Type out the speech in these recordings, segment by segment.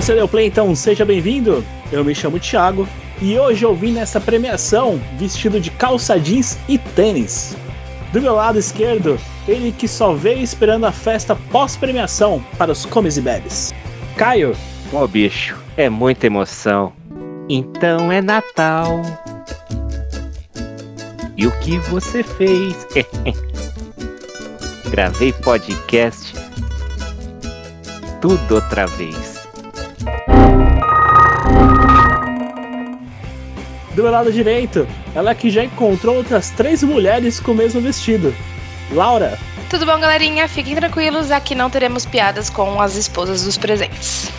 você deu play, então seja bem-vindo. Eu me chamo Thiago e hoje eu vim nessa premiação vestido de calça jeans e tênis. Do meu lado esquerdo, ele que só veio esperando a festa pós-premiação para os comes e bebes. Caio. Ô bicho, é muita emoção. Então é Natal. E o que você fez? Gravei podcast. Tudo outra vez. Do meu lado direito, ela que já encontrou outras três mulheres com o mesmo vestido. Laura. Tudo bom, galerinha? Fiquem tranquilos, aqui não teremos piadas com as esposas dos presentes.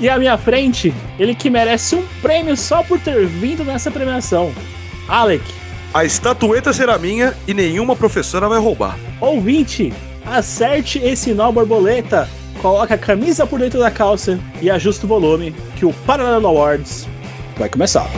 E à minha frente, ele que merece um prêmio só por ter vindo nessa premiação. Alec. A estatueta será minha e nenhuma professora vai roubar. Ouvinte, acerte esse nó borboleta, coloque a camisa por dentro da calça e ajuste o volume, que o Parallel Awards vai começar.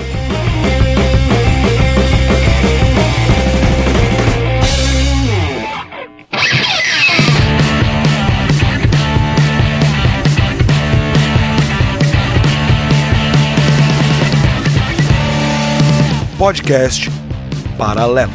Podcast Paralelo.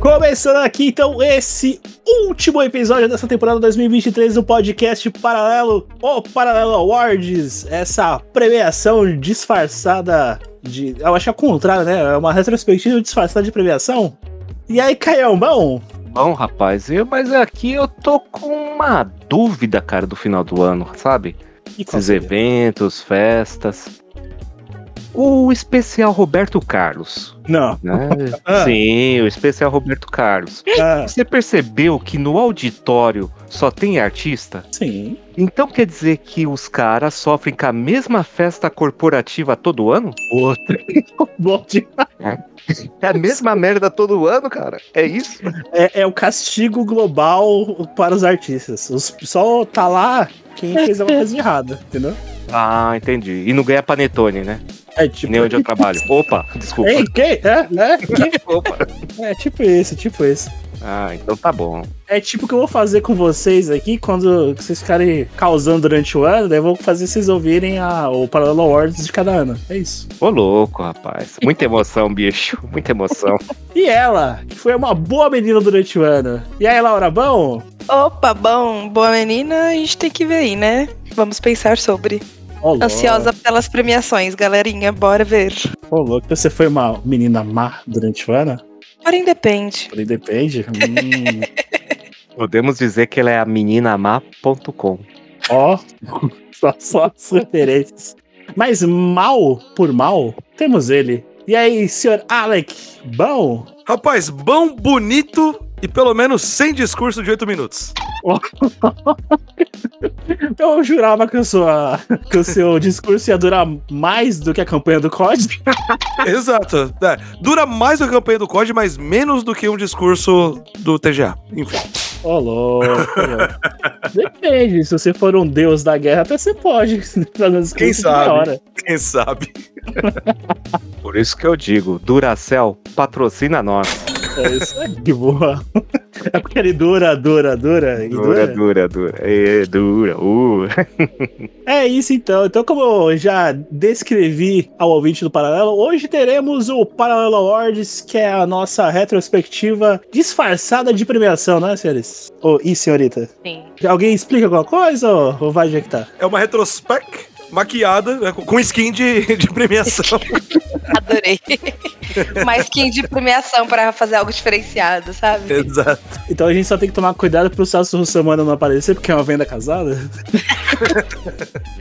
Começando aqui então esse último episódio dessa temporada 2023 do podcast Paralelo, o Paralelo Awards, essa premiação disfarçada de. Eu acho que é o contrário, né? É uma retrospectiva disfarçada de premiação. E aí, Caião, bom? Bom, rapaz, eu, mas aqui eu tô com uma dúvida, cara, do final do ano, sabe? Esses eventos, festas. O especial Roberto Carlos, Não. né? Ah. Sim, o especial Roberto Carlos. Ah, Você percebeu que no auditório só tem artista? sim. Então quer dizer que os caras sofrem com a mesma festa corporativa todo ano? Outra. Demais. É a mesma merda todo ano, cara? É isso? É, é o castigo global para os artistas. Os, só tá lá quem fez alguma coisa errada, entendeu? Ah, entendi. E não ganha panetone, né? É tipo. Nem onde eu trabalho. Opa, desculpa. Ei, que? É, é, que? Opa. é tipo isso, tipo isso. Ah, então tá bom. É tipo o que eu vou fazer com vocês aqui quando vocês ficarem causando durante o ano, daí eu vou fazer vocês ouvirem a, o Parallel Awards de cada ano. É isso. Ô louco, rapaz. Muita emoção, bicho. Muita emoção. E ela, que foi uma boa menina durante o ano. E aí, Laura, bom? Opa, bom, boa menina, a gente tem que ver aí, né? Vamos pensar sobre. Louco. Ansiosa pelas premiações, galerinha, bora ver. Ô, louco. Você foi uma menina má durante o ano? Porém, depende. Falei, Depende. Hum, Podemos dizer que ela é a meninamá.com. Ó, só, só as referências. Mas mal por mal, temos ele. E aí, senhor Alec, bom? Rapaz, bom, bonito e pelo menos sem discurso de 8 minutos. Eu jurava que, sua, que o seu discurso ia durar mais do que a campanha do COD. Exato. É, dura mais do que a campanha do COD, mas menos do que um discurso do TGA. Enfim. Ô, louco. Depende, se você for um deus da guerra, até você pode Quem de sabe? Quem sabe? Por isso que eu digo, Duracell patrocina nós. É isso aí, que boa. É porque ele dura, dura, dura e Dura, dura, dura. É, dura. Uh. É isso então. Então, como eu já descrevi ao ouvinte do Paralelo, hoje teremos o Paralelo Awards, que é a nossa retrospectiva disfarçada de premiação, né, senhores? Ou, e senhorita? Sim. Alguém explica alguma coisa ou, vai já que tá? É uma retrospec maquiada, né, com- skin de, de premiação. Adorei. Mais skin de premiação pra fazer algo diferenciado, sabe? Exato. Então a gente só tem que tomar cuidado pro Celso Russamano não aparecer, porque é uma venda casada.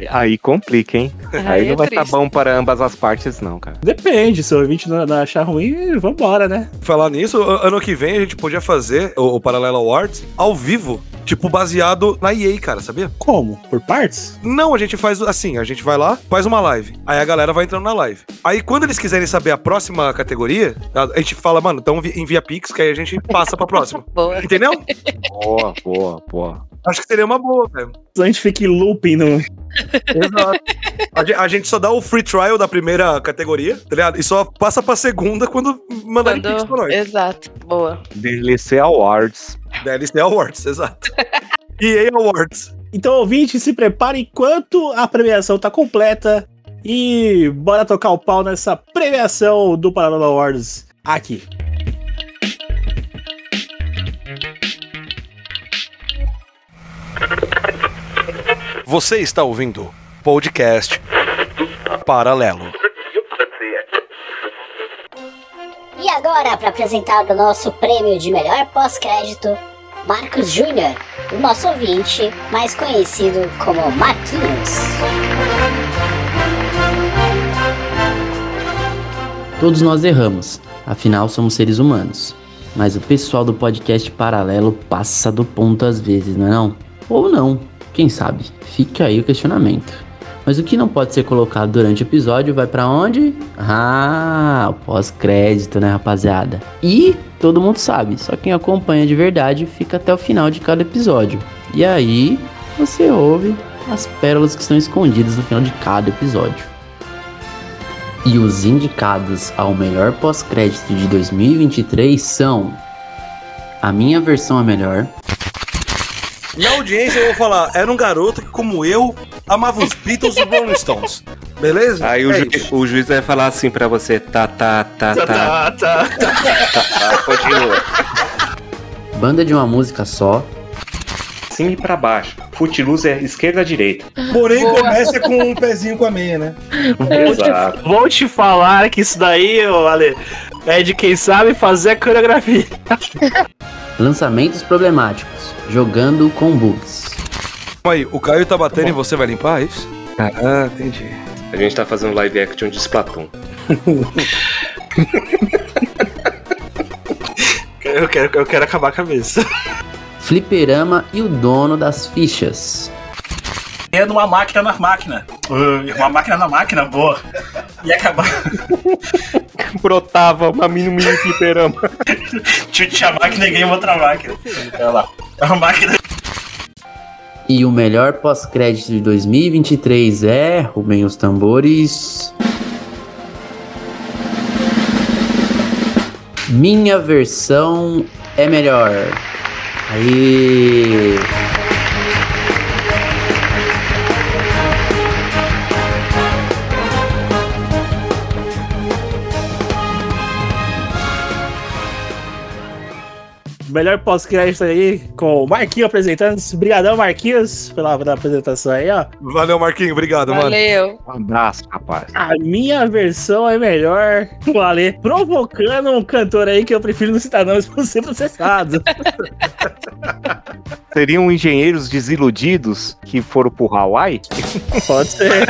Aí complica, hein? Ai, Aí não é vai estar triste. bom para ambas as partes, não, cara. Depende, se o ouvinte não, não achar ruim, vambora, né? Falar nisso, ano que vem a gente podia fazer o, o Parallel Awards ao vivo. Tipo, baseado na EA, cara, sabia? Como? Por partes? Não, a gente faz assim, a gente vai lá, faz uma live. Aí a galera vai entrando na live. Aí quando eles quiserem saber a próxima categoria, a gente fala, mano, então envi- envia Pix, que aí a gente passa pra próxima. Boa. Entendeu? Boa, boa, boa. Acho que seria uma boa, velho. A gente fica em looping no. Exato. A, ge- a gente só dá o free trial da primeira categoria, tá ligado? E só passa pra segunda quando mandarem pix pra Quando... nós. Exato. Boa. DLC Awards. DLC Awards, exato. EA Awards. Então, ouvinte, se prepare enquanto a premiação tá completa. E bora tocar o pau nessa premiação do Paralelo Awards aqui. Você está ouvindo podcast Paralelo. E agora, para apresentar o nosso prêmio de melhor pós-crédito, Marcos Júnior, o nosso ouvinte, mais conhecido como Marquinhos. Todos nós erramos, afinal somos seres humanos. Mas o pessoal do podcast paralelo passa do ponto às vezes, não é não? Ou não, quem sabe? Fica aí o questionamento. Mas o que não pode ser colocado durante o episódio vai pra onde? Ah, pós-crédito, né, rapaziada? E todo mundo sabe, só quem acompanha de verdade fica até o final de cada episódio. E aí, você ouve as pérolas que estão escondidas no final de cada episódio. E os indicados ao melhor pós-crédito de 2023 são A minha versão é melhor, Na audiência eu vou falar, era um garoto que, como eu, amava os Beatles e Rolling Stones. Beleza? Aí o, É ju- isso. o juiz vai falar assim pra você: tá, tá, tá, tá. Tá, tá. tá continua. Banda de uma música só, cima e pra baixo. Footloose é esquerda direita. Porém, Boa. começa com um pezinho com a meia, né? Exato. Vou te falar que isso daí, ô Ale, é de quem sabe fazer a coreografia. lançamentos problemáticos, jogando com bugs. Calma aí, o Caio tá batendo e você vai limpar é isso? Ah, entendi. A gente tá fazendo live action de Splatoon. Eu quero, eu quero acabar a cabeça. Fliperama e o dono das fichas. É numa máquina na máquina. Uma máquina na máquina, boa. E acabar. Brotava uma mini mini fliperama. Chute a máquina e ganha outra máquina. Olha lá. É uma máquina. E o melhor pós-crédito de 2023 é. Rubem os tambores. Minha versão é melhor. Aí. Melhor pós-crédito aí, com o Marquinhos apresentando. Obrigadão, Marquinhos, pela, pela apresentação aí, ó. Valeu, Marquinho, obrigado, mano. Valeu. Um abraço, rapaz. A minha versão é melhor. O Ale provocando um cantor aí que eu prefiro não citar nomes pra ser processado. Seriam engenheiros desiludidos que foram pro Hawaii? Pode ser.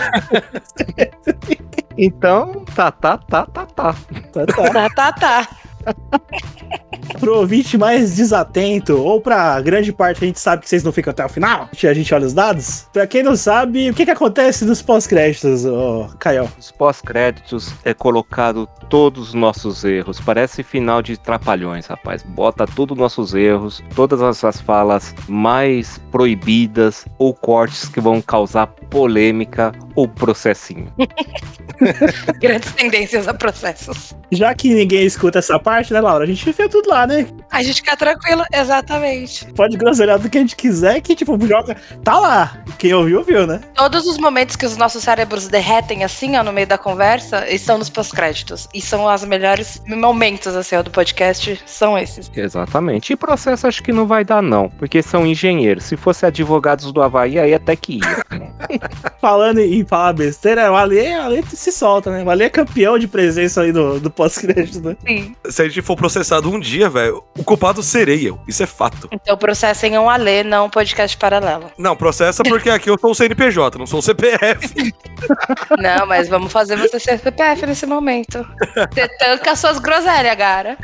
Então, tá, tá, tá, tá, tá. Tá, tá. Tá, tá, tá. Pro ouvinte mais desatento, ou pra grande parte a gente sabe que vocês não ficam até o final, a gente olha os dados. Pra quem não sabe, o que que acontece nos pós-créditos, ô Caio? Os pós-créditos é colocado todos os nossos erros. Parece final de Trapalhões, rapaz. Bota todos os nossos erros, todas as nossas falas mais proibidas ou cortes que vão causar polêmica ou processinho. Grandes tendências a processos. Já que ninguém escuta essa parte, né, Laura? A gente enfia tudo lá, né? A gente fica tranquilo, exatamente. Pode groselhar do que a gente quiser, que tipo, joga. Tá lá. Quem ouviu, ouviu, né? Todos os momentos que os nossos cérebros derretem assim, ó, no meio da conversa, estão nos pós-créditos. E são os melhores momentos, assim, ó, do podcast, são esses. Exatamente. E processo acho que não vai dar, não. Porque são engenheiros. Se fosse advogados do Havaí, aí até que ia. Falando em falar besteira, o Ale, o Ale se solta, né? O Ale é campeão de presença aí do, do pós-crédito, né? Sim. Se a gente for processado um dia, velho, o culpado serei eu. Isso é fato. Então processem um Alê, não um podcast paralelo. Não, processa porque aqui eu sou o CNPJ, não sou o CPF. Não, mas vamos fazer você ser PPF nesse momento. Você tanca suas groselhas, cara.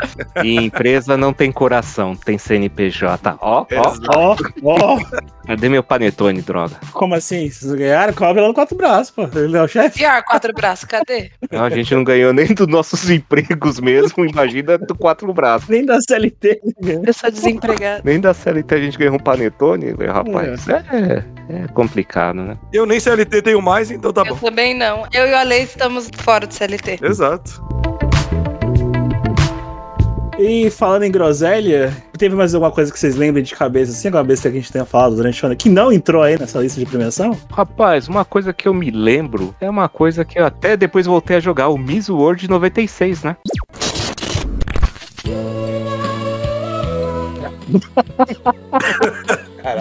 E empresa não tem coração, tem CNPJ. Ó, ó. Ó, ó, Cadê meu panetone, droga? como assim? Vocês ganharam, cobra lá no quatro braços, pô. Ele é o chefe. Pior, quatro braços, cadê? Não, a gente não ganhou nem dos nossos empregos mesmo, imagina do quatro braços. Nem da CLT. Eu sou desempregada. Nem da CLT a gente ganhou um panetone, rapaz. É, é complicado, né? Eu nem CLT tenho mais, então tá Eu bom. também não. Eu e o Ale estamos fora do CLT. Exato. E falando em groselha, teve mais alguma coisa que vocês lembrem de cabeça, assim, alguma besta que a gente tenha falado durante o ano que não entrou aí nessa lista de premiação? Rapaz, uma coisa que eu me lembro é uma coisa que eu até depois voltei a jogar, o Miss World 96, né?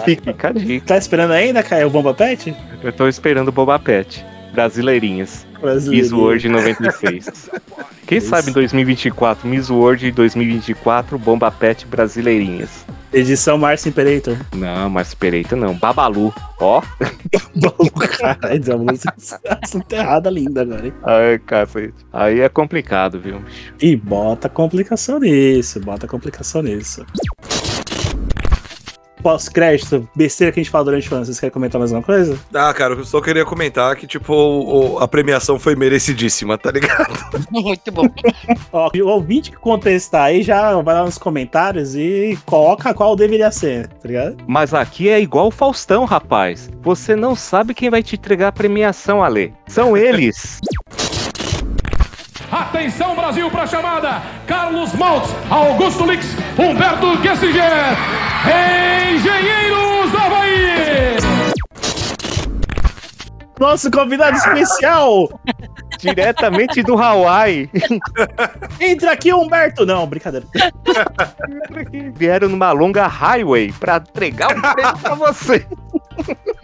Fica a dica. Tá esperando ainda, Caio, o Bomba Pet? Eu tô esperando o Boba Pet. Brasileirinhas. Miss World 96. Quem Isso. sabe em 2024, Miss World 2024, Bomba Pet Brasileirinhas. Edição Márcio Imperator. Não, mas Pereita não. Babalu. Ó. Balu, caralho, é uma música enterrada linda agora, hein? Ai, cacete. Aí é complicado, viu, bicho? E bota complicação nisso, bota complicação nisso. Pós-crédito, besteira que a gente fala durante o ano, vocês querem comentar mais alguma coisa? Ah, cara, eu só queria comentar que, tipo, o- o- a premiação foi merecidíssima, tá ligado? Muito bom. Ó, o ouvinte que contestar aí já vai lá nos comentários e coloca qual deveria ser, tá ligado? Mas aqui é igual o Faustão, rapaz. Você não sabe quem vai te entregar a premiação, Ale. São eles. Atenção Brasil para a chamada. Carlos Maltz, Augusto Lix, Humberto Gessinger, Engenheiros do Havaí. Nosso convidado especial! Diretamente do Hawaii. Entra aqui, Humberto! Não, brincadeira. Vieram numa longa highway pra entregar um prêmio pra você.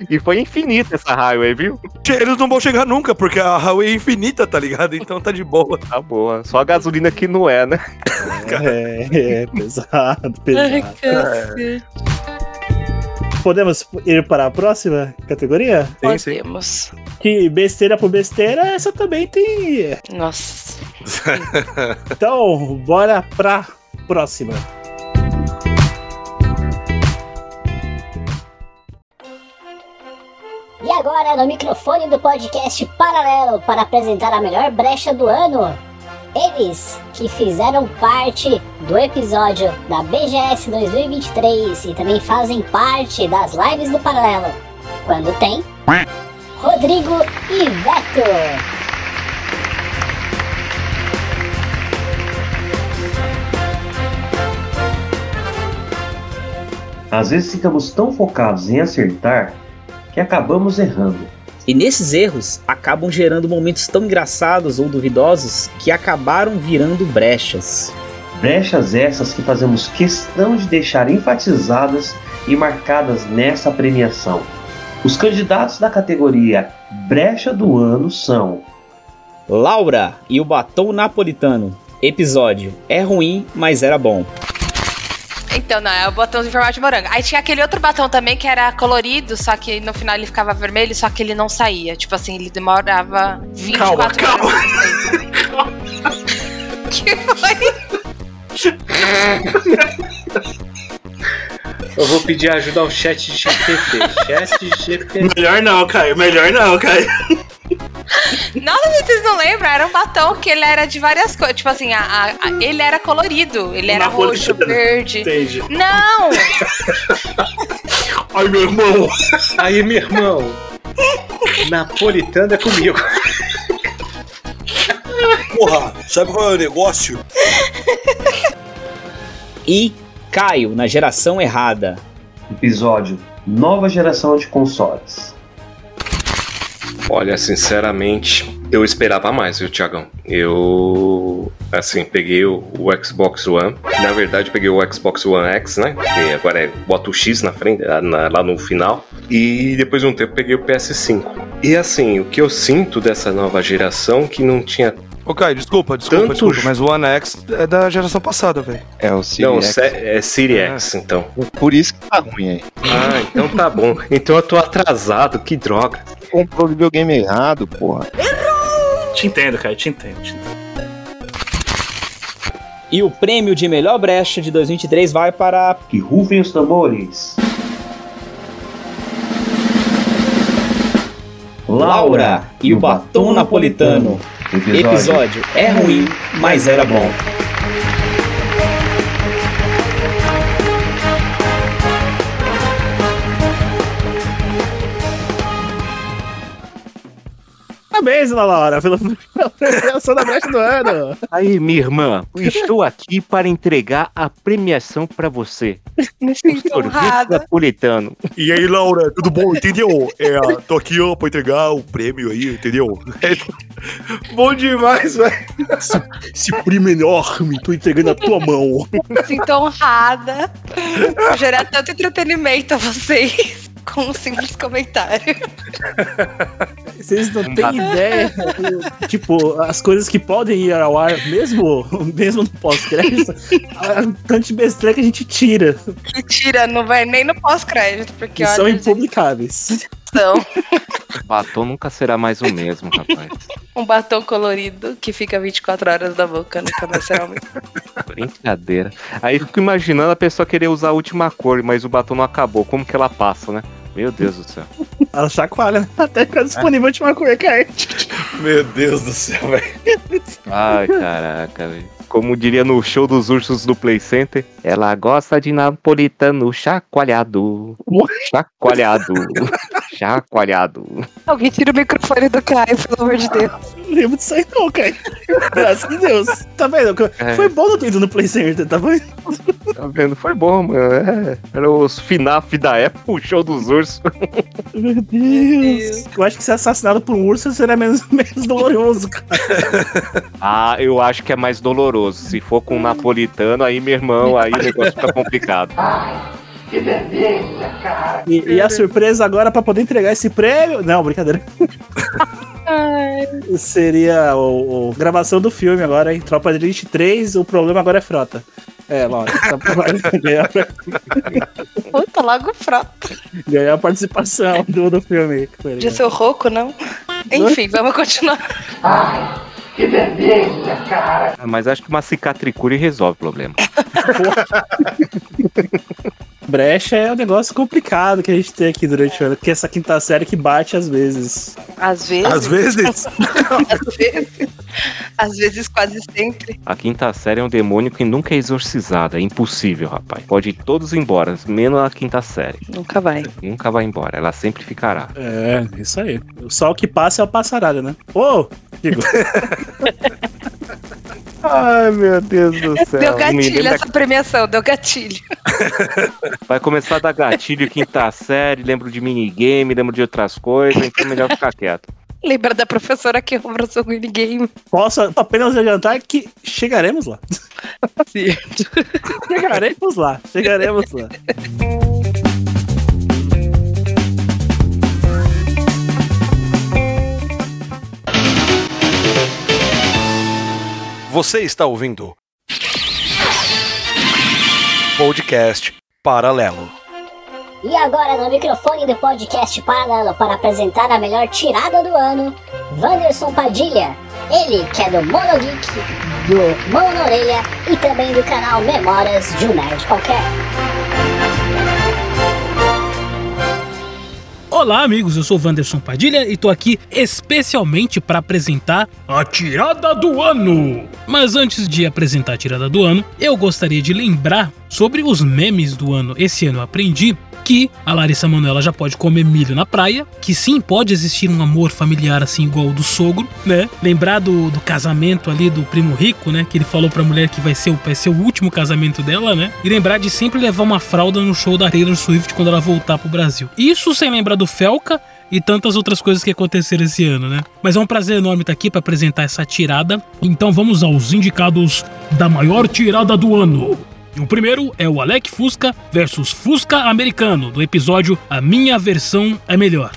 E foi infinita essa highway, viu? Eles não vão chegar nunca, porque a highway é infinita, tá ligado? Então tá de boa. Tá boa. Só a gasolina que não é, né? É, é pesado, Ai, pesado. cacete. Podemos ir para a próxima categoria? Sim, sim. Podemos. Que besteira por besteira, essa também tem. Nossa. Então, bora pra próxima. E agora, no microfone do podcast Paralelo para apresentar a melhor brecha do ano, eles que fizeram parte do episódio da BGS 2023 e também fazem parte das lives do Paralelo. Quando tem, Rodrigo e Veto. Às vezes ficamos tão focados em acertar que acabamos errando. E nesses erros acabam gerando momentos tão engraçados ou duvidosos que acabaram virando brechas. Brechas essas que fazemos questão de deixar enfatizadas e marcadas nessa premiação. Os candidatos da categoria Brecha do Ano são Laura e o batom napolitano. Episódio: É ruim, mas era bom. Então, não, é o batom de formato de morango. Aí tinha aquele outro batom também que era colorido, só que no final ele ficava vermelho, só que ele não saía. Tipo assim, ele demorava 24 Calma, horas. que foi? Eu vou pedir ajuda ao chat GPT. Chat GPT. Melhor não, Caio. Melhor não, Caio. Não, vocês não lembram? Era um batom que ele era de várias cores. Tipo assim, a- a- a- ele era colorido. Ele era roxo, verde. Entendi. Não! Ai, meu irmão. Aí, meu irmão. Napolitano é comigo. Porra, sabe qual é o negócio? E Caio na geração errada. episódio Nova Geração de Consoles. Olha, sinceramente, eu esperava mais, viu, Tiagão? Eu, assim, peguei o, o Xbox One. Na verdade, peguei o Xbox One X, né? Que agora é, bota o X na frente, lá na- lá no final. E depois de um tempo, peguei o PS5. E assim, o que eu sinto dessa nova geração que não tinha. Ô, Caio, desculpa, desculpa, Tanto- desculpa, mas o One X é da geração passada, velho. É o Não, sé- é Series X, então. Por isso que tá ruim aí. Ah, então tá bom. Então eu tô atrasado, que droga. Comprou o videogame errado, porra. Te entendo, Caio. Te entendo. Te entendo. E o prêmio de melhor brecha de 2023 vai para Que rufem os tambores. Laura e o batom napolitano. Episódio é ruim, mas era bom. Parabéns, Laura, pela premiação da brecha do ano. Aí, minha irmã, estou aqui para entregar a premiação para você. Sorvete honrada. napolitano. E aí, Laura, tudo bom? Entendeu? É, tô aqui, ó, pra entregar o prêmio aí, entendeu? bom demais, velho. Esse prêmio enorme, tô entregando na tua mão. Me sinto honrada por gerar tanto entretenimento a vocês com um simples comentário. Vocês não têm ideia, tipo, as coisas que podem ir ao ar, mesmo, mesmo no pós-crédito, a tanto de besteira que a gente tira, Que tira, não vai nem no pós-crédito, porque que são olha, impublicáveis. São Batom nunca será mais o mesmo, rapaz. um batom colorido que fica 24 horas na boca, nunca mais será o mesmo. Brincadeira. Aí eu fico imaginando a pessoa querer usar a última cor, mas o batom não acabou. Como que ela passa, né? Meu Deus do céu. Ela chacoalha né? até ficar disponível a última cor, cara. Meu Deus do céu, velho. Ai, caraca, velho. Como diria no show dos ursos do Play Center, ela gosta de napolitano chacoalhado. Chacoalhado. Chacoalhado. Alguém tira o microfone do Caio, pelo amor de Deus. Não lembro disso aí não, cara. Graças a Deus. Tá vendo? É. Foi bom não ter ido no Play Center, tá vendo? Tá vendo? Foi bom, mano. É. Era os FNAF da época, o show dos ursos. Meu Deus. Eu acho que ser assassinado por um urso seria menos, menos doloroso, cara. Ah, eu acho que é mais doloroso. Se for com um napolitano, aí, meu irmão, aí o negócio fica complicado. E, e a surpresa agora pra poder entregar esse prêmio. Não, brincadeira. Seria o, o- gravação do filme agora, hein? Tropa de Elite 3, o problema agora é frota. É, lógico. Tá pra Puta, logo frota. ganhar a participação do, do filme. que foi Podia legal. ser o Roco, não? Enfim, vamos continuar. Mas acho que uma cicatricure resolve o problema. Brecha é um negócio complicado que a gente tem aqui durante o ano, porque essa quinta série que bate às vezes. Às vezes. Às vezes. Às vezes. Às vezes, quase sempre. A quinta série é um demônio que nunca é exorcizado. É impossível, rapaz. Pode ir todos embora, menos a quinta série. Nunca vai. Nunca vai embora. Ela sempre ficará. É, isso aí. Só o que passa é o passaralho, né? Ô, digo. Ai, meu Deus do céu. Deu gatilho lembra- essa premiação, deu gatilho. Vai começar a dar gatilho quinta série, lembro de minigame, lembro de outras coisas, então é melhor ficar quieto. Lembra da professora que roubou o seu minigame? Posso apenas adiantar que chegaremos lá. chegaremos lá, chegaremos lá. Você está ouvindo podcast paralelo. E agora no microfone do podcast Paralelo para apresentar a melhor tirada do ano, Wanderson Padilha. Ele que é do Monogeek, do Mão na Orelha e também do canal Memórias de um Nerd Qualquer. Olá, amigos, eu sou Wanderson Padilha e tô aqui especialmente para apresentar a tirada do ano. Mas antes de apresentar a tirada do ano, eu gostaria de lembrar sobre os memes do ano. Esse ano eu aprendi que a Larissa Manoela já pode comer milho na praia, que sim, pode existir um amor familiar assim igual o do sogro, né? Lembrar do, do casamento ali do primo rico, né? Que ele falou pra mulher que vai ser, o- vai ser o último casamento dela, né? E lembrar de sempre levar uma fralda no show da Taylor Swift quando ela voltar pro Brasil. Isso sem lembrar do Felca e tantas outras coisas que aconteceram esse ano, né? Mas é um prazer enorme estar aqui para apresentar essa tirada. Então vamos aos indicados da maior tirada do ano. O primeiro é o Alec Fusca versus Fusca Americano, do episódio A Minha Versão é Melhor.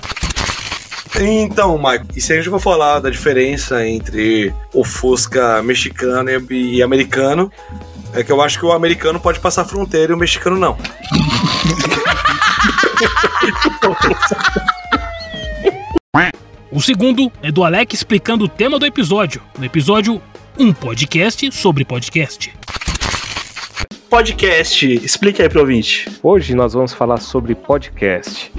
Então, Mike, e se a gente for falar da diferença entre o Fusca mexicano e, e americano, é que eu acho que o americano pode passar a fronteira e o mexicano não. O segundo é do Alec explicando o tema do episódio, no episódio Um Podcast sobre Podcast. Podcast, explica aí pro ouvinte. Hoje nós vamos falar sobre podcast,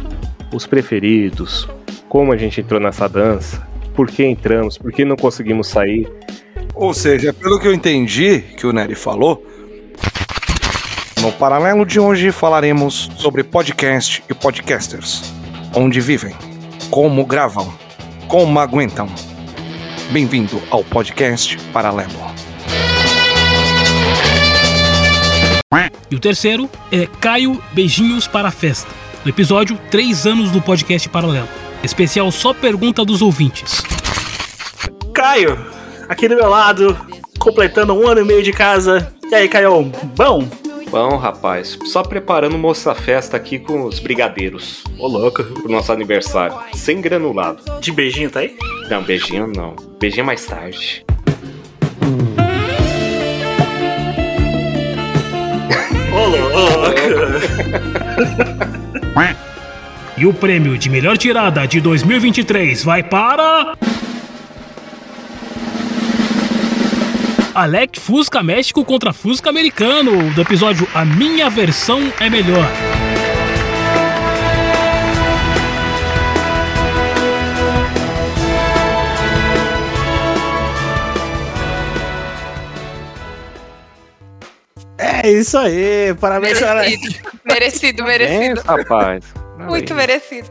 os preferidos, como a gente entrou nessa dança, por que entramos, por que não conseguimos sair. Ou seja, pelo que eu entendi que o Nery falou, no paralelo de hoje falaremos sobre podcast e podcasters. Onde vivem, como gravam, como aguentam. Bem-vindo ao podcast Paralelo. E o terceiro é Caio Beijinhos para a Festa, no episódio 3 anos do podcast Paralelo. Especial só pergunta dos ouvintes. Caio, aqui do meu lado, completando um ano e meio de casa. E aí, Caio, bom? Bom, rapaz, só preparando moça festa aqui com os brigadeiros. Ô, louco. Pro nosso aniversário. Sem granulado. De beijinho, tá aí? Não, beijinho não. Beijinho mais tarde. Ô, louco. E o prêmio de melhor tirada de 2023 vai para. Alec Fusca México contra Fusca Americano, do episódio A Minha Versão é Melhor. É isso aí, parabéns. Merecido, merecido, merecido. Rapaz. Muito merecido.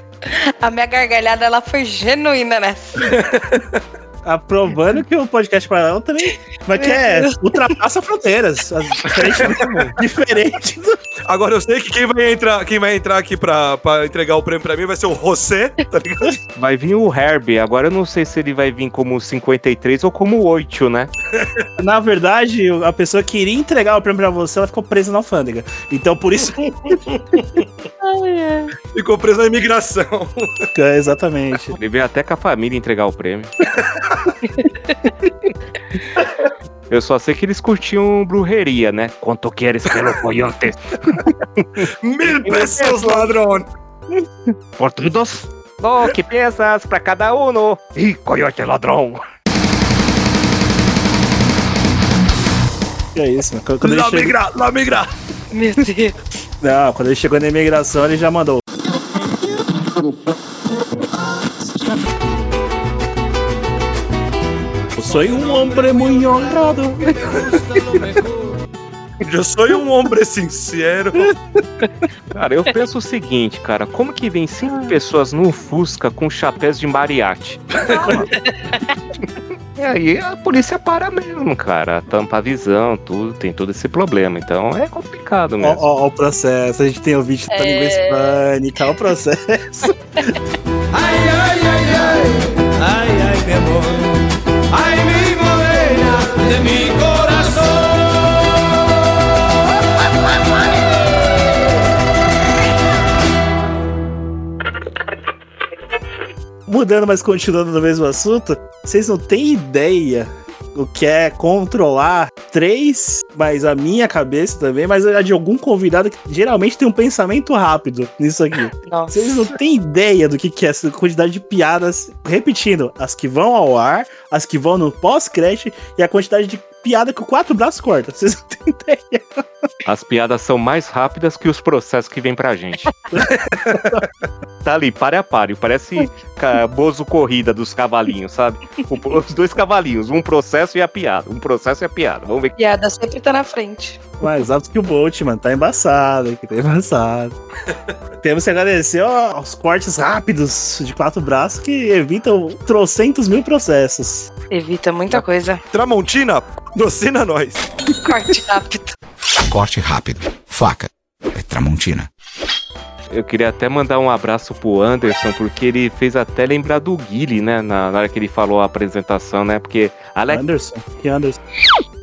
A minha gargalhada ela foi genuína nessa. Aprovando que o podcast paralelo também mas que é, ultrapassa fronteiras. Diferente do, diferente do... Agora eu sei que quem vai entrar, quem vai entrar aqui pra, pra entregar o prêmio pra mim vai ser o José, tá ligado? Vai vir o Herbie. Agora eu não sei se ele vai vir como 53 ou como 8, né? Na verdade, a pessoa que iria entregar o prêmio pra você, ela ficou presa na alfândega. Então por isso. Ficou preso na imigração. É, exatamente. Ele veio até com a família entregar o prêmio. Eu só sei que eles curtiam brujeria, né? Quanto queres pelo coyote? Mil pesos, ladrão! Por todos? Oh, que peças pra cada um? Ih, coyote ladrão! Que é isso, mano. Quando lá chegou... migra, lá migra! Meu Deus. Não, quando ele chegou na imigração, ele já mandou. Eu sou um homem muito honrado. Eu sou um homem sincero. Cara, eu penso o seguinte, cara, como que vem cinco pessoas num Fusca com chapéus de mariachi? E aí a polícia para mesmo, cara. Tampa a visão, tudo, tem todo esse problema. Então é complicado mesmo. ó, ó o processo. A gente tem o vídeo da língua hispânica, ó o processo. Ay, ay, ay, ay, ay, ay, mi de mi corazón. Mudando, mas continuando no mesmo assunto, vocês não têm ideia o que é controlar três, mas a minha cabeça também, mas a de algum convidado que geralmente tem um pensamento rápido nisso aqui. Nossa. Vocês não têm ideia do que, que é essa quantidade de piadas. Repetindo, as que vão ao ar, as que vão no pós-crédito e a quantidade de piada que o quatro braços corta. Vocês não têm ideia. As piadas são mais rápidas que os processos que vêm pra gente. tá ali, pare a pare. Parece Bozo Corrida dos cavalinhos, sabe? Os dois cavalinhos, um processo e a piada. Um processo e a piada. Vamos ver. Piada sempre tá na frente. Mais alto que o Bolt, mano. Tá embaçado aqui, tá embaçado. Temos que agradecer ó, aos cortes rápidos de quatro braços que evitam trocentos mil processos. Evita muita coisa. Tramontina, docina nós. Corte rápido. Corte rápido. Faca. É Tramontina. Eu queria até mandar um abraço pro Anderson, porque ele fez até lembrar do Guile, né? Na, na hora que ele falou a apresentação, né? Porque. Alex... Anderson? Que Anderson?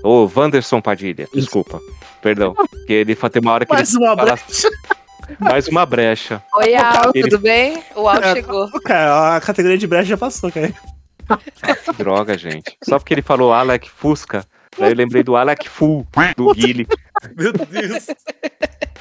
Ô, Wanderson Padilha, desculpa. Perdão. Porque ele tem uma hora que Mais ele uma fala- brecha. Mais uma brecha. Oi, Al, Ele- tudo bem? O Al É, chegou. Cara, a categoria de brecha já passou, cara. Droga, gente. Só porque ele falou Alec Fusca, daí eu lembrei do Alec Full, do Guile. Meu Deus.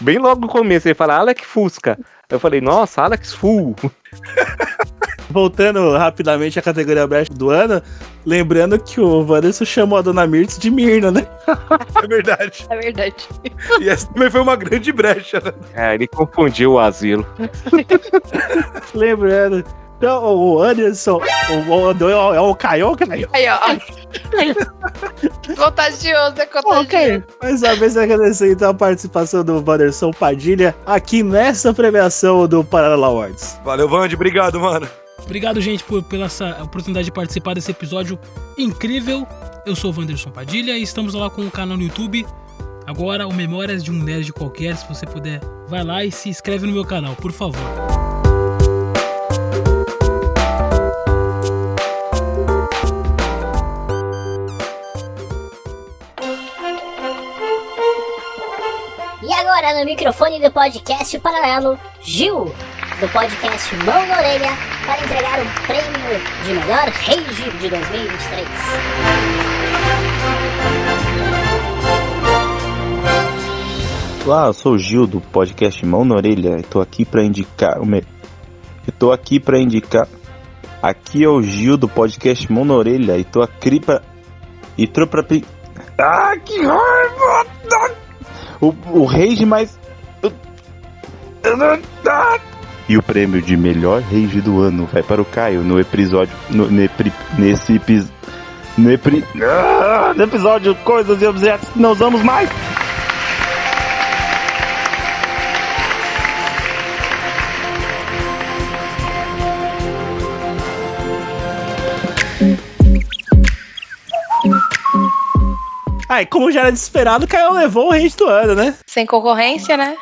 Bem logo no começo, ele fala Alec Fusca. Eu falei, nossa, Alex Full. Voltando rapidamente à categoria brecha do ano, lembrando que o Wanderson chamou a Dona Mirtz de Mirna, né? É verdade. É verdade. E essa também foi uma grande brecha, né? É, ele confundiu o asilo. Lembrando Então, o Anderson, o, o, o, é o Caio, Caio. Aí, ó. Contagioso, é contagioso. Ok, mais uma vez agradecer então a participação do Wanderson Padilha aqui nessa premiação do Paralelo Awards. Valeu, Vande, obrigado, mano. Obrigado, gente, por, pela essa oportunidade de participar desse episódio incrível. Eu sou o Wanderson Padilha e estamos lá com o canal no YouTube. Agora, o Memórias de um Nerd Qualquer. Se você puder, vai lá e se inscreve no meu canal, por favor. E agora no microfone do podcast Paralelo, Gil, do podcast Mão na Orelha, para entregar o prêmio de melhor rage de 2023. Olá, eu sou o Gil do podcast Mão na Orelha e tô aqui pra indicar. Eu tô aqui pra indicar. Aqui é o Gil do podcast Mão na Orelha e tô aqui pra. E tô pra. Ah, que raiva! O, o rage mais. E o prêmio de melhor rage do ano vai para o Caio no episódio. No, nepri- nesse episódio. No, epri- Ah, no episódio Coisas e Objetos que não usamos mais! Ah, e como já era desesperado, o Caio levou o rage do ano, né? Sem concorrência, né?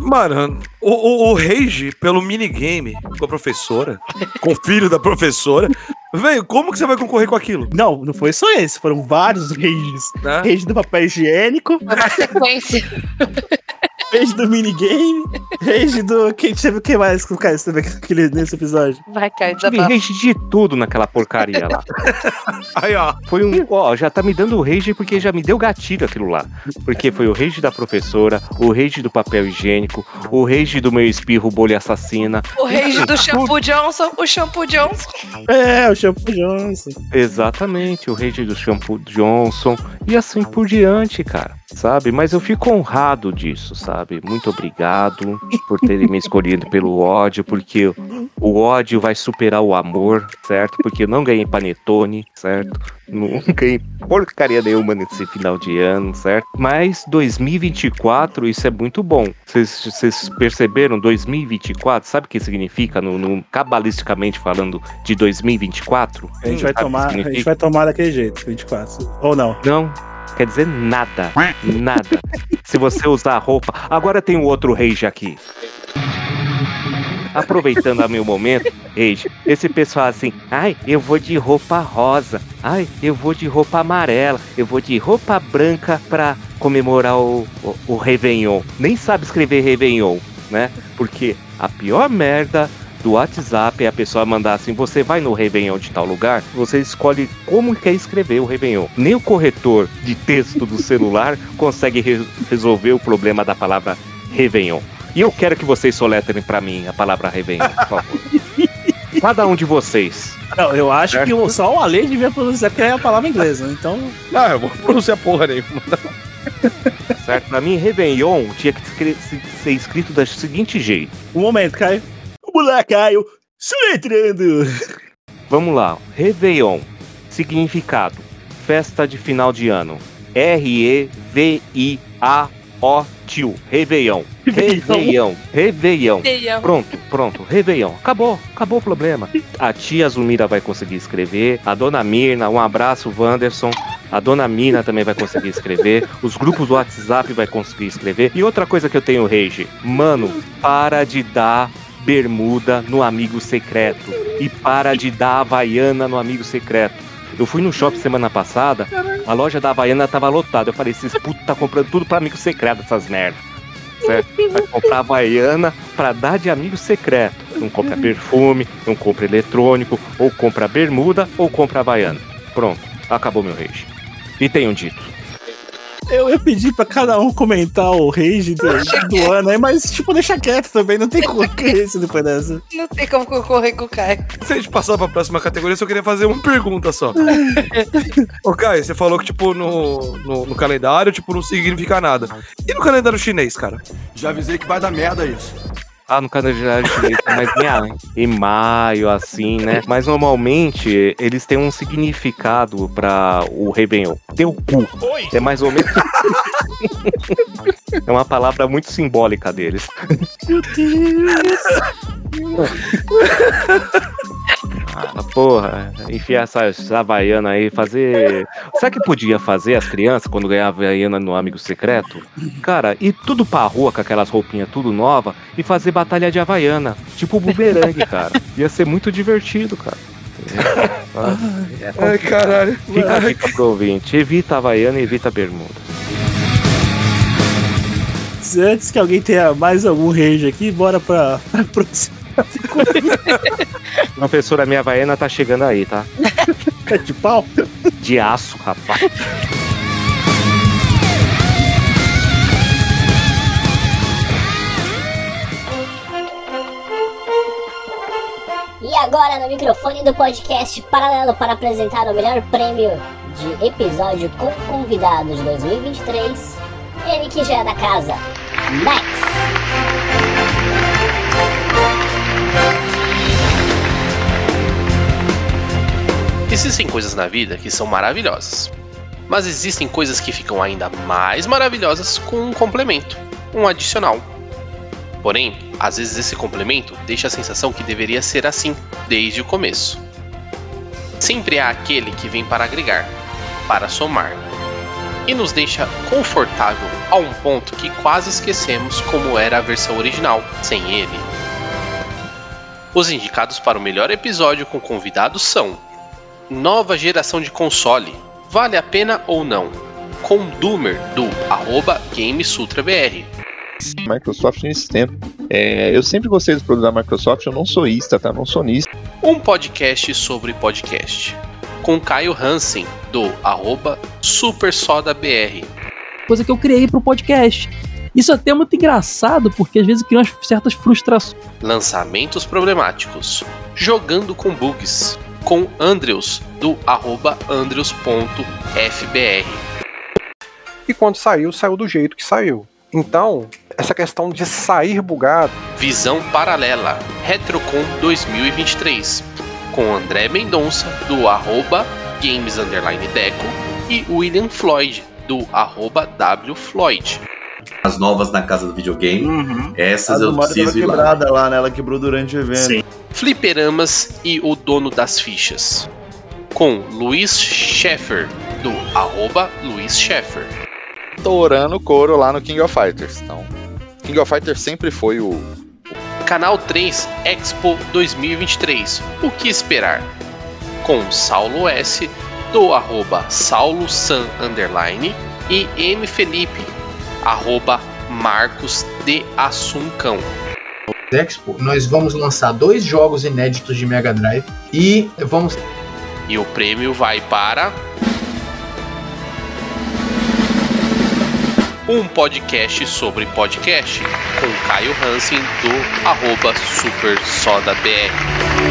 Mano, o, o, o Rage, pelo minigame com a professora, com o filho da professora, velho, como que você vai concorrer com aquilo? Não, não foi só esse, foram vários rages. Né? Rage do papel higiênico, Foi uma sequência. rage do minigame, rage do. Quem teve o que mais que o Caio teve aquele, nesse episódio? Vai cair Tive rage de tudo naquela porcaria lá. Aí, ó. Foi um. Ó, já tá me dando rage porque já me deu gatilho aquilo lá. Porque foi o rage da professora, o rage do papel higiênico, o rage do meu espirro bolha assassina. O rage do shampoo Johnson, o shampoo Johnson. É, o shampoo Johnson. Exatamente, o rage do shampoo Johnson e assim por diante, cara. Sabe? Mas eu fico honrado disso, sabe? Muito obrigado por terem me escolhido pelo ódio, porque o ódio vai superar o amor, certo? Porque eu não ganhei panetone, certo? Não ganhei porcaria nenhuma nesse final de ano, certo? Mas 2024, isso é muito bom. Vocês perceberam? 2024, sabe o que significa, no, no- cabalisticamente falando, de 2024? A gente vai Sabe tomar, a gente vai tomar daquele jeito, 24. Ou não? Não, quer dizer nada. Nada. Se você usar a roupa. Agora tem um outro rage aqui. Aproveitando a meu momento, rage, esse pessoal assim, ai, eu vou de roupa rosa, ai, eu vou de roupa amarela, eu vou de roupa branca pra comemorar o, o, o Réveillon. Nem sabe escrever Réveillon, né? Porque a pior merda do WhatsApp é a pessoa mandar assim: você vai no Réveillon de tal lugar, você escolhe como quer escrever o Réveillon. Nem o corretor de texto do celular consegue re- resolver o problema da palavra Réveillon. E eu quero que vocês soletrem pra mim a palavra Réveillon, por favor. Cada um de vocês. Não, eu acho Certo. que só o Ale devia pronunciar, porque é a palavra inglesa. Então. Não, eu vou pronunciar porra nenhuma. Certo? Pra mim, Réveillon tinha que ser escrito do seguinte jeito. Um momento, Caio. Vamos lá, Caio. Soletrando. Vamos lá. Réveillon. Significado: festa de final de ano. R-E-V-I-A-O tio. Réveillon. Réveillon. Réveillon. Réveillon. Pronto, pronto. Réveillon. Acabou. Acabou o problema. A tia Zumira vai conseguir escrever. A dona Mirna, um abraço, Wanderson. A dona Mina também vai conseguir escrever. Os grupos do WhatsApp vai conseguir escrever. E outra coisa que eu tenho, Rage. Mano, para de dar bermuda no amigo secreto. E para de dar havaiana no amigo secreto. Eu fui no shopping semana passada, a loja da Havaiana tava lotada. Eu falei, esses putos tá comprando tudo pra amigo secreto, essas merdas. Certo? Vai comprar Havaiana pra dar de amigo secreto. Não compra perfume, não compra eletrônico, ou compra bermuda, ou compra Havaiana. Pronto, acabou meu rage. E tenham dito. Eu ia pedir pra cada um comentar o rage do, do ano aí, mas, tipo, deixa quieto também. Não tem concorrência depois dessa. Não tem como concorrer com o Caio. Se a gente passar pra próxima categoria, eu só queria fazer uma pergunta só. Ô, Caio, você falou que, tipo, no, no, no calendário, tipo, não significa nada. E no calendário chinês, cara? Já avisei que vai dar merda isso. Ah, no calendário chinês é mais em, em maio, assim, né? Mas normalmente eles têm um significado pra o Réveillon. Teu cu. É mais ou menos. é uma palavra muito simbólica deles. Meu Deus. Ah, porra, enfiar essas Havaianas aí, fazer. Sabe o que podia fazer as crianças quando ganhavam Havaiana no Amigo Secreto? Cara, ir tudo pra rua com aquelas roupinhas tudo nova e fazer batalha de Havaiana. Tipo bumerangue, cara. Ia ser muito divertido, cara. É. Ai, caralho. Fica a dica pro ouvinte: evita Havaiana e evita bermuda. Antes que alguém tenha mais algum rage aqui, bora pra, pra próxima. Professora, minha Havaiana tá chegando aí, tá? É de pau? De aço, rapaz. E agora no microfone do podcast Paralelo para apresentar o melhor prêmio de episódio com convidados de 2023, ele que já é da casa, Max. Existem coisas na vida que são maravilhosas, mas existem coisas que ficam ainda mais maravilhosas com um complemento, um adicional. Porém, às vezes esse complemento deixa a sensação que deveria ser assim desde o começo. Sempre há aquele que vem para agregar, para somar, e nos deixa confortável a um ponto que quase esquecemos como era a versão original sem ele. Os indicados para o melhor episódio com convidados são Nova geração de console, vale a pena ou não? Com Doomer do arroba GameSutraBR. Microsoft nesse tempo. É, eu sempre gostei dos produtos da Microsoft, eu não sou ista, tá? Não sou nisso. Um podcast sobre podcast. Com Caio Hansen do arroba SuperSodaBR. Coisa que eu criei pro podcast. Isso até é muito engraçado, porque às vezes cria umas certas frustrações. Lançamentos problemáticos. Jogando com bugs. Com Andrews do arroba Andrews.fbr. E quando saiu, saiu do jeito que saiu. Então, essa questão de sair bugado. Visão Paralela, Retrocon 2023, com André Mendonça, do arroba Games Underline Deco, e William Floyd, do arroba WFloyd. As novas na casa do videogame. Uhum. Essas A eu preciso ir lá. quebrada lá, né? Ela quebrou durante o evento. Fliperamas e o Dono das Fichas, com Luiz Sheffer, do arroba Luiz Sheffer. Torando o couro lá no King of Fighters. Então, King of Fighters sempre foi o. Canal 3 Expo 2023. O que esperar? Com Saulo S, do arroba Saulo San Underline e M Felipe, arroba Marcos de Assuncão. Expo, nós vamos lançar dois jogos inéditos de Mega Drive e vamos. E o prêmio vai para. Um podcast sobre podcast com Caio Hansen do arroba SuperSodaBR.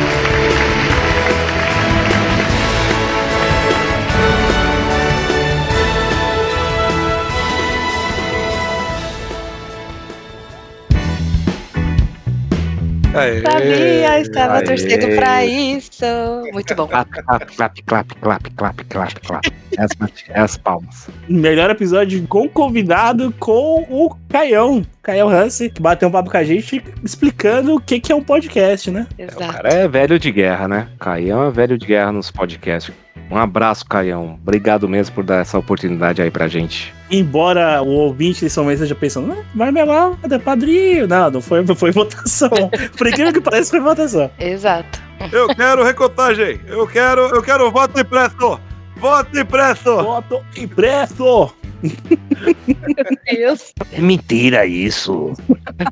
Aê, Sabia, estava Aê. torcendo pra isso. Muito bom. Clap, clap, clap, clap, clap, clap, clap, clap. As, as palmas. Melhor episódio com convidado com o Caião. Caião Hansen, que bateu um papo com a gente explicando o que, que é um podcast, né? O cara é velho de guerra, né? Caião é velho de guerra nos podcasts. Um abraço, Caião. Obrigado mesmo por dar essa oportunidade aí pra gente. Embora o ouvinte desse momento esteja pensando, "Ah, marmelada, é padrinho. Não, não foi, foi votação. Por incrível que pareça, foi votação. Exato. Eu quero recontagem. Eu quero, eu quero voto impresso. Voto impresso. Voto impresso. Meu Deus. É mentira isso.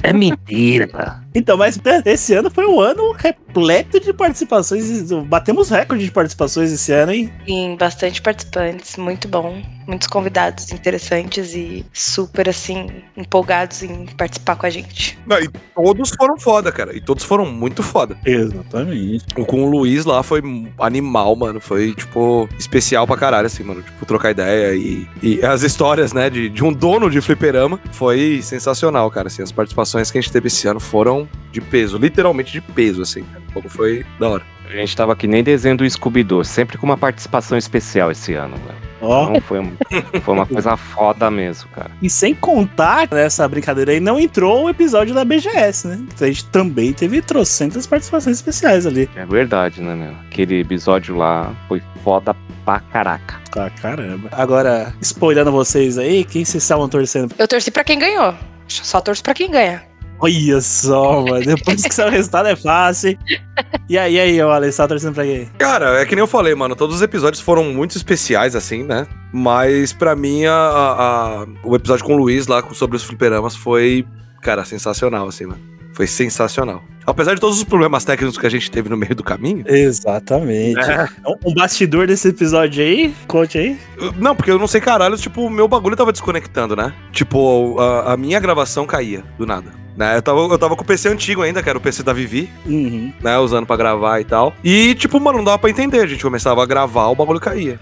É mentira. Então, mas né, esse ano foi um ano re- repleto de participações. Batemos recorde de participações esse ano, hein? Sim, bastante participantes, muito bom. Muitos convidados interessantes e super, assim, empolgados em participar com a gente. Não, e todos foram foda, cara. E todos foram muito foda. Exatamente. O com o Luiz lá foi animal, mano. Foi, tipo, especial pra caralho, assim, mano. Tipo, trocar ideia e, e as histórias, né, de, de um dono de fliperama foi sensacional, cara. Assim, as participações que a gente teve esse ano foram de peso, literalmente de peso, assim. Como foi da hora. A gente tava que nem desenho do Scooby-Doo, sempre com uma participação especial esse ano, velho. Ó. Então foi, foi uma coisa foda mesmo, cara. E sem contar nessa brincadeira aí, não entrou o episódio da BGS, né? Então a gente também teve trocentas participações especiais ali. É verdade, né, meu? Aquele episódio lá foi foda pra caraca. Ah, caramba. Agora, spoilando vocês aí, quem vocês estavam torcendo? Eu torci pra quem ganhou. Só torço pra quem ganha. Olha só, mano. Depois que sai o resultado é fácil. E aí, e aí, ó, Alex, tá torcendo pra quem? Cara, é que nem eu falei, mano. Todos os episódios foram muito especiais, assim, né? Mas pra mim, a, a- o episódio com o Luiz lá sobre os fliperamas foi, cara, sensacional, assim, mano. Foi sensacional. Apesar de todos os problemas técnicos que a gente teve no meio do caminho. Exatamente. É. Um bastidor desse episódio aí, conte aí. Não, porque eu não sei caralho, tipo, o meu bagulho tava desconectando, né? Tipo, a, a minha gravação caía do nada. Né? Eu, tava, eu tava com o PC antigo ainda, que era o PC da Vivi, Uhum. né? Usando pra gravar e tal. E, tipo, mano, não dava pra entender. A gente começava a gravar, o bagulho caía.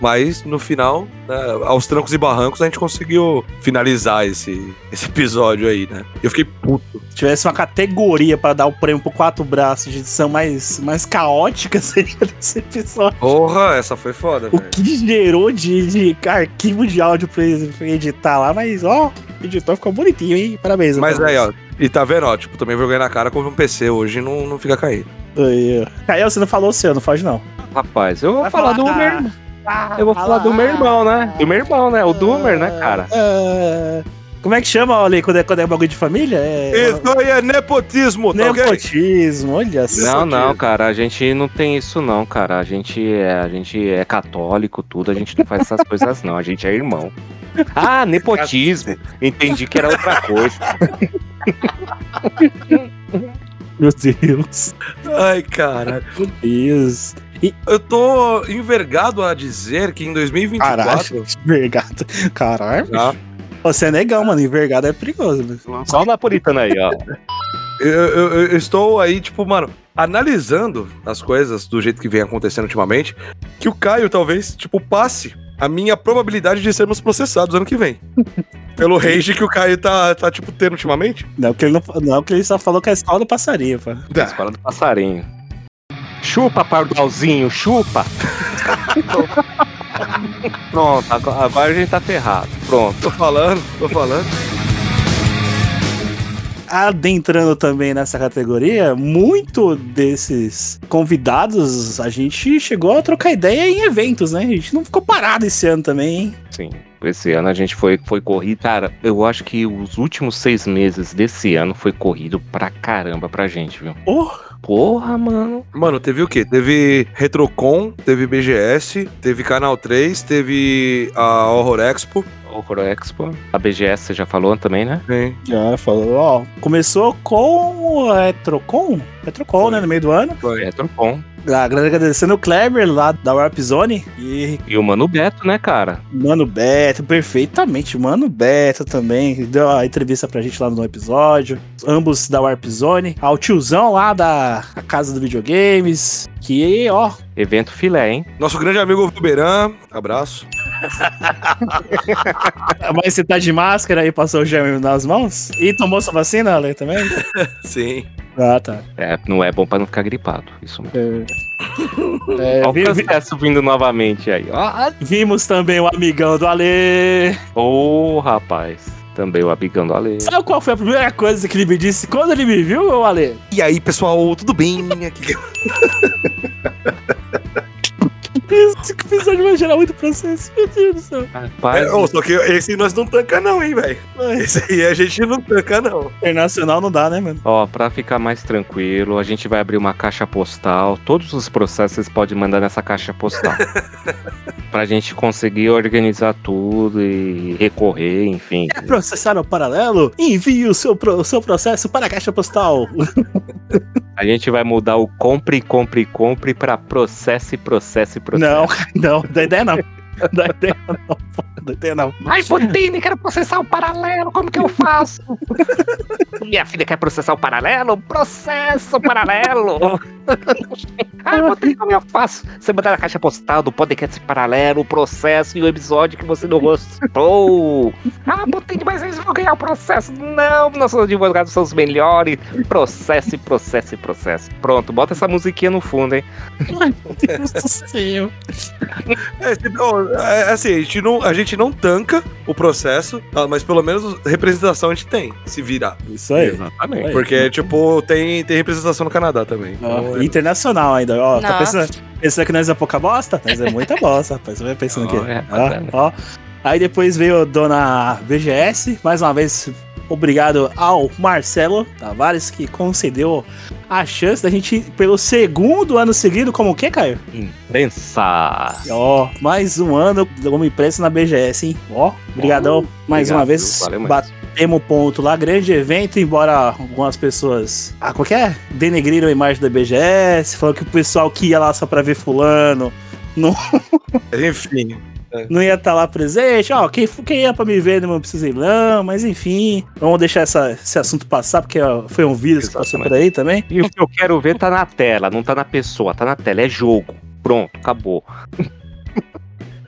Mas no final, né, aos trancos e barrancos, a gente conseguiu finalizar esse, esse episódio aí, né? Eu fiquei puto. Se tivesse uma categoria pra dar o prêmio pro quatro braços de edição mais, mais caótica, seria desse episódio. Porra, essa foi foda, O velho. que gerou de, de arquivo de áudio pra editar lá, mas ó, o editor ficou bonitinho, hein? Parabéns. Mas parabéns. aí, ó. E tá vendo, ó, tipo, também vergonha na cara como um PC hoje não, não fica caindo. Aí, ó. Caio, você não falou o seu, não foge não. Rapaz, eu vou Vai falar do falar. meu irmão. Eu vou falar do meu irmão, né? Do meu irmão, né? O Doomer, né, cara? Ah, como é que chama, olha, quando é, quando é bagulho de família? É... Isso aí é nepotismo, tá? Nepotismo, olha só. Não, não, cara, a gente não tem isso não, cara. A gente é, a gente é católico, tudo, a gente não faz essas coisas não, a gente é irmão. Ah, nepotismo. Entendi que era outra coisa. Meu Deus. Ai, caralho. Meu Deus. E... Eu tô envergado a dizer que em 2024. Caralho, envergado. Caralho. Já. Você é negão, mano. Envergado é perigoso. Né? Só o napolitano aí, ó. Eu, eu- eu estou aí, tipo, mano, analisando as coisas do jeito que vem acontecendo ultimamente, que o Caio talvez, tipo, passe a minha probabilidade de sermos processados ano que vem. Pelo rage que o Caio tá, tá tipo, tendo ultimamente. Não, que ele não, não, que ele só falou que é a escola do passarinho, pô. A escola do passarinho. Chupa, pardalzinho, chupa. Pronto, agora, a gente tá ferrado. Pronto. Tô falando, tô falando. Adentrando também nessa categoria, muito desses convidados a gente chegou a trocar ideia em eventos, né? A gente não ficou parado esse ano também, hein? Sim. Esse ano a gente foi, foi corrido. Cara, eu acho que os últimos seis meses desse ano foi corrido pra caramba pra gente, viu? Porra! Porra, mano. Mano, teve o quê? Teve Retrocon, teve BGS, teve Canal 3, teve a Horror Expo. Horror Expo. A BGS você já falou também, né? Sim. Já falou, ó. Começou com o Retrocon? Retrocon, né? No meio do ano. Foi. Retrocon. A grande agradecendo o Kleber lá da Warp Zone e E o Mano Beto, né, cara? Mano Beto, perfeitamente. Mano Beto também. Deu a entrevista pra gente lá no episódio. Ambos da Warp Zone. Ao tiozão lá da a Casa do Videogames. Que, ó. Evento filé, hein? Nosso grande amigo Vuberan, abraço. Mas você tá de máscara aí, passou o gel nas mãos? E tomou sua vacina, Ale, também? Sim. Ah, tá. É, não é bom pra não ficar gripado. Isso mesmo. É, Olha o vi- Cancé subindo novamente aí. Ó, vimos também o amigão do Ale. Ô, rapaz. Também o Abigão do Ale. Sabe qual foi a primeira coisa que ele me disse quando ele me viu, ô Ale? E aí, pessoal, tudo bem? Aqui... Que episódio vai gerar muito processo. Meu Deus do céu. É, ô, só que esse nós não tanca não, hein, velho. Esse aí a gente não tanca não. Internacional não dá, né, mano? Ó, pra ficar mais tranquilo, a gente vai abrir uma caixa postal. Todos os processos vocês podem mandar nessa caixa postal. pra gente conseguir organizar tudo e recorrer, enfim. Quer processar no paralelo? Envie o seu, pro- o seu processo para a caixa postal. A gente vai mudar o compre, compre, compre pra processe, processe, processe. Não, não, dá ideia não. Pô, dá ideia não. Ai, Botini, quero processar o paralelo, como que eu faço? Minha filha quer processar o paralelo? Processo o paralelo! Ai, Botini, como eu faço? Você mandar na caixa postal do podcast paralelo, o processo e o episódio que você não gostou. Ah, Botini, mas eles vão ganhar o processo. Não, nossos advogados são os melhores. Processe, processe, processe. Pronto, bota essa musiquinha no fundo, hein? Meu Deus do céu. É, se- ó, é, assim, a gente, não, a gente não tanca o processo, tá? mas pelo menos representação a gente tem, se virar. Isso aí. Exatamente. Porque, tipo, tem, tem representação no Canadá também. Então, Ó, internacional ainda, ó. Tá pensando, pensando que nós é pouca bosta? Nós é muita bosta, rapaz. Você vai pensando que. Ó, é, ó, bacana. ó. Aí depois veio a dona BGS, mais uma vez. Obrigado ao Marcelo Tavares, que concedeu a chance da gente, ir pelo segundo ano seguido, como o que, Caio? Imprensa. Ó, mais um ano como imprensa na BGS, hein? Ó, brigadão mais obrigado, uma vez. valeu. Batemos ponto lá, grande evento, embora algumas pessoas. Ah, qual que é? Denegriram a imagem da BGS, falou que o pessoal que ia lá só pra ver fulano não, Enfim. Não ia estar lá presente. Ó, quem, quem ia pra me ver não precisa ir não, mas enfim. Vamos deixar essa- esse assunto passar, porque ó, foi um vírus que passou por aí também. E o que eu quero ver tá na tela, não tá na pessoa, tá na tela, é jogo. Pronto, acabou.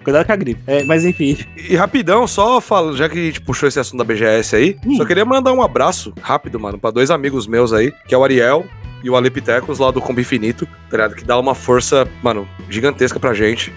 Cuidado com a gripe. É, mas enfim. E rapidão, só falo, já que a gente puxou esse assunto da BGS aí, só queria mandar um abraço rápido, mano, pra dois amigos meus aí, que é o Ariel e o Alepitecos lá do Combi Infinito, tá ligado? Que dá uma força, mano, gigantesca pra gente.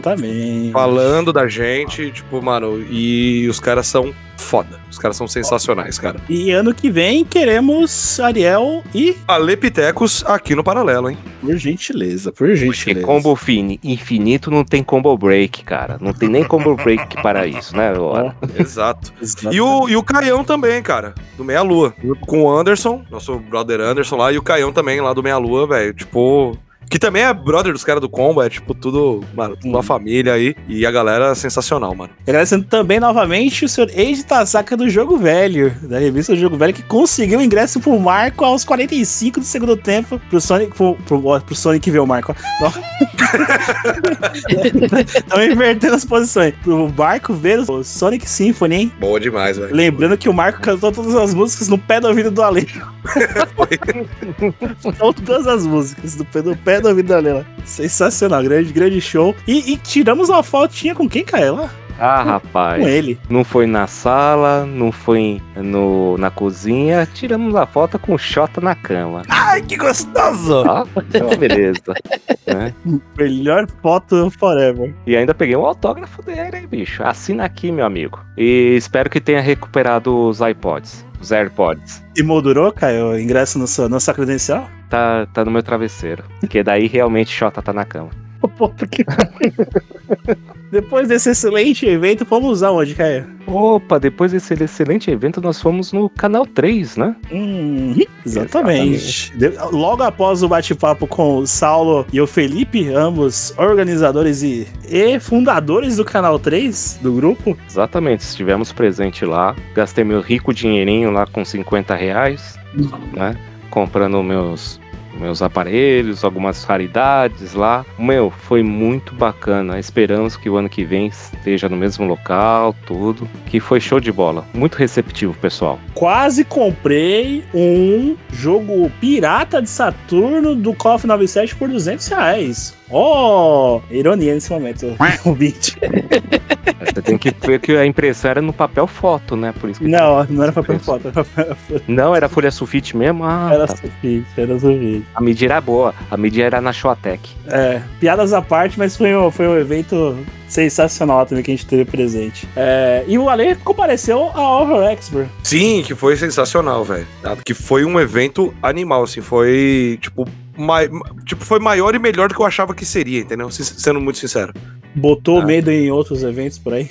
Também. Falando da gente, tipo, mano, e os caras são foda. Os caras são sensacionais, cara. E ano que vem queremos Ariel e. Alepitecos aqui no paralelo, hein? Por gentileza, por Porque gentileza. combo fini, infinito não tem combo break, cara. Não tem nem combo break para isso, né? Ora? Exato. E o, e o Caião também, cara, do Meia Lua. Com o Anderson, nosso brother Anderson lá, e o Caião também lá do Meia Lua, velho. Tipo. Que também é brother dos caras do combo, é tipo tudo, mano, tudo uma família aí. E a galera é sensacional, mano. Agradecendo também novamente o senhor Eiji Tasaka do Jogo Velho, da revista Jogo Velho, que conseguiu o ingresso pro Marco aos 45 do segundo tempo pro Sonic, pro, pro, pro Sonic ver o Marco. Estão invertendo as posições. Pro Marco ver o Sonic Symphony, hein? Boa demais, velho. Lembrando que o Marco cantou todas as músicas no pé do ouvido do Ale. todas as músicas do pé do, pé do Ale. lá. Sensacional, grande, grande show. E, e tiramos uma fotinha com quem, Caio? Ah, rapaz. Com ele. Não foi na sala, não foi no, na cozinha. Tiramos a foto com o Xota na cama. Ai, que gostoso! Ah, então beleza. né? Melhor foto forever. E ainda peguei um autógrafo dele, hein, bicho. Assina aqui, meu amigo. E espero que tenha recuperado os iPods, os AirPods. E moldurou, Caio, o ingresso no seu, na sua credencial? Tá, tá no meu travesseiro. Porque daí realmente Xota tá na cama. Puta que Depois desse excelente evento, fomos usar onde, Caio? Opa, depois desse excelente evento, nós fomos no canal 3, né? Hum, exatamente. De- logo após o bate-papo com o Saulo e o Felipe, ambos organizadores e, e fundadores do canal 3 do grupo. Exatamente, estivemos presentes lá. Gastei meu rico dinheirinho lá com 50 reais, né? Comprando meus, meus aparelhos, algumas raridades lá. Meu, foi muito bacana. Esperamos que o ano que vem esteja no mesmo local, tudo. Que foi show de bola. Muito receptivo, pessoal. Quase comprei um jogo pirata de Saturno do KOF 97 por 200 reais. Oh, ironia nesse momento, ouvinte. Você tem que ver que a impressão era no papel foto, né? Por isso que Não, não era papel foto. Era papel Não, era folha sulfite mesmo? Ah, Era tá. sulfite, era sulfite. A medida era boa. A medida era na Shoatec. É, piadas à parte, mas foi um, foi um evento sensacional também que a gente teve presente. É, e o Ale compareceu a Over Expert. Sim, que foi sensacional, velho. Que foi um evento animal, assim, foi, tipo, tipo, foi maior e melhor do que eu achava que seria, entendeu? Sendo muito sincero. Botou medo em outros eventos por aí.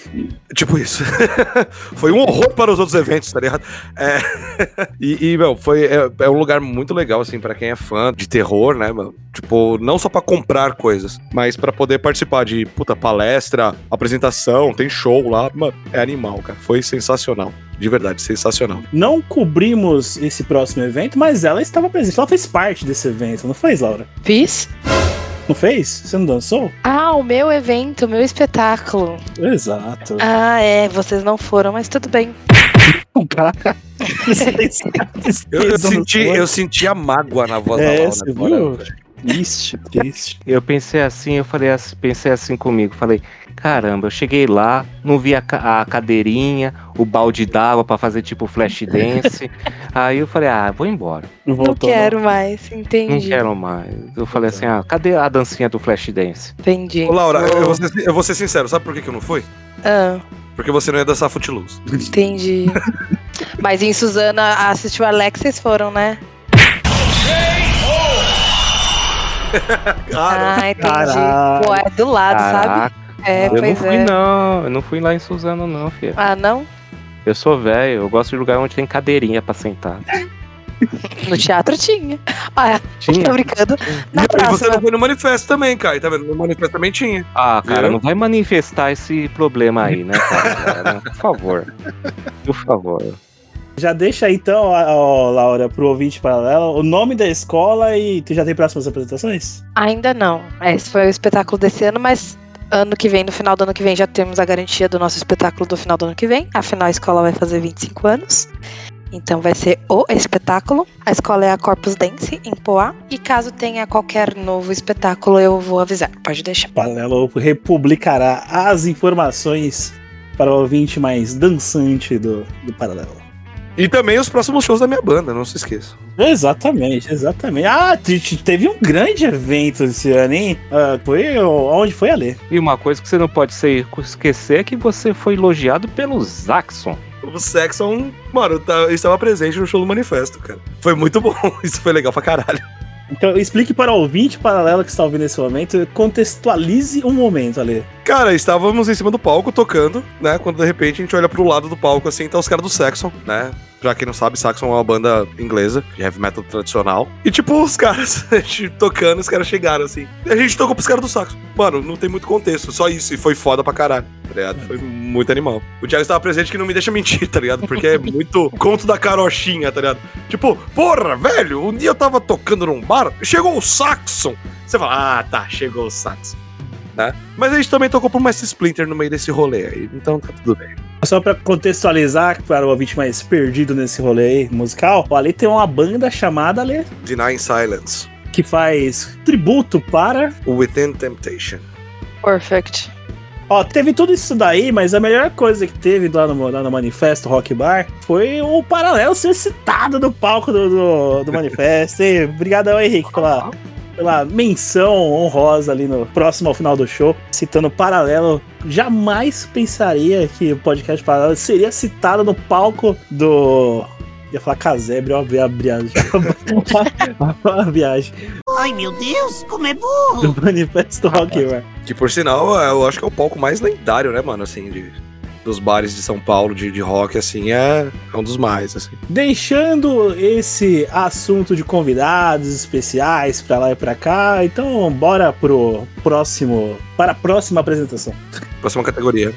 Tipo isso. foi um horror para os outros eventos, tá ligado? É... e, e, meu, foi, é, é, um lugar muito legal, assim, para quem é fã de terror, né, mano? Tipo, não só para comprar coisas, mas para poder participar de, puta, palestra, apresentação, tem show lá. Mano, é animal, cara. Foi sensacional. De verdade, sensacional. Não cobrimos esse próximo evento, mas ela estava presente. Ela fez parte desse evento, não fez, Laura? Fiz. Não fez? Você não dançou? Ah, o meu evento, o meu espetáculo. Exato. Ah, é, vocês não foram, mas tudo bem. Eu, eu, senti, eu senti a mágoa na voz é, da Laura. Você viu? Triste, triste. Eu pensei assim, eu falei assim, pensei assim comigo, falei, caramba, eu cheguei lá, não vi a, a cadeirinha, o balde d'água para fazer tipo flash dance. aí eu falei, ah, vou embora. Não, não quero não. mais, entendi. Não quero mais. Eu falei assim, ah, cadê a dancinha do flash dance? Entendi. Ô, Laura, eu vou, ser, eu vou ser sincero, sabe por que, que eu não fui? Ah. Porque você não ia dançar Footloose. Entendi. Mas em Suzana assistiu Alex, vocês foram, né? Cara, ah, entendi. Caraca. Pô, é do lado, Caraca. sabe? É, eu pois não fui, é. não. Eu não fui lá em Suzano, não, filho. Ah, não? Eu sou velho, eu gosto de lugar onde tem cadeirinha pra sentar. No teatro tinha. Ah, Tinha? tô brincando. Na e, e você não foi no manifesto também, cara. Tá vendo? No manifesto também tinha. Ah, cara, Viu? não vai manifestar esse problema aí, né, cara? Por favor. Por favor. Já deixa aí então, ó, Laura, pro ouvinte paralelo, o nome da escola e tu já tem próximas apresentações? Ainda não. Esse foi o espetáculo desse ano, mas ano que vem, no final do ano que vem, já temos a garantia do nosso espetáculo do final do ano que vem. Afinal, a escola vai fazer 25 anos. Então vai ser o espetáculo. A escola é a Corpus Dance, em Poá. E caso tenha qualquer novo espetáculo, eu vou avisar. Pode deixar. Paralelo republicará as informações para o ouvinte mais dançante do, do Paralelo. E também os próximos shows da minha banda, não se esqueça. Exatamente, exatamente. Ah, te- te- teve um grande evento esse ano, hein? Ah, foi onde foi a ler. E uma coisa que você não pode ser- esquecer é que você foi elogiado pelo Zaxxon. O Saxon, mano, tá, estava presente no show do Manifesto, cara. Foi muito bom, isso foi legal pra caralho. Então explique para o ouvinte paralelo que está ouvindo nesse momento, contextualize um momento ali. Cara, estávamos em cima do palco tocando, né? Quando de repente a gente olha pro lado do palco assim, tá os caras do Saxon, né? Pra quem não sabe, Saxon é uma banda inglesa de heavy metal tradicional. E tipo, os caras, tocando, os caras chegaram assim. E a gente tocou pros caras do Saxon. Mano, não tem muito contexto, só isso. E foi foda pra caralho, tá ligado? Foi muito animal. O Thiago estava presente que não me deixa mentir, tá ligado? Porque é muito conto da carochinha, tá ligado? Tipo, porra, velho, um dia eu tava tocando num bar, chegou o Saxon. Você fala, ah, tá, chegou o Saxon. Né? Mas a gente também tocou pro Mestre Splinter no meio desse rolê aí, então tá tudo bem. Só pra contextualizar para o ouvinte mais perdido nesse rolê aí, musical, ali tem uma banda chamada ali Denying Silence. que faz tributo para. Within Temptation. Perfect. Ó, teve tudo isso daí, mas a melhor coisa que teve lá no, lá no Manifesto Rock Bar foi o paralelo ser citado no palco do, do, do Manifesto. E Obrigadão, Henrique, pela, pela menção honrosa ali no próximo ao final do show, citando o paralelo. Jamais pensaria que o podcast paralelo seria citado no palco do. Ia falar casebre, ó, a viagem. a viagem. Ai meu Deus, como é burro! Do Manifesto Rock Bar. Que por sinal, eu acho que é o palco mais lendário, né, mano, assim, de, dos bares de São Paulo de, de rock, assim, é, é um dos mais, assim. Deixando esse assunto de convidados especiais pra lá e pra cá, então bora pro próximo. Para a próxima apresentação. Próxima categoria.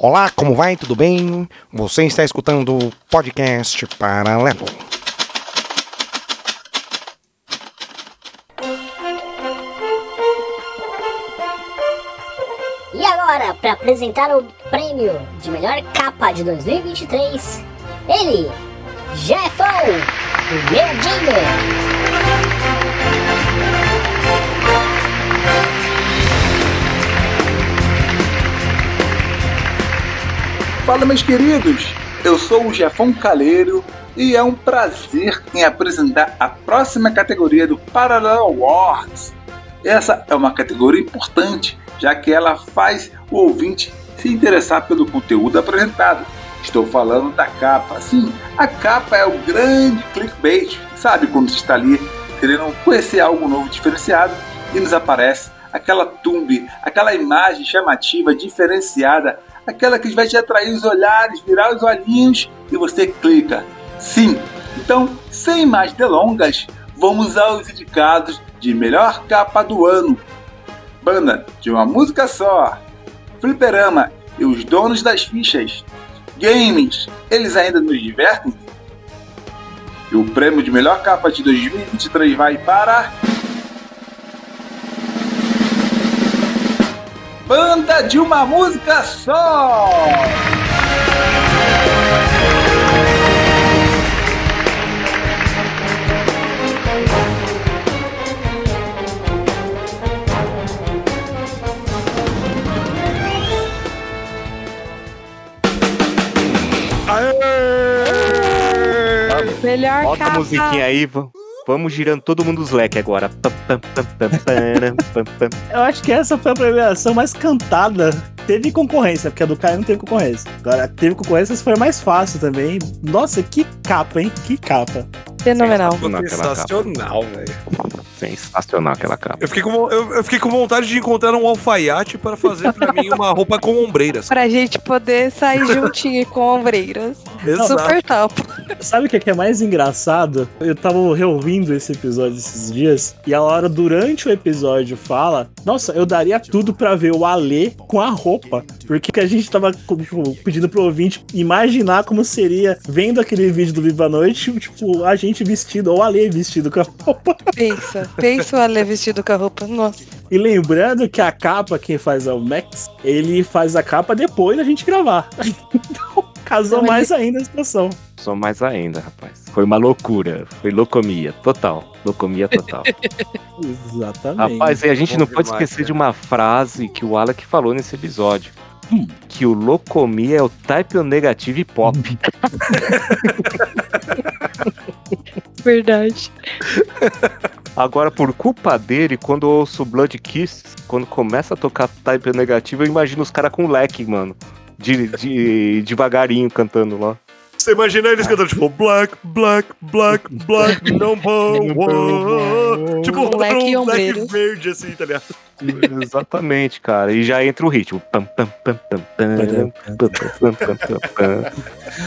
Olá, como vai? Tudo bem? Você está escutando o podcast Paralelo. E agora, para apresentar o prêmio de melhor capa de 2023, ele, Jeffão, do Meu Gamer. Fala, meus queridos! Eu sou o Jefão Caleiro e é um prazer em apresentar a próxima categoria do Parallel Awards. Essa é uma categoria importante, já que ela faz o ouvinte se interessar pelo conteúdo apresentado. Estou falando da capa. Sim, a capa é o grande clickbait. Sabe quando você está ali querendo conhecer algo novo diferenciado e nos aparece aquela thumb, aquela imagem chamativa, diferenciada, aquela que vai te atrair os olhares, virar os olhinhos e você clica. Sim, então, sem mais delongas, vamos aos indicados de melhor capa do ano. Banda de uma música só, Fliperama e os donos das fichas, Games, eles ainda nos divertem? E o prêmio de melhor capa de 2023 vai para. Banda de uma música só! Melhor Bota a musiquinha aí, vamos, vamos girando todo mundo os leques agora. Eu acho que essa foi a premiação mais cantada. Teve concorrência, porque a do Caio não teve concorrência. Agora, teve concorrência, foi a mais fácil também. Nossa, que capa, hein? Que capa. Fenomenal. Sensacional, velho. Sensacional aquela capa. Eu fiquei, com, eu, eu fiquei com vontade de encontrar um alfaiate para fazer pra mim uma roupa com ombreiras. Pra gente poder sair juntinho com ombreiras. Exato. Super top. Sabe o que é, que é mais engraçado? Eu tava reouvindo esse episódio esses dias e a hora durante o episódio fala: Nossa, eu daria tudo pra ver o Alê com a roupa. Porque a gente tava tipo, pedindo pro ouvinte imaginar como seria vendo aquele vídeo do Viva a Noite, tipo, a gente vestido, ou o Alê vestido com a roupa. Pensa, pensa o Ale vestido com a roupa. Nossa. E lembrando que a capa, quem faz é o Max, ele faz a capa depois da gente gravar. Então, casou Então, mais ainda a situação. Só mais ainda, rapaz. Foi uma loucura. Foi locomia. Total. Locomia total. Exatamente. Rapaz, e a gente Bom não pode demais, esquecer de uma frase que o Alec falou nesse episódio. Que o locomia é o type O negativo e pop. Verdade. Agora, por culpa dele, quando eu ouço Blood Kiss, quando começa a tocar type negativo, eu imagino os caras com leque, mano. De, de, devagarinho cantando lá. Você imagina eles cantando tipo Black, Black, Black, Black, number one. Tipo, Black e um ombreiros. verde assim, tá ligado? Exatamente, cara. E já entra o ritmo.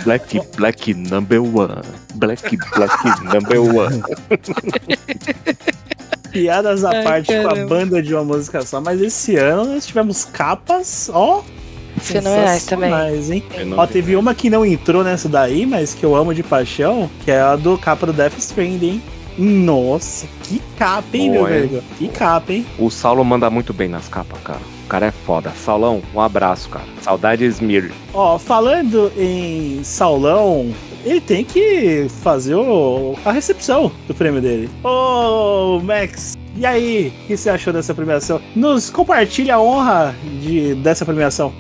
black, black number one. Black, black number one. Piadas à parte com a banda de uma música só, mas esse ano nós tivemos capas, ó. Fenomenais também. Hein? Ó, teve uma que não entrou nessa daí, mas que eu amo de paixão, que é a do capa do Death Stranding, hein? Nossa, que capa, hein, meu Boa, hein? velho? Que capa, hein? O Saulo manda muito bem nas capas, cara. O cara é foda. Saulão, um abraço, cara. Saudades Mir. Ó, falando em Saulão, ele tem que fazer o- a recepção do prêmio dele. Ô, Max, e aí? O que você achou dessa premiação? Nos compartilha a honra de, dessa premiação.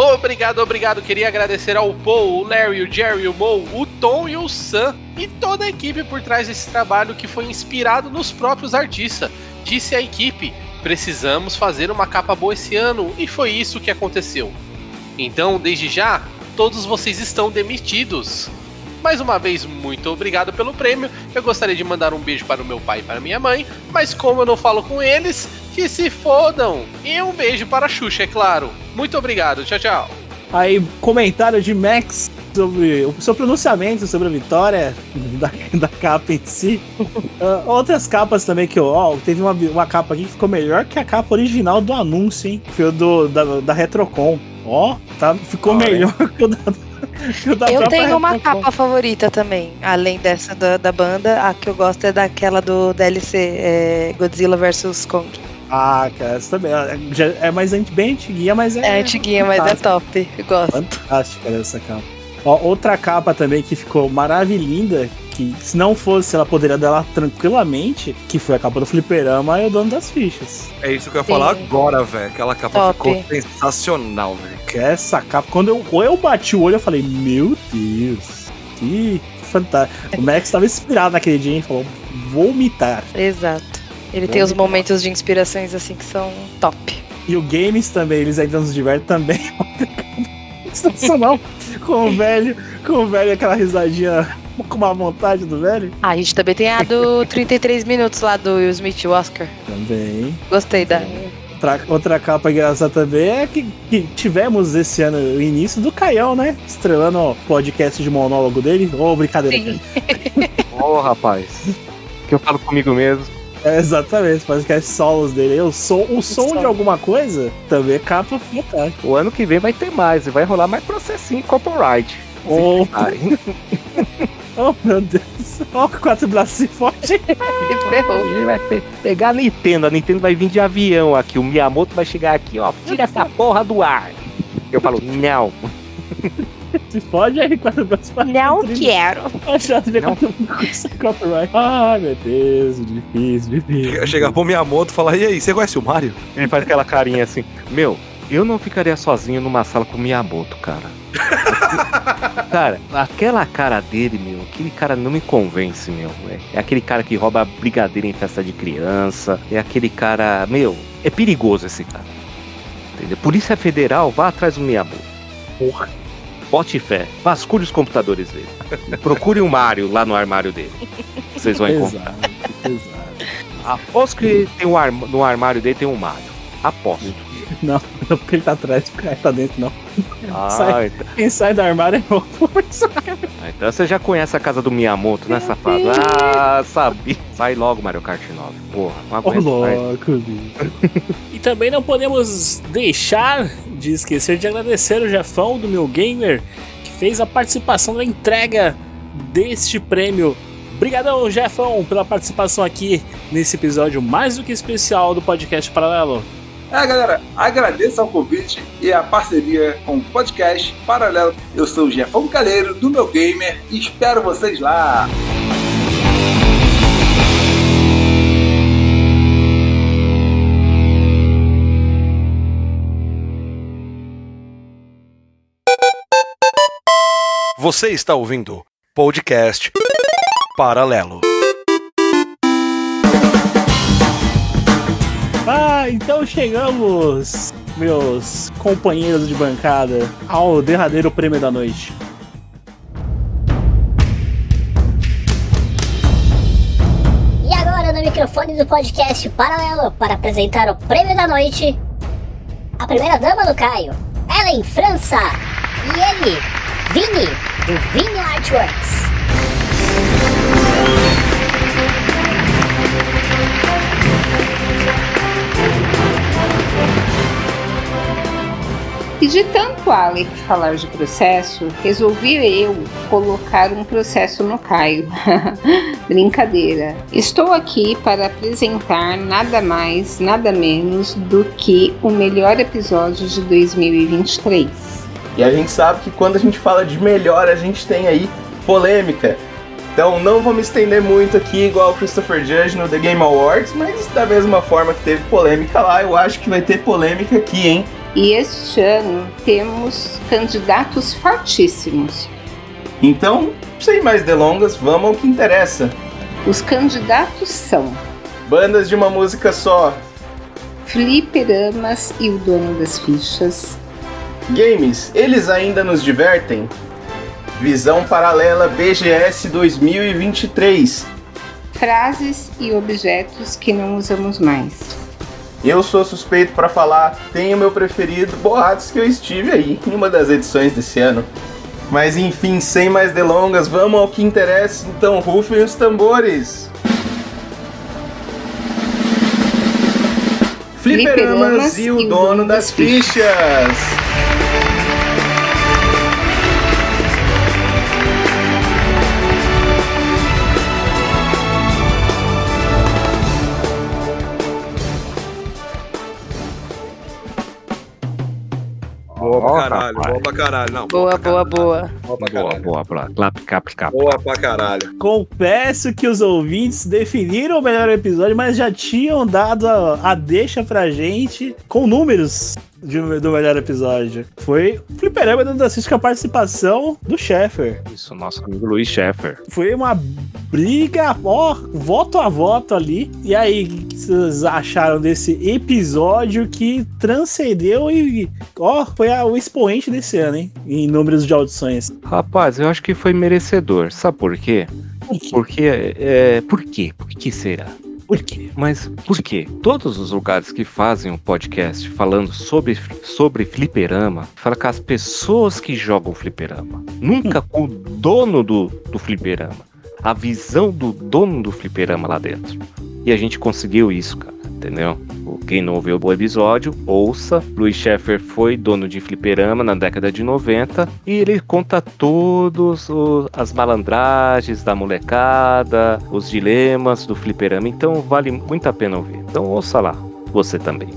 Obrigado, obrigado. Queria agradecer ao Paul, o Larry, o Jerry, o Mo, o Tom e o Sam e toda a equipe por trás desse trabalho que foi inspirado nos próprios artistas. Disse a equipe: precisamos fazer uma capa boa esse ano e foi isso que aconteceu. Então, desde já, todos vocês estão demitidos. Mais uma vez, muito obrigado pelo prêmio. Eu gostaria de mandar um beijo para o meu pai e para minha mãe, mas como eu não falo com eles, que se fodam. E um beijo para a Xuxa, é claro. Muito obrigado, tchau, tchau. Aí, comentário de Max sobre o seu pronunciamento sobre a vitória da, da capa em si. Ah, outras capas também que eu. Ó, teve uma, uma capa aqui que ficou melhor que a capa original do anúncio, hein? Foi o do, da, da Retrocon. Ó, tá, ficou melhor que o da, que o da Eu tenho uma capa favorita também, além dessa da, da banda. A que eu gosto é daquela do DLC é, Godzilla vs Kong. Ah, cara, essa também. é, mais bem antiguinha, mas é. É antiguinha, mas é top. Eu gosto. Fantástica essa capa. Ó, outra capa também que ficou maravilhosa, que se não fosse ela poderia dar tranquilamente, que foi a capa do Fliperama e o dono das fichas. É isso que eu ia falar Sim. agora, velho. Aquela capa Top. ficou sensacional, velho. Que essa capa, quando eu, quando eu bati o olho, eu falei, meu Deus, que fantástico. O Max tava inspirado naquele dia e falou, vou imitar. Exato. Ele tem os momentos de inspirações assim que são top. E o games também, eles ainda nos divertem também. Sensacional. com o velho, com o velho, aquela risadinha com uma vontade do velho. Ah, a gente também tem a do 33 minutos lá do Will Smith e o Oscar. Também. Gostei da. Outra, outra capa engraçada também é que, que tivemos esse ano o início do Caião, né? Estrelando o podcast de monólogo dele. Ô, brincadeira. cara. Ô, rapaz. Que eu falo comigo mesmo. É, exatamente, podcast solos dele. O som, o som de alguma coisa também é capa fantástica. O ano que vem vai ter mais, e vai rolar mais processinho copyright. Oh, oh meu Deus. Ó, oh, quatro braços fortes. Ele vai pe- pegar a Nintendo, a Nintendo vai vir de avião aqui, o Miyamoto vai chegar aqui, ó, tira essa porra do ar. Eu falo, não. Se fode aí, braços fortes. Não quero. Copyright. Ai, meu Deus, difícil, difícil. Chegar pro Miyamoto e falar, e aí, você conhece o Mario? Ele faz aquela carinha assim, meu, eu não ficaria sozinho numa sala com o Miyamoto, cara. cara, aquela cara dele, meu, aquele cara não me convence, meu. É, é aquele cara que rouba brigadeiro em festa de criança. É aquele cara, meu, é perigoso esse cara. Entendeu? Polícia Federal, vá atrás do Miyamoto. Porra. Bote fé, vasculhe os computadores dele. Procure o Mario lá no armário dele. Vocês vão encontrar. Aposto que tem um arma- no armário dele tem um Mario. Aposto. Não, não porque ele tá atrás, porque ele tá dentro, não. Ah, Sai- então- Quem sai do armário é personagem. Ah, Então você já conhece a casa do Miyamoto, né, safado? Ah, sabia. Sai logo, Mario Kart 9. Porra, não aguento louco. E também não podemos deixar de esquecer de agradecer o Jefão do Meu Gamer, que fez a participação da entrega deste prêmio. Obrigadão, Jefão, pela participação aqui nesse episódio mais do que especial do podcast Paralelo. É, galera, agradeço ao convite e a parceria com o podcast Paralelo. Eu sou o Jefão Calheiro, do meu gamer, e espero vocês lá. Você está ouvindo podcast Paralelo. Ah, então chegamos, meus companheiros de bancada, ao derradeiro prêmio da noite. E agora no microfone do podcast Paralelo para apresentar o prêmio da noite, a primeira dama do Caio, Ellen França, e ele, Vini, do Vini Artworks. E de tanto Alec falar de processo, resolvi eu colocar um processo no Caio. Brincadeira. Estou aqui para apresentar nada mais, nada menos do que o melhor episódio de 2023. E a gente sabe que quando a gente fala de melhor, a gente tem aí polêmica. Então não vou me estender muito aqui igual o Christopher Judge no The Game Awards, mas da mesma forma que teve polêmica lá, eu acho que vai ter polêmica aqui, hein? E este ano temos candidatos fortíssimos. Então, sem mais delongas, vamos ao que interessa. Os candidatos são Bandas de uma música só, Fliperamas e o Dono das Fichas, games, eles ainda nos divertem? Visão Paralela BGS 2023. Frases e objetos que não usamos mais. Eu sou suspeito para falar, tenho meu preferido, boatos que eu estive aí em uma das edições desse ano. Mas enfim, sem mais delongas, vamos ao que interessa, então rufem os tambores. Fliperamas e o dono das fichas. Boa pra caralho, rapaz. boa pra caralho. Não, Boa, boa, boa. boa pra Boa, caralho. boa, boa. Clap, cap, cap. Boa pra caralho. Confesso que os ouvintes definiram o melhor episódio, mas já tinham dado a, a deixa pra gente com números. De- do melhor episódio. Foi o Fliperama do Assiste com a participação do Sheffer. Isso, nosso amigo Luiz Sheffer. Foi uma briga, ó, voto a voto ali. E aí, o que vocês acharam desse episódio que transcendeu e, ó, foi a- o expoente desse ano, hein? Em números de audições. Rapaz, eu acho que foi merecedor. Sabe por quê? Porque, é, por quê? Por que será? Por quê? Mas por quê? Todos os lugares que fazem um podcast falando sobre, sobre fliperama, fala com as pessoas que jogam fliperama. Nunca com o dono do, do fliperama. A visão do dono do fliperama lá dentro. E a gente conseguiu isso, cara. Entendeu? Quem não ouviu o episódio, ouça. Louis Sheffer foi dono de fliperama na década de 90 e ele conta todos o- as malandragens da molecada, os dilemas do fliperama. Então vale muito a pena ouvir. Então ouça lá, você também.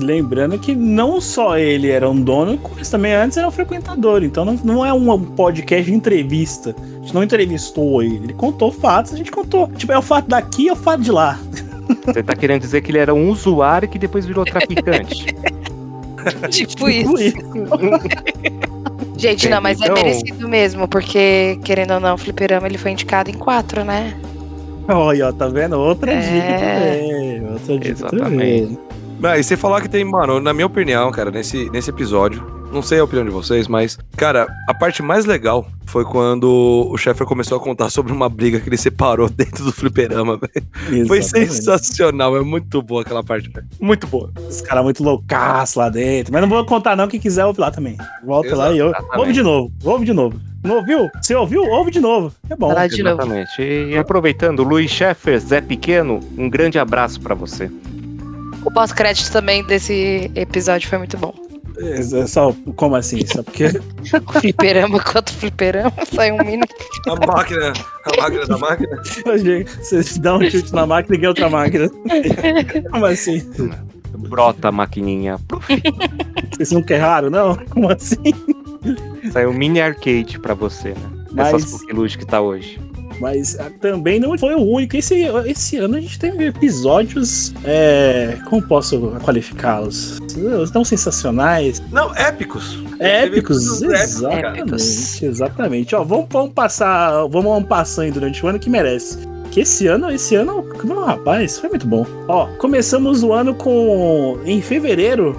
Lembrando que não só ele era um dono, mas também antes era um frequentador. Então não, não é um podcast de entrevista. A gente não entrevistou ele. Ele contou fatos, a gente contou. Tipo, é o fato daqui é o fato de lá. Você tá querendo dizer que ele era um usuário que depois virou traficante? tipo isso. Gente, não, mas Então- é merecido mesmo, porque, querendo ou não, o Fliperama ele foi indicado em quatro, né? Olha, ó, tá vendo? Outra É. dica também. Outra dica Exatamente. também. Ah, e você falar que tem, mano, na minha opinião, cara, nesse, nesse episódio, não sei a opinião de vocês, mas, cara, a parte mais legal foi quando o Sheffer começou a contar sobre uma briga que ele separou dentro do fliperama, velho. Foi sensacional, é muito boa aquela parte, velho. Muito boa. Os caras muito loucaços lá dentro. Mas não vou contar, não. Quem quiser, ouve lá também. Volta lá e ouve. Exatamente. Ouve de novo. Ouve de novo. Não ouviu? Você ouviu? Ouve de novo. É bom. Exatamente. E, aproveitando, Luiz Sheffer, Zé Pequeno, um grande abraço pra você. O pós-crédito também desse episódio foi muito bom. É, é só, como assim? Só porque. Fliperama quanto fliperama, sai um mini. A máquina, a máquina da máquina. Você dá um chute na máquina e ganha outra máquina. Como assim? Brota a maquininha. Vocês nunca erraram, não? Como assim? Saiu um mini arcade pra você, né? Mas- Essas Pokéludes que tá hoje. Mas ah, também não foi o único. Esse, esse ano a gente teve episódios. É, como posso qualificá-los? Tão sensacionais. Não, épicos. Épicos, épicos, exatamente, exatamente. Ó, vamos, vamos passar, vamos um passando durante o ano que merece. Que esse ano, esse ano, não, rapaz, foi muito bom. Ó, começamos o ano com em fevereiro,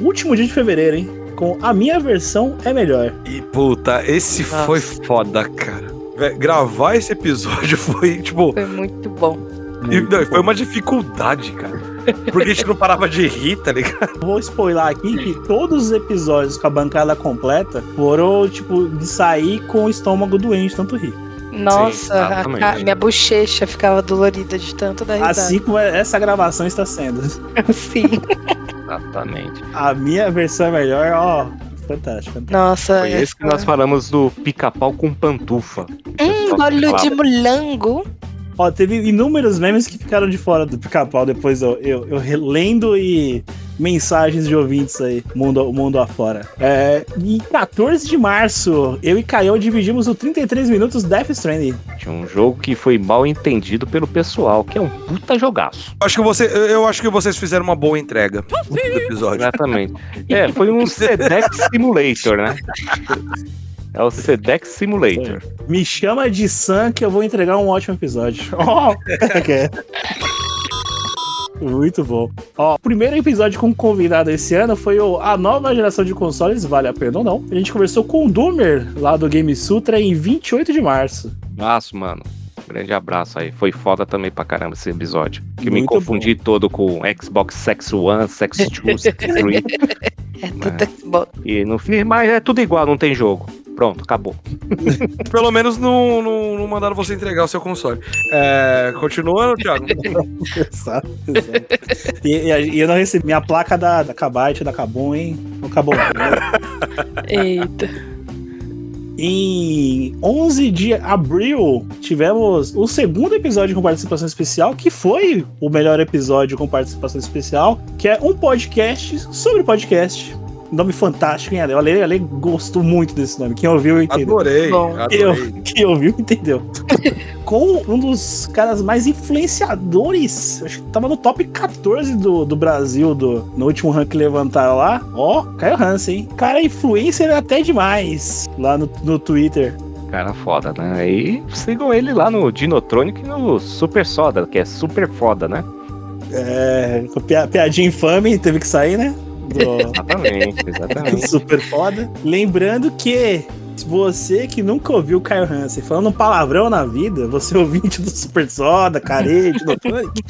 último dia de fevereiro, hein? Com a minha versão é melhor. E puta, esse foi foda, cara. Vé, gravar esse episódio foi, tipo. Foi muito bom. e, não, foi uma dificuldade, cara. Porque a gente não parava de rir, tá ligado? Vou spoiler aqui que todos os episódios com a bancada completa foram, tipo, de sair com o estômago doente, tanto rir. Nossa, a exatamente. ca- minha bochecha ficava dolorida de tanto da risada. Assim como essa gravação está sendo. Sim. Exatamente. A minha versão é melhor, ó. Fantástico. fantástico. Nossa, Foi esse que nós falamos do pica-pau com pantufa. Hum, bolo de mulango. Ó, teve inúmeros memes que ficaram de fora do pica-pau depois eu, eu, eu relendo e mensagens de ouvintes aí, mundo, mundo afora. É, em 14 de março, eu e Caio dividimos o 33 minutos Death Stranding. Tinha um jogo que foi mal entendido pelo pessoal, que é um puta jogaço. Acho que você, eu acho que vocês fizeram uma boa entrega do episódio. Exatamente. É, foi um Sedex Simulator, né? É o Sedex Simulator. Me chama de Sam que eu vou entregar um ótimo episódio. Ó, é. Muito bom. Ó, o primeiro episódio com convidado esse ano foi o A Nova Geração de Consoles, vale a pena ou não. A gente conversou com o Doomer, lá do Game Sutra, em 28 de março. Nossa, mano. Grande abraço aí. Foi foda também pra caramba esse episódio. Que eu me Muito confundi todo com Xbox Sex One, Sex 2, Sex 3. É tudo Xbox. E no fim, mas é tudo igual, não tem jogo. Pronto, acabou. Pelo menos não, não, não mandaram você entregar o seu console. É, continuando, Thiago. exato, exato. E, e- e eu não recebi minha placa da, da Kabite, da Kabum, hein? Não acabou. Eita. Em 11 de abril, tivemos o segundo episódio com participação especial, que foi o melhor episódio com participação especial, que é um podcast sobre podcast. Nome fantástico, hein, Ale? O Ale, Ale gostou muito desse nome. Quem ouviu, entendeu. Adorei, Bom. adorei. Eu, quem ouviu, entendeu. com um dos caras mais influenciadores. Acho que tava no top 14 do, do Brasil do, no último rank que levantaram lá. Ó, Caio Hansen, hein? Cara, influencer até demais lá no, no Twitter. Cara foda, né? Aí sigam ele lá no Dinotronic e no Super Soda, que é super foda, né? É, piadinha infame, teve que sair, né? Exatamente, exatamente. Super foda. Lembrando que você que nunca ouviu o Caio Hansen falando um palavrão na vida, você ouvinte do Super Soda, Carete, do Tonic,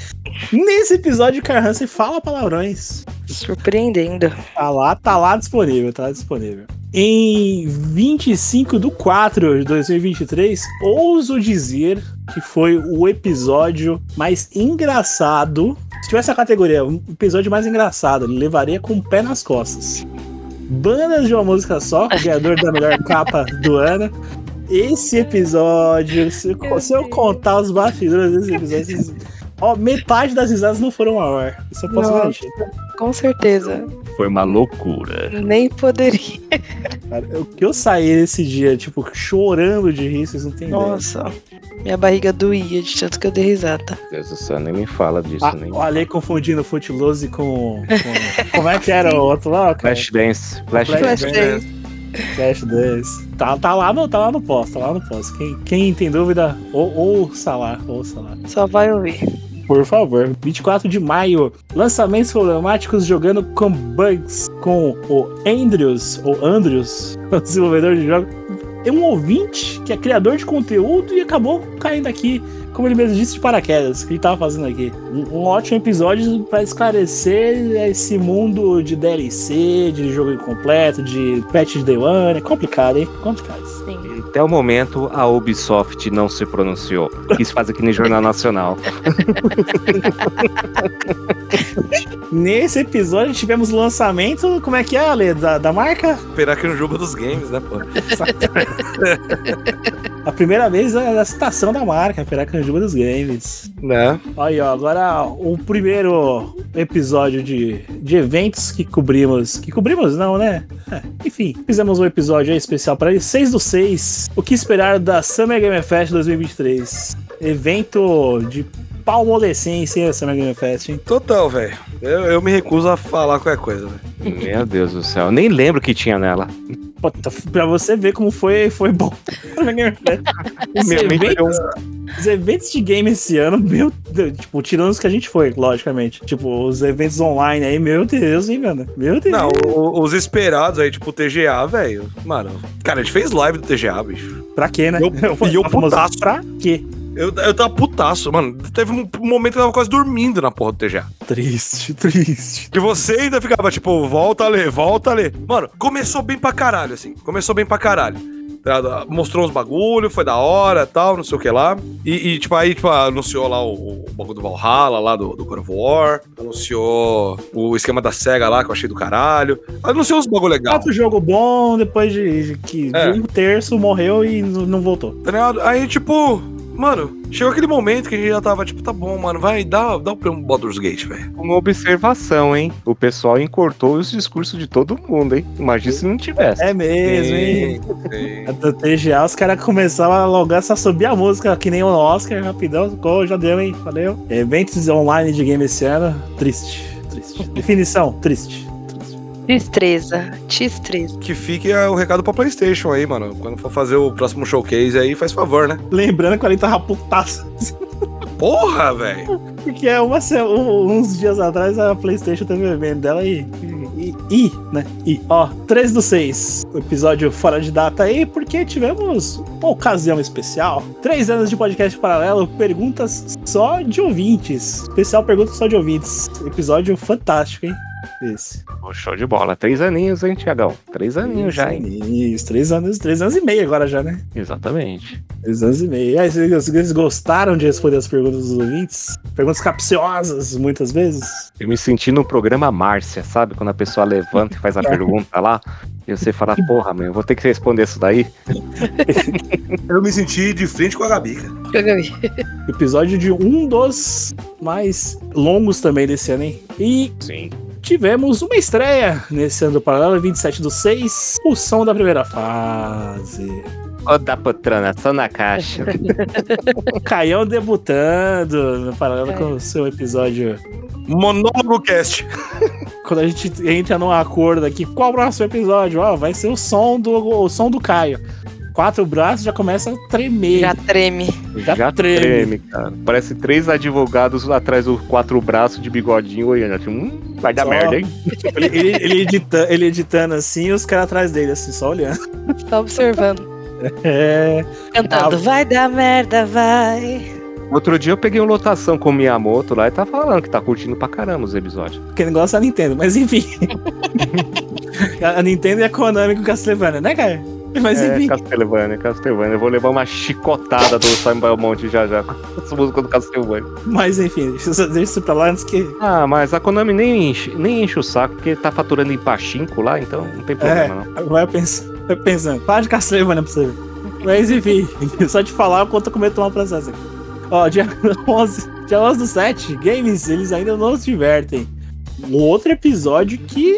nesse episódio o Caio Hansen fala palavrões. Surpreendendo. Tá lá, tá lá disponível, tá lá disponível. Em 25 de 4 de 2023, ouso dizer que foi o episódio mais engraçado. Se tivesse a categoria, um episódio mais engraçado, ele levaria com o pé nas costas. Bandas de uma música só, ganhador da melhor capa do ano. Esse episódio, se, eu- se eu contar os bastidores desse episódio, ó, metade das risadas não foram ao ar. Isso eu posso Nossa. garantir. Com certeza. Foi uma loucura. Nem poderia. Cara, o que eu saí esse dia, tipo, chorando de rir, vocês não têm ideia. Nossa. Minha barriga doía de tanto que eu dei risada. Deus do céu, nem me fala disso, Ah, nem. o Ale confundindo Footloose com, com- Como é que era o outro lá, cara? Flashdance. Flash Flashdance. Dance. Flash Dance. Tá, tá lá no, tá lá no post, tá lá no post. Quem, quem tem dúvida, ou, ouça lá, ouça lá. Só vai ouvir. Por favor. 24 de maio, lançamentos problemáticos jogando com bugs com o Andrews, ou Andrews, o desenvolvedor de jogos. É um ouvinte que é criador de conteúdo e acabou caindo aqui, como ele mesmo disse, de paraquedas, que ele tava fazendo aqui. Um, um ótimo episódio para esclarecer esse mundo de DLC, de jogo incompleto, de patch de Day One. É complicado, hein? Complicado. Até o momento, a Ubisoft não se pronunciou. Quis fazer aqui no Jornal Nacional. Nesse episódio tivemos o lançamento, como é que é, Ale, da, da marca? Esperar aqui no jogo dos games, né, pô? A primeira vez é a citação da marca, Piracanjuba dos Games. Né? Aí, ó, agora o primeiro episódio de, de eventos que cobrimos. Que cobrimos, não, né? É, enfim, fizemos um episódio aí especial para ele. 6 do 6. O que esperar da Summer Game Fest 2023? Evento de palmolescência, a Summer Game Fest, hein? Total, velho. Eu, eu me recuso a falar qualquer coisa, velho. Meu Deus do céu, eu nem lembro o que tinha nela. Puta, pra você ver como foi, foi bom. Os eventos, os eventos de game esse ano, meu Deus, tipo, tirando os que a gente foi, logicamente. Tipo, os eventos online aí, meu Deus, hein, mano? Meu Deus. Não, os esperados aí, tipo o TGA, velho. Mano, cara, a gente fez live do TGA, bicho. Pra quê, né? Eu, e eu A famosa putaço. Pra quê? Eu, eu tava putaço, mano. Teve um momento que eu tava quase dormindo na porra do TGA. Triste, triste. Que você ainda ficava, tipo, volta a ler, volta a ler. Mano, começou bem pra caralho, assim. Começou bem pra caralho. Tá, Mostrou uns bagulho, foi da hora tal, não sei o que lá. E, e, tipo, aí, tipo, anunciou lá o, o bagulho do Valhalla, lá do, do God of War. Anunciou o esquema da SEGA lá, que eu achei do caralho. Anunciou uns bagulho legal. Quatro jogo bom, depois de, de que É. um terço morreu e não voltou. Tá ligado? Aí, tipo, mano, chegou aquele momento que a gente já tava, tipo, tá bom, mano, vai, dá, dá o Baldur's Gate, velho. Uma observação, hein? O pessoal encurtou os discursos de todo mundo, hein? Imagina se não tivesse. É mesmo, hein? Do TGA, os caras começaram a logar, só subir a música, que nem o Oscar, rapidão, ficou, já deu, hein? Valeu. Eventos online de game esse ano, triste, triste. Definição, triste. Destreza. Destreza. Que fique é, o recado pra PlayStation aí, mano. Quando for fazer o próximo showcase aí, faz favor, né? Lembrando que ele tava putaço. Porra, velho! Porque é uma, um- uns dias atrás a PlayStation teve um evento dela e. E, e, né? E, ó, 3 do 6. O episódio fora de data aí, porque tivemos uma ocasião especial. Três anos de podcast paralelo, perguntas só de ouvintes. Especial perguntas só de ouvintes. Episódio fantástico, hein? Esse. Pô, show de bola. Três aninhos, hein, Tiagão? Três aninhos já, hein? Isso, três anos, três anos e meio agora já, né? Exatamente. Três anos e meio. E aí, vocês, vocês gostaram de responder as perguntas dos ouvintes? Perguntas capciosas, muitas vezes. Eu me senti no programa Márcia, sabe? Quando a pessoa levanta e faz a pergunta lá, e você fala, porra, meu, eu vou ter que responder isso daí. Eu me senti de frente com a Gabi, cara. Episódio de um dos mais longos também desse ano, hein? E Sim. Tivemos uma estreia nesse ano do Paralelo, 27 do 6, o som da primeira fase. Ô, da patrona, só na caixa. Caião debutando no paralelo com o seu episódio. Monólogo cast. Quando a gente entra num acordo aqui, qual o próximo episódio? Ó, vai ser o som do, o som do Caio. Quatro braços já começa a tremer. Já treme. Já, Já treme. treme, cara. Parece três advogados atrás dos quatro braços de bigodinho olhando. Tipo, hum, vai dar Só- merda, hein? Ele, ele, ele edita- ele editando assim e os caras atrás dele, assim, só olhando. Tá observando. É. Cantando, vai dar merda, vai. Outro dia eu peguei uma lotação com o Miyamoto lá e tá falando que tá curtindo pra caramba os episódios. Quem não gosta é a Nintendo, mas enfim. a a Nintendo e a Konami com Castlevania, né, cara? Mas é, enfim. Castlevania, Castlevania. Eu vou levar uma chicotada do Simon Belmonte já já com essa música do Castlevania. Mas enfim, deixa eu- deixa isso pra lá antes que. Ah, mas a Konami nem enche, nem enche o saco, porque tá faturando em pachinko lá, então não tem É, problema não. vai pensando, vai pensando. Para de Castlevania pra você ver. Mas enfim, só de falar, eu como eu tomar um processo aqui. Ó, dia 11, dia 11 do 7, games, eles ainda não se divertem. Um outro episódio que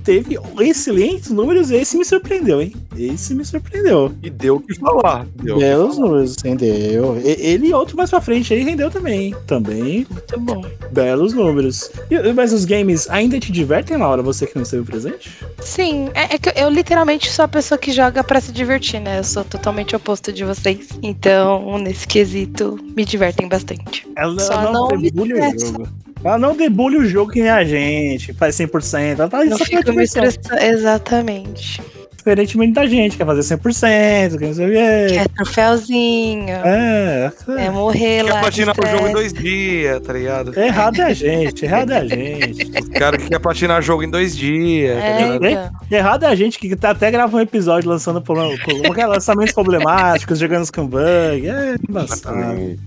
teve excelentes números, esse me surpreendeu, hein? Esse me surpreendeu. E deu o que falar. Deu. Deu os números, rendeu. Ele e outro mais pra frente aí rendeu também. hein? Também. Muito bom. Belos números. E- mas os games ainda te divertem, Laura? Você que não esteve presente? Sim, é, é que eu literalmente sou a pessoa que joga pra se divertir, né? Eu sou totalmente oposto de vocês. Então, nesse quesito, me divertem bastante. Ela Só não, não me debulha o estressa. Ela não debulha o jogo que nem a gente, faz 100%. Ela tá Não fico me estressando. Exatamente. Diferentemente da gente, quer fazer 100%, que não sei o quê. É troféuzinho. É, É morrer Quer lá. de platinar o jogo em dois dias, tá ligado? Errado é a gente, errado é a gente. Os caras que quer platinar jogo em dois dias, tá É, ligado? então. Errado é a gente que tá até gravando um episódio lançando problema- é, lançamentos problemáticos, jogando com bug. É embaçado.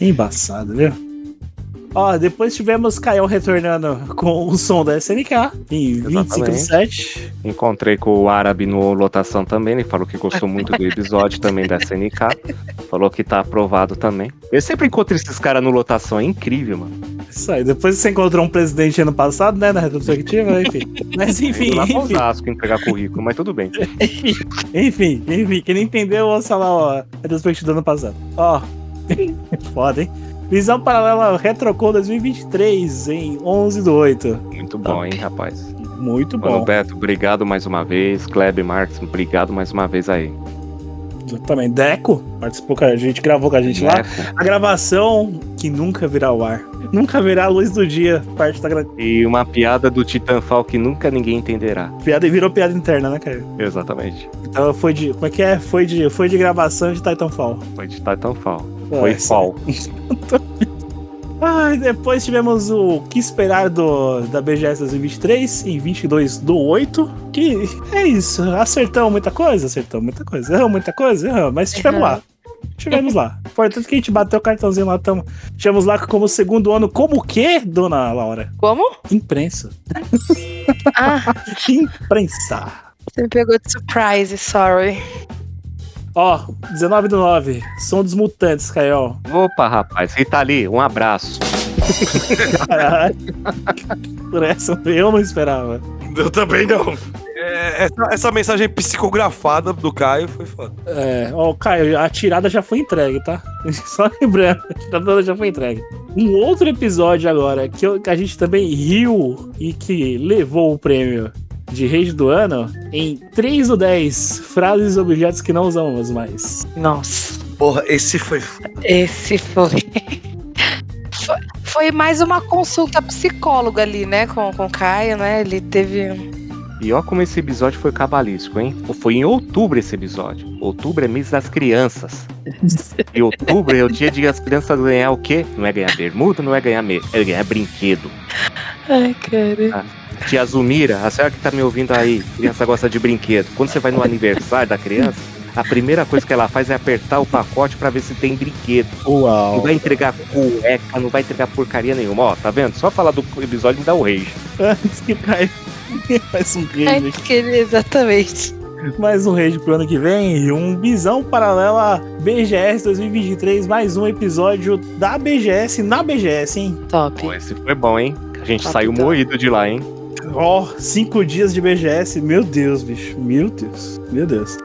Embaçado, viu? Ó, depois tivemos Caio retornando com o som da SNK em 25 do Exatamente. 7. Encontrei com o árabe no lotação também, ele falou que gostou muito do episódio também da SNK. Falou que tá aprovado também. Eu sempre encontro esses caras no lotação, é incrível, mano. Isso aí. Depois você encontrou um presidente ano passado, né? Na retrospectiva, enfim. Mas enfim, lá enfim. Osasco entregar currículo, mas tudo bem. Enfim, enfim. Quem não entendeu, ouça lá ó, a retrospectiva do ano passado. Ó, foda, hein? Visão Paralela Retrocon 2023 em 11 do 8. Muito bom, hein, rapaz. Muito Mano, bom. Beto, obrigado mais uma vez. Kleber Marques, obrigado mais uma vez aí. Também. Deco participou com a gente, gravou com a gente lá. Deco. A gravação que nunca virá ao ar. Nunca virá a luz do dia, parte da gra... E uma piada do Titanfall que nunca ninguém entenderá. piada e virou piada interna, né, cara? Exatamente. Então foi de. Como é que é? Foi de, foi de gravação de Titanfall. Foi de Titanfall. Ah, Foi isso fall. Ah, depois tivemos o que esperar do, da BGS 2023 em 22 do 8. Que é isso. Acertamos muita coisa? Acertamos muita coisa. Erramos muita coisa? Erramos. Mas estivemos lá. Estivemos lá. Importante que a gente bateu o cartãozinho lá. Tamo, estivemos lá como segundo ano. Como o quê, dona Laura? Como? Imprensa. Ah, Imprensa. você me pegou de surprise, sorry. Ó, 19 do 9. Som dos mutantes, Caio. Opa, rapaz, Rita ali, um abraço. Caralho. Por essa eu não esperava. Eu também não. É, essa, essa mensagem psicografada do Caio foi foda. É, ó, Caio, a tirada já foi entregue, tá? Só lembrando, a tirada já foi entregue. Um outro episódio agora, que, eu- que a gente também riu e que levou o prêmio de Rede do Ano em 3 do 10, frases e objetos que não usamos mais. Nossa. Porra, esse foi. Esse foi. foi. Foi mais uma consulta psicóloga ali, né? Com, com o Caio, né? Ele teve. E ó como esse episódio foi cabalístico, hein? Foi em outubro esse episódio. Outubro é mês das crianças. E outubro é o dia de as crianças ganhar o quê? Não é ganhar bermuda, não é ganhar me... é ganhar brinquedo. Ai, cara. Tia Zumira, a senhora que tá me ouvindo aí, criança gosta de brinquedo. Quando você vai no aniversário da criança, a primeira coisa que ela faz é apertar o pacote pra ver se tem brinquedo. Uau. Não vai entregar cueca, não vai entregar porcaria nenhuma. Ó, tá vendo? Só falar do episódio me dá o rage. Antes que o Caio faz um rage. Que ele- exatamente. Mais um rage pro ano que vem e um Visão Paralela BGS 2023, mais um episódio da BGS na BGS, hein? Top. Pô, esse foi bom, hein? A gente Top, saiu top. moído de lá, hein? Ó, cinco dias de BGS, meu Deus, bicho, meu Deus, meu Deus.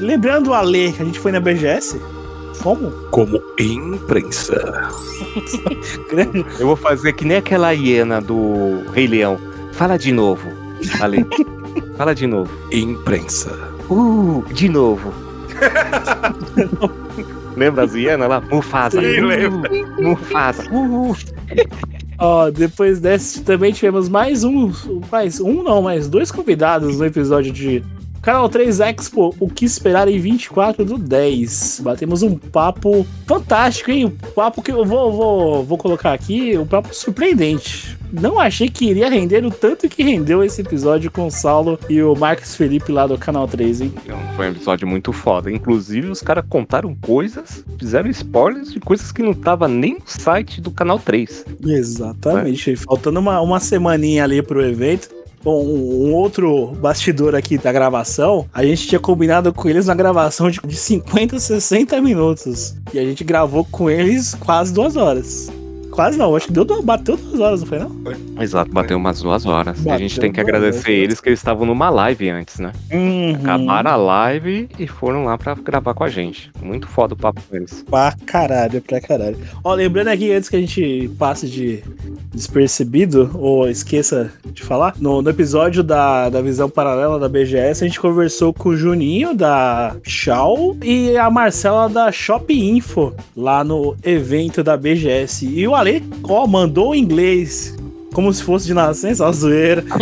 Lembrando a lei que a gente foi na BGS, como? Como imprensa. Eu vou fazer que nem aquela hiena do Rei Leão. Fala de novo, Ale. Fala de novo. Imprensa. Uh, de novo. Lembra as hienas lá? Mufasa. Sim, Uh, lembro. Mufasa. Uh. Ó, depois desse também tivemos mais um, mais um não, mais dois convidados no episódio de Canal 3 Expo, o que esperar em 24 do 10. Batemos um papo fantástico, hein? Um papo que eu vou, vou, vou colocar aqui, um papo surpreendente. Não achei que iria render o tanto que rendeu esse episódio com o Saulo e o Marcos Felipe lá do Canal 3, hein? Foi um episódio muito foda. Inclusive, os caras contaram coisas, fizeram spoilers de coisas que não tava nem no site do Canal 3. Exatamente. Faltando uma, uma semaninha ali pro evento. Um, um outro bastidor aqui da gravação, a gente tinha combinado com eles na gravação de, de 50, 60 minutos. E a gente gravou com eles quase duas horas. Quase não, acho que deu, bateu duas horas, não foi não? Exato, bateu umas duas horas. e a Bateu gente tem que agradecer horas. eles que eles estavam numa live antes, né? Uhum. Acabaram a live e foram lá pra gravar com a gente. Muito foda o papo com eles. Pra caralho, pra caralho. Ó, lembrando aqui, antes que a gente passe de despercebido, ou esqueça de falar, no, no episódio da, da visão paralela da BGS, a gente conversou com o Juninho da Shaw e a Marcela da Shop Info, lá no evento da BGS. E o Ale, ó, mandou em inglês. Como se fosse de nascença, ó, zoeira.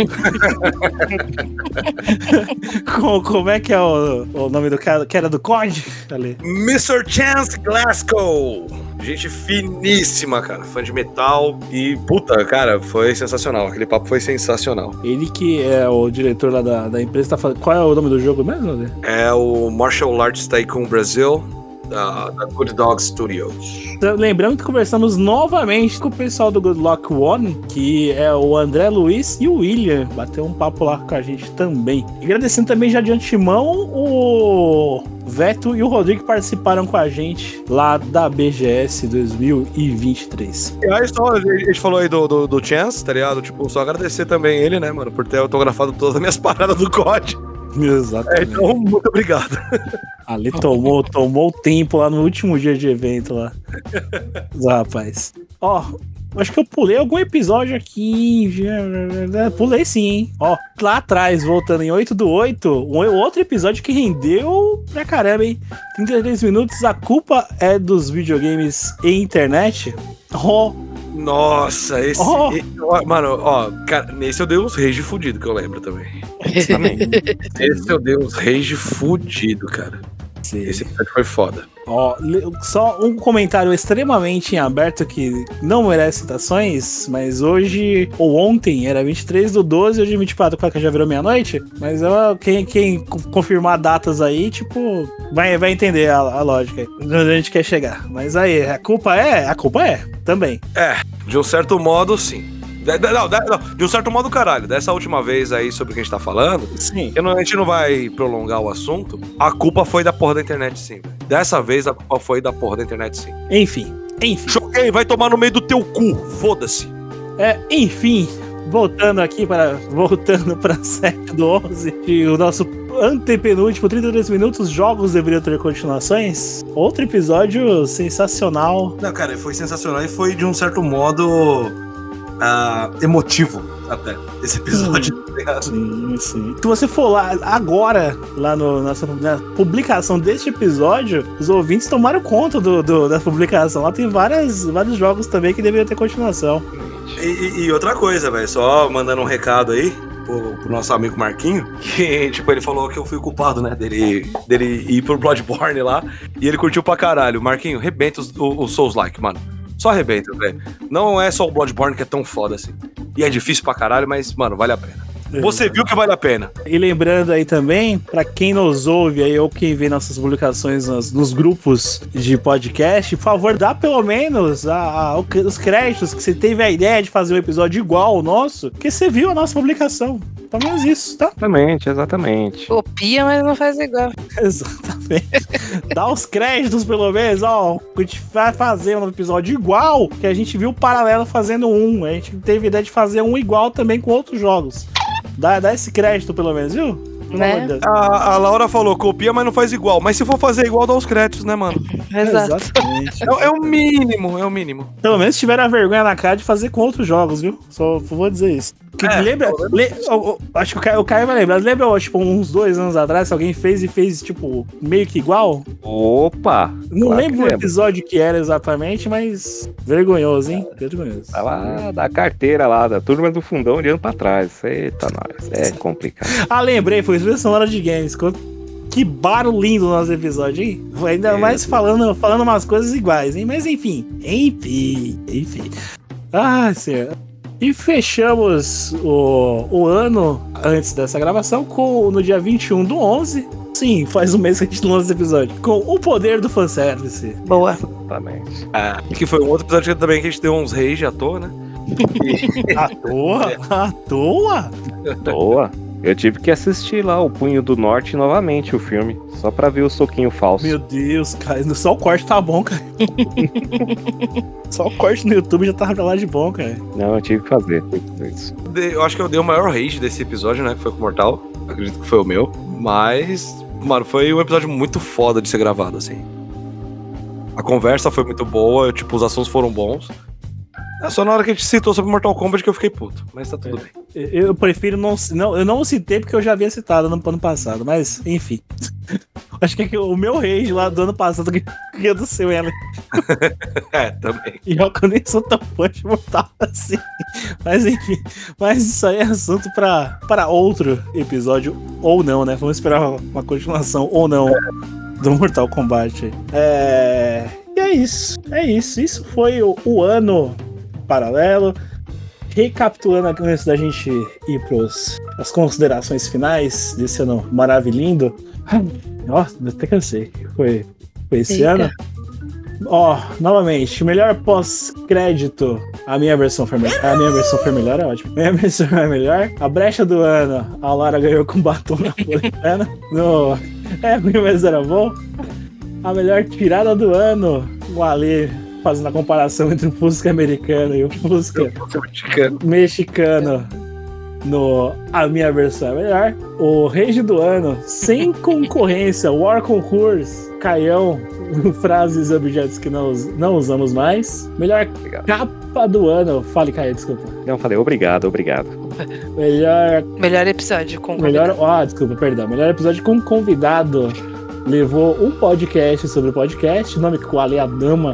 Co- Como é que é o, o nome do cara que era do COD, Ale? Mr. Chance Glasgow. Gente finíssima, cara. Fã de metal. E, puta, cara, foi sensacional. Aquele papo foi sensacional. Ele que é o diretor lá da, da empresa, tá falando. Qual é o nome do jogo mesmo? É o Martial Arts Tycoon Brasil, da, da Good Dog Studios. Então, Lembrando que conversamos novamente com o pessoal do Good Luck One, que é o André Luiz e o William. Bateu um papo lá com a gente também. Agradecendo também já de antemão o Veto e o Rodrigo que participaram com a gente lá da BGS 2023. E aí, só, a gente falou aí do, do, do Chance, tá ligado? Tipo, só agradecer também ele, né, mano, por ter autografado todas as minhas paradas do COD. Exatamente. É, então, muito obrigado. Ali tomou, tomou tempo lá no último dia de evento lá. Rapaz. Ó, acho que eu pulei algum episódio aqui. já- Pulei sim, hein? Ó, lá atrás, voltando em 8 do 8, um outro episódio que rendeu pra caramba, hein? 33 minutos, a culpa é dos videogames e internet. Ó, Nossa, esse. Oh. e- ó, mano, ó, cara, nesse eu dei uns rage fudido que eu lembro também. Esse eu dei uns rage fudido, cara. Esse episódio foi foda. Ó, só um comentário extremamente em aberto que não merece citações, mas hoje, ou ontem, era 23 do 12, hoje 24, claro que já virou meia-noite, mas eu, quem, quem co- confirmar datas aí, tipo, vai, vai entender a, a lógica aí, onde a gente quer chegar. Mas aí, a culpa é? A culpa é, também. É, de um certo modo, sim. De- de- Não, de, não, de um certo modo, caralho. Dessa última vez aí sobre o que a gente tá falando, sim. Eu não, a gente não vai prolongar o assunto. A culpa foi da porra da internet, sim. velho. Dessa vez a culpa foi da porra da internet, sim. Enfim, enfim. Choquei, vai tomar no meio do teu cu. Foda-se. É, enfim, voltando aqui para. Voltando para 7 do 11, e o nosso antepenúltimo, 33 minutos, jogos deveriam ter continuações. Outro episódio sensacional. Não, cara, foi sensacional e foi de um certo modo ah, emotivo até esse episódio. tá? Sim, sim. Se você for lá agora, lá no, nossa, na publicação deste episódio, os ouvintes tomaram conta do, do- da publicação. Lá tem várias, vários jogos também que deveriam ter continuação. E, e- outra coisa, velho, só mandando um recado aí pro, pro nosso amigo Marquinho, que, tipo, ele falou que eu fui o culpado, né, dele, dele ir pro Bloodborne lá, e ele curtiu pra caralho. Marquinho, rebenta os, o- os Souls-like, mano. Só arrebenta, velho. Não é só o Bloodborne que é tão foda assim. E é difícil pra caralho, mas, mano, vale a pena. Você viu que vale a pena. E lembrando aí também, pra quem nos ouve aí ou quem vê nossas publicações nos, nos grupos de podcast, por favor, dá pelo menos a- a- os créditos que você teve a ideia de fazer um episódio igual ao nosso, porque você viu a nossa publicação. Pelo menos isso, tá? Exatamente, exatamente. Copia, mas não faz igual. Exatamente. Dá os créditos, pelo menos, ó. A gente vai fazer um episódio igual que a gente viu o paralelo fazendo um. A gente teve ideia de fazer um igual também com outros jogos. Dá, dá esse crédito pelo menos, viu? Né? A, a Laura falou, copia, mas não faz igual. Mas se for fazer igual, dá os créditos, né, mano? Exato. Exatamente. É, é o mínimo, é o mínimo. Pelo menos tiveram a vergonha na cara de fazer com outros jogos, viu? Só vou dizer isso. Que É, lembra? le- acho que o Caio, o Caio vai lembrar. Lembra, tipo, uns dois anos atrás, alguém fez e fez, tipo, meio que igual? Opa! Não claro lembro o episódio que era exatamente, mas vergonhoso, hein? Vergonhoso. Tá lá da carteira lá, da turma do fundão olhando pra trás. Eita, nós. É complicado. Ah, lembrei, foi trilha sonora de games. Que barulho lindo o nosso episódio, hein? Ainda É. mais falando, falando umas coisas iguais, hein? Mas enfim, enfim, enfim. Ah, senhor. E fechamos o, o ano antes dessa gravação com no dia 21 do 11. Sim, faz um mês que a gente lança esse episódio. Com o poder do fanservice. Boa. Exatamente. É, que foi um outro episódio que também que a gente deu uns rage à toa, né? À toa? À toa? Boa. Eu tive que assistir lá o Punho do Norte novamente, o filme. Só pra ver o soquinho falso. Meu Deus, cara. Só o corte tá bom, cara. Só o corte no YouTube já tava pra lá de bom, cara. Não, eu tive que fazer. tive que fazer isso. De- Eu acho que eu dei o maior rage desse episódio, né? Que foi com o Mortal. Acredito que foi o meu. Mas, mano, foi um episódio muito foda de ser gravado, assim. A conversa foi muito boa, tipo, os assuntos foram bons. É só na hora que a gente citou sobre Mortal Kombat que eu fiquei puto. Mas tá tudo bem. Eu prefiro não, não. Eu não citei porque eu já havia citado no ano passado, mas enfim. Acho que é o meu rage lá do ano passado que é do seu, Ellen. É, também. E eu eu nem sou tão fã de Mortal assim. Mas enfim. Mas isso aí é assunto pra, pra outro episódio, ou não, né? Vamos esperar uma continuação ou não do Mortal Kombat. É. E é isso. É isso. Isso foi o, o ano paralelo. Recapitulando antes da gente ir pros as considerações finais desse ano maravilhoso. Nossa, até cansei. Foi, foi esse Eita. ano. Ó, novamente, melhor pós-crédito. A minha versão foi melhor. A minha versão foi melhor, é ótimo. Minha versão é melhor. A brecha do ano, a Lara ganhou com batom napolitana. No. É ruim, mas era bom. A melhor tirada do ano, o Ale fazendo a comparação entre o Fusca americano e o Fusca mexicano no A Minha Versão é Melhor. O Rage do Ano, sem concorrência, War Concourse, Caião, frases e objetos que não, não usamos mais. Melhor capa do ano, fale Caio, desculpa. Não, falei obrigado, obrigado. Melhor Melhor episódio com Melhor, ah, desculpa, perdão. Melhor episódio com convidado. Levou um podcast sobre o podcast, nome que o Ale Adama.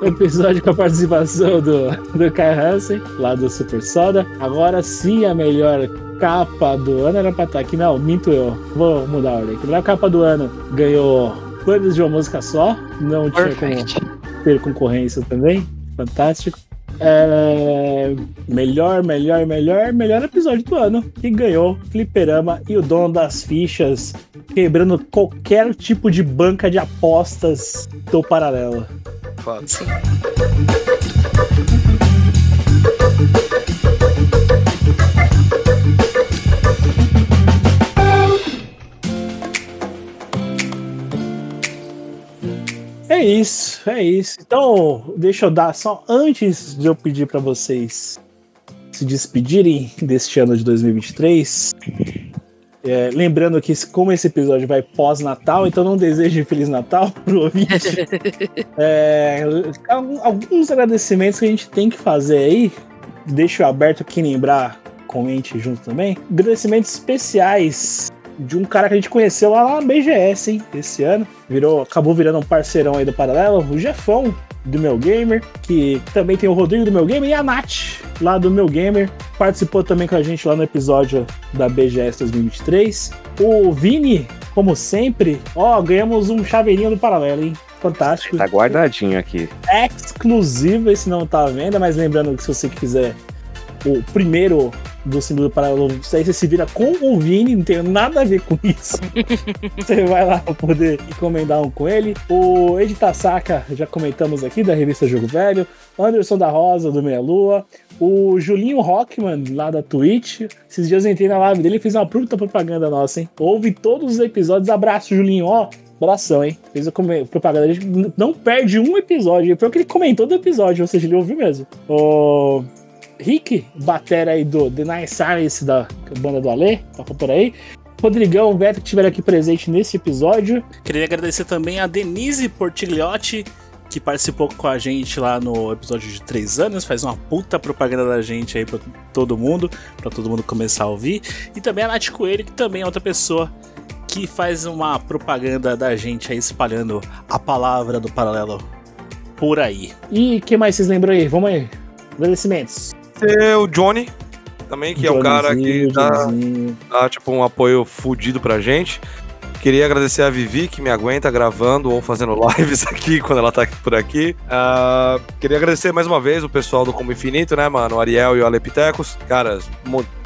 O episódio com a participação do, do Kai Hansen, lá do Super Soda. Agora sim, a melhor capa do ano era pra estar aqui. Não, minto eu. Vou mudar a ordem. A melhor capa do ano ganhou Planos de uma música só. Não tinha como ter concorrência também. Fantástico. É, melhor, melhor, melhor, melhor episódio do ano. E ganhou Fliperama e o dono das fichas, quebrando qualquer tipo de banca de apostas do paralelo. Foda. É isso, é isso. Então, deixa eu dar só antes de eu pedir pra vocês se despedirem deste ano de 2023. É, lembrando que como esse episódio vai pós-Natal, então não deseje Feliz Natal pro ouvinte. É, alguns agradecimentos que a gente tem que fazer aí. Deixo aberto quem lembrar, comente junto também. Agradecimentos especiais de um cara que a gente conheceu lá na BGS, hein, esse ano. Virou, acabou virando um parceirão aí do Paralelo, o Jefão, do Meu Gamer, que também tem o Rodrigo do Meu Gamer e a Nath, lá do Meu Gamer. Participou também com a gente lá no episódio da BGS 2023. O Vini, como sempre, ó, ganhamos um chaveirinho do Paralelo, hein? Fantástico. Tá guardadinho aqui. Exclusivo, esse não tá à venda, mas lembrando que se você quiser o primeiro do símbolo do paralelo, isso aí você se vira com o Vini, não tem nada a ver com isso. você vai lá pra poder encomendar um com ele. O Ed Tasaka, já comentamos aqui, da revista Jogo Velho. O Anderson da Rosa, do Meia Lua. O Julinho Rockman, lá da Twitch. Esses dias eu entrei na live dele e fiz uma puta propaganda nossa, hein? Ouve todos os episódios. Abraço, Julinho, ó. Abração, hein? Fez a propaganda. A gente não perde um episódio. Foi o que ele comentou do episódio, ou seja, ele ouviu mesmo. O Rick, batera aí do The Nice Science da banda do Alê, toca por aí. Rodrigão, Beto, que estiveram aqui presente nesse episódio. Queria agradecer também a Denise Portigliotti, que participou com a gente lá no episódio de três anos, faz uma puta propaganda da gente aí pra todo mundo, pra todo mundo começar a ouvir. E também a Nath Coelho, que também é outra pessoa que faz uma propaganda da gente aí espalhando a palavra do paralelo por aí. E que mais vocês lembram aí? Vamos aí. Agradecimentos. Tem o Johnny, também, que é o cara que dá, dá, tipo, um apoio fudido pra gente. Queria agradecer a Vivi, que me aguenta gravando ou fazendo lives aqui quando ela tá aqui por aqui. Ah, queria agradecer mais uma vez o pessoal do Como Infinito, né, mano? O Ariel e o Alepitecos. Cara,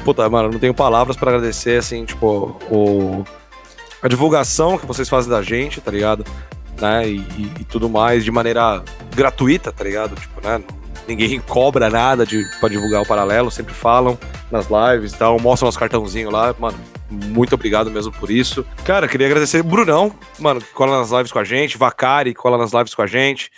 puta, mano, não tenho palavras pra agradecer, assim, tipo, o, a divulgação que vocês fazem da gente, tá ligado? Né? E, e- e tudo mais de maneira gratuita, tá ligado? Tipo, né? Ninguém cobra nada de, pra divulgar o paralelo, sempre falam nas lives e tal, mostram os cartãozinhos lá, mano. Muito obrigado mesmo por isso. Cara, queria agradecer o Brunão, mano, que cola nas lives com a gente, Vacari, que cola nas lives com a gente,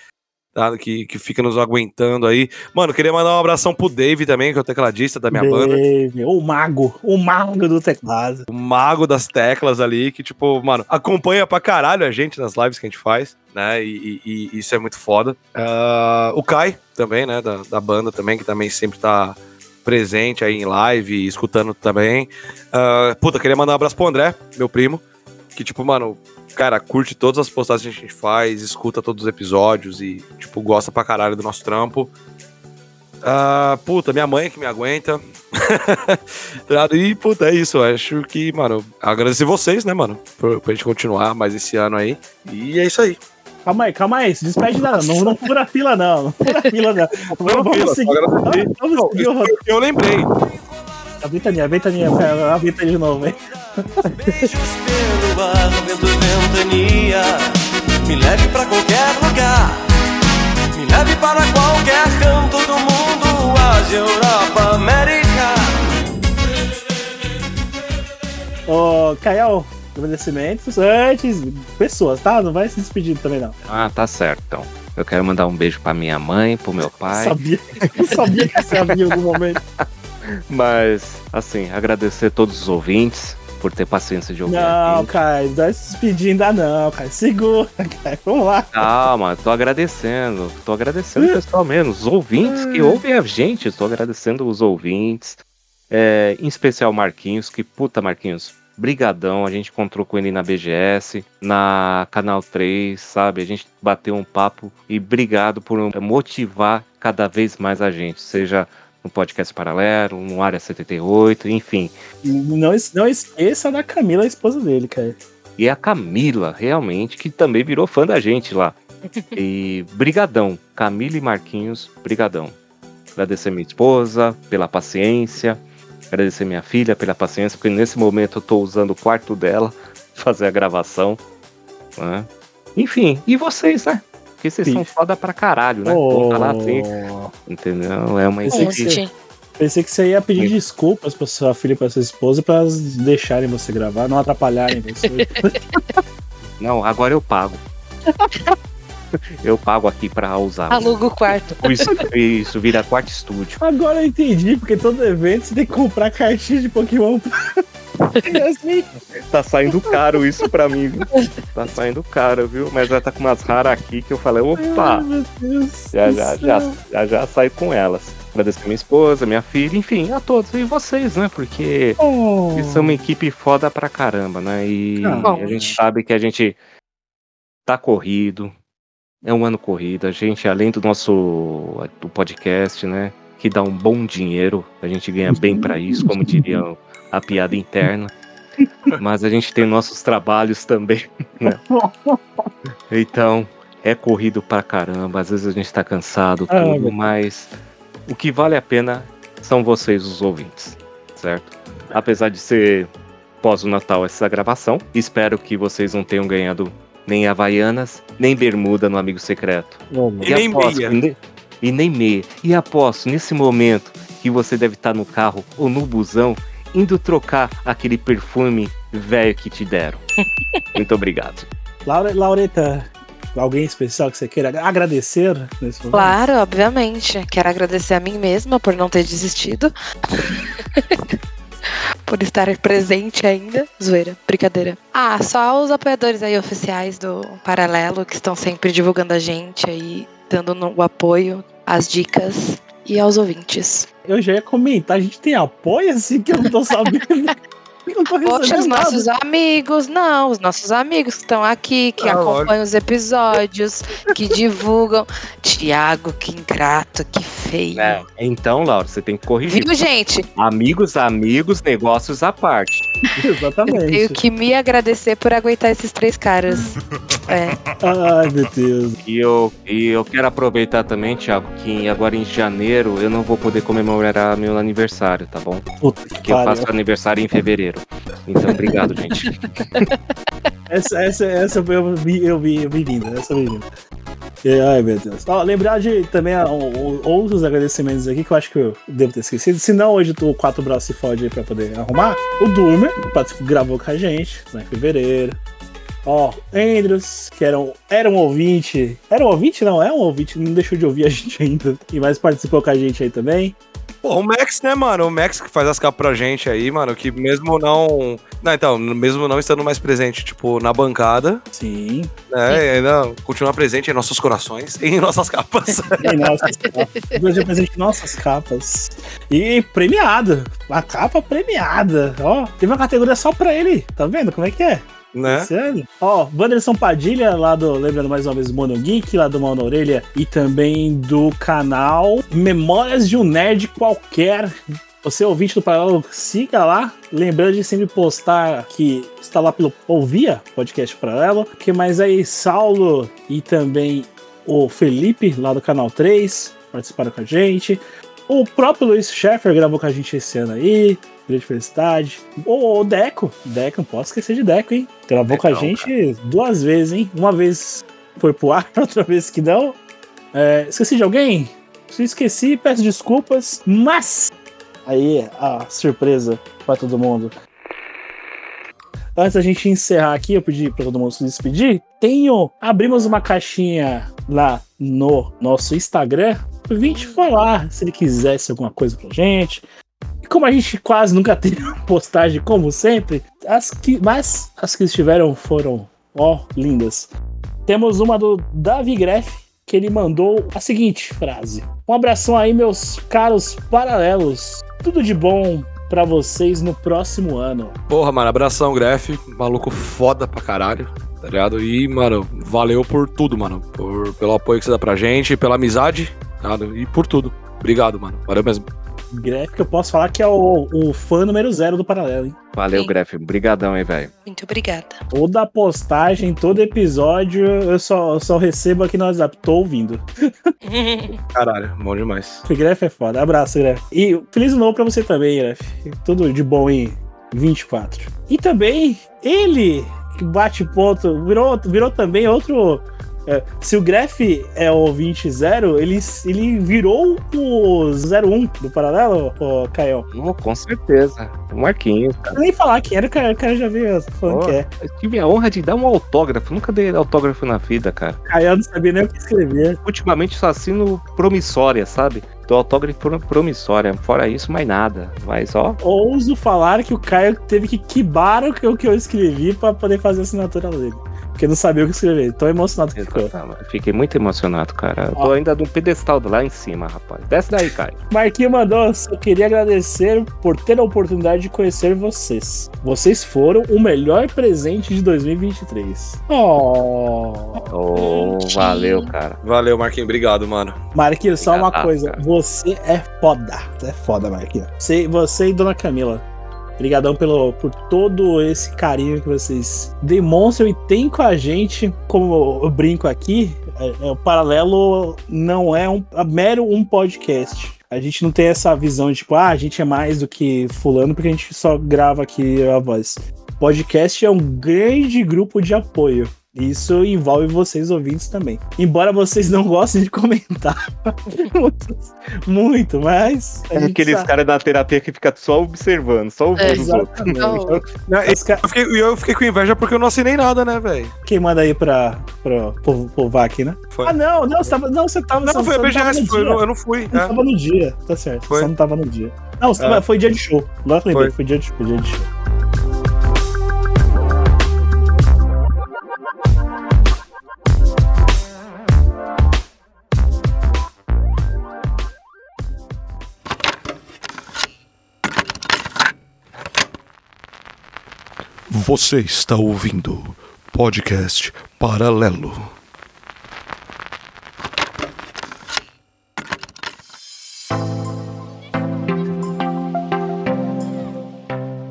tá? Que, que fica nos aguentando aí. Mano, queria mandar um abração pro Dave também, que é o tecladista da minha banda. Dave, O mago, o mago do teclado. O mago das teclas ali, que, tipo, mano, acompanha pra caralho a gente nas lives que a gente faz, né? E, e- e isso é muito foda. Ah, o Kai também, né? Da, da banda também, que também sempre tá presente aí em live, escutando também. Ah, puta, queria mandar um abraço pro André, meu primo, que, tipo, mano, cara, curte todas as postagens que a gente faz, escuta todos os episódios e, tipo, gosta pra caralho do nosso trampo. Ah, puta, minha mãe que me aguenta. Tá e, puta, é isso. Acho que, mano, agradecer vocês, né, mano, por, pra gente continuar mais esse ano aí. E é isso aí. Calma aí, calma aí, se despede da. Não, não fura a fila, não. Não fura a fila, não. Vamos, vamos fila, seguir. Vamos seguir o roteiro. Eu lembrei. A ventania, a ventania, a ventania de novo, hein? pelo ar, vento ventania. Me leve pra qualquer lugar. Me leve para qualquer canto do mundo. Ásia, Europa, América. Ô, Kael, agradecimentos antes. Pessoas, tá? Não vai se despedir também, não. Ah, tá certo, então. Eu quero mandar um beijo pra minha mãe, pro meu pai. Sabia, eu sabia que você havia em algum momento. Mas, assim, agradecer todos os ouvintes por ter paciência de ouvir. a Não, gente. Caio, não vai se despedir ainda não, Caio. Segura, Caio. Vamos lá. Calma, tô agradecendo. Tô agradecendo o pessoal mesmo. Os ouvintes que ouvem a gente. Tô agradecendo os ouvintes. É, em especial Marquinhos, que puta Marquinhos. Brigadão, a gente encontrou com ele na BGS, na Canal 3, sabe? A gente bateu um papo e obrigado por motivar cada vez mais a gente, seja no podcast paralelo, no Área 78, enfim. E Não, não esqueça da Camila, a esposa dele, Caio. E a Camila, realmente, que também virou fã da gente lá. E brigadão, Camila e Marquinhos, brigadão. Agradecer minha esposa pela paciência, agradecer minha filha pela paciência, porque nesse momento eu tô usando o quarto dela pra fazer a gravação. né? Enfim, e vocês, né? Porque vocês são foda pra caralho, né? Oh. Tá lá, tem, entendeu? É uma Pensei que, equipe. você, pensei que você ia pedir desculpas pra sua filha e pra sua esposa pra elas deixarem você gravar, não atrapalharem você. Não, agora eu pago. Eu pago aqui pra usar. Aluga o quarto. Isso, isso vira quarto estúdio. Agora eu entendi, porque todo evento você tem que comprar cartinha de Pokémon. Tá saindo caro isso pra mim, viu? Tá saindo caro, viu? Mas já tá com umas raras aqui que eu falei, opa! Ai, meu Deus. Já já, já, já já saio com elas. Agradecer minha esposa, minha filha, enfim, a todos. E vocês, né? Porque Oh. vocês são uma equipe foda pra caramba, né? E Ah. a gente sabe que a gente tá corrido. É um ano corrido. A gente, além do nosso do podcast, né? Que dá um bom dinheiro. A gente ganha bem pra isso, como diria a piada interna. Mas a gente tem nossos trabalhos também, né? Então, é corrido pra caramba. Às vezes a gente tá cansado, Ah, tudo, mas o que vale a pena são vocês, os ouvintes, certo? Apesar de ser pós o Natal essa gravação, espero que vocês não tenham ganhado nem Havaianas, nem Bermuda no Amigo Secreto. E nem meia. E nem, e nem meia. E aposto, nesse momento que você deve estar no carro ou no busão, indo trocar aquele perfume velho que te deram. Muito obrigado. Laure- Laureta, alguém especial que você queira agradecer nesse momento? Claro, obviamente. Quero agradecer a mim mesma por não ter desistido. por estar presente ainda. Zoeira, brincadeira. Ah, só os apoiadores aí oficiais do Paralelo que estão sempre divulgando a gente aí, dando o apoio, as dicas e aos ouvintes. Eu já ia comentar, a gente tem apoio assim que eu não tô sabendo. eu não tô Poxa, os nada. nossos amigos, não, os nossos amigos que estão aqui, que Ah, acompanham os episódios, que divulgam. Tiago, que ingrato, que feio. É, Então, Laura, você tem que corrigir. Viu, gente? Amigos, amigos, negócios à parte. Eu tenho que me agradecer por aguentar esses três caras. É. Ai, meu Deus. E eu, e eu quero aproveitar também, Thiago, que agora em janeiro eu não vou poder comemorar meu aniversário, tá bom? Puta que Porque eu faço aniversário em fevereiro. Então, obrigado, gente. Essa, essa, essa eu vi, eu vi, eu vi vindo, essa eu vi vindo. E, Ai, meu Deus. Lembrar de também outros agradecimentos aqui que eu acho que eu devo ter esquecido. Se não, hoje o Quatro Braços se fode aí pra poder arrumar. O Durmer, que gravou com a gente lá em fevereiro. Ó, Andrews, que era um, era um ouvinte. Era um ouvinte? Não, é um ouvinte, não deixou de ouvir a gente ainda. E mais participou com a gente aí também. Pô, o Max, né, mano? O Max que faz as capas pra gente aí, mano, que mesmo não. Não, então, mesmo não estando mais presente, tipo, na bancada. Sim. Né, ainda continua presente em nossos corações e em nossas capas. Em nossas capas. Hoje presente em nossas capas. E premiada. A capa premiada. Ó, teve uma categoria só pra ele. Tá vendo como é que é? Né? Esse ano. Ó, Wanderson Padilha, lá do. Lembrando mais uma vez Mono Geek, lá do Mão na Orelha. E também do canal Memórias de um Nerd Qualquer. Você ouvinte do Paralelo, siga lá. Lembrando de sempre postar que está lá pelo Ouvia Podcast Paralelo. Que mais aí, Saulo e também o Felipe, lá do canal 3, participaram com a gente. O próprio Luiz Schaeffer gravou com a gente esse ano aí. Grande felicidade. O, o Deco. Deco, não posso esquecer de Deco, hein? Gravou com a gente duas vezes, hein? Uma vez foi pro ar, outra vez que não. É, esqueci de alguém? Se esqueci, peço desculpas, mas. Aí, a surpresa pra todo mundo. Antes da gente encerrar aqui, eu pedi pra todo mundo se despedir. Tenho. Abrimos uma caixinha lá no nosso Instagram. Pra gente falar se ele quisesse alguma coisa pra gente. Como a gente quase nunca teve postagem, como sempre, as que, mas as que estiveram foram, ó, lindas. Temos uma do Davi Greff, que ele mandou a seguinte frase: Um abração aí, meus caros paralelos. Tudo de bom pra vocês no próximo ano. Porra, mano, abração, Gref. Maluco foda pra caralho, tá ligado? E, mano, valeu por tudo, mano. Por, pelo apoio que você dá pra gente, pela amizade, tá? E por tudo. Obrigado, mano. Valeu mesmo. Greff, que eu posso falar que é o, o fã número zero do paralelo, hein? Valeu, Gref. Obrigadão aí, velho. Muito obrigada. Toda postagem, todo episódio, eu só, eu só recebo aqui no WhatsApp. Tô ouvindo. Caralho, bom demais. O Gref é foda. Abraço, Gref. E feliz novo pra você também, Gref. Tudo de bom em 24. E também, ele, que bate ponto, virou, virou também outro. É, se o Gref é o 20 zero, ele, ele virou o 01 do paralelo, ô Caio. Oh, com certeza. O Marquinhos, cara. Nem falar quem era, o cara, o cara já veio falando Ó, que é. Eu tive a honra de dar um autógrafo. Nunca dei autógrafo na vida, cara. Caio não sabia nem o que escrever. Ultimamente só assino promissória, sabe? Dou autógrafo pro- promissória. Fora isso, mais nada. Mas, ó, Ouso falar que o Caio teve que quibar o que eu, que eu escrevi pra poder fazer a assinatura dele. Porque não sabia o que escrever. Tão emocionado que ficou. fiquei muito emocionado, cara. Eu tô Ó. ainda no pedestal lá em cima, rapaz. Desce daí, Caio. Marquinho mandou, só queria agradecer por ter a oportunidade de conhecer vocês. Vocês foram o melhor presente de 2023. Oh. Oh, valeu, cara. Valeu, Marquinhos. Obrigado, mano. Marquinhos, só uma Obrigado, coisa. cara. Você é foda. Você é foda, Marquinhos. Você, você e Dona Camila. Obrigadão pelo, por todo esse carinho que vocês demonstram e têm com a gente. Como eu brinco aqui, é- é, o Paralelo não é um é mero um podcast. A gente não tem essa visão de tipo, ah, a gente é mais do que fulano porque a gente só grava aqui a voz. Podcast é um grande grupo de apoio. Isso envolve vocês ouvintes também. Embora vocês não gostem de comentar muito, muito, mas. É aqueles caras da terapia que fica só observando, só ouvindo os outros. Não, eu, fiquei, eu fiquei com inveja porque eu não assinei nada, né, velho? Quem manda aí pra, pra, pro, pro VAC, né? Foi. Ah, não, não, você tava. Não, você tava. Não, você, foi a BGS, no foi, eu dia. não- eu não fui. Não é. tava no dia, tá certo. Foi. Você só não tava no dia. Não, você É. tava- foi dia de show. Agora lembrei, Foi. foi dia de show. Dia de show. Você está ouvindo podcast Paralelo.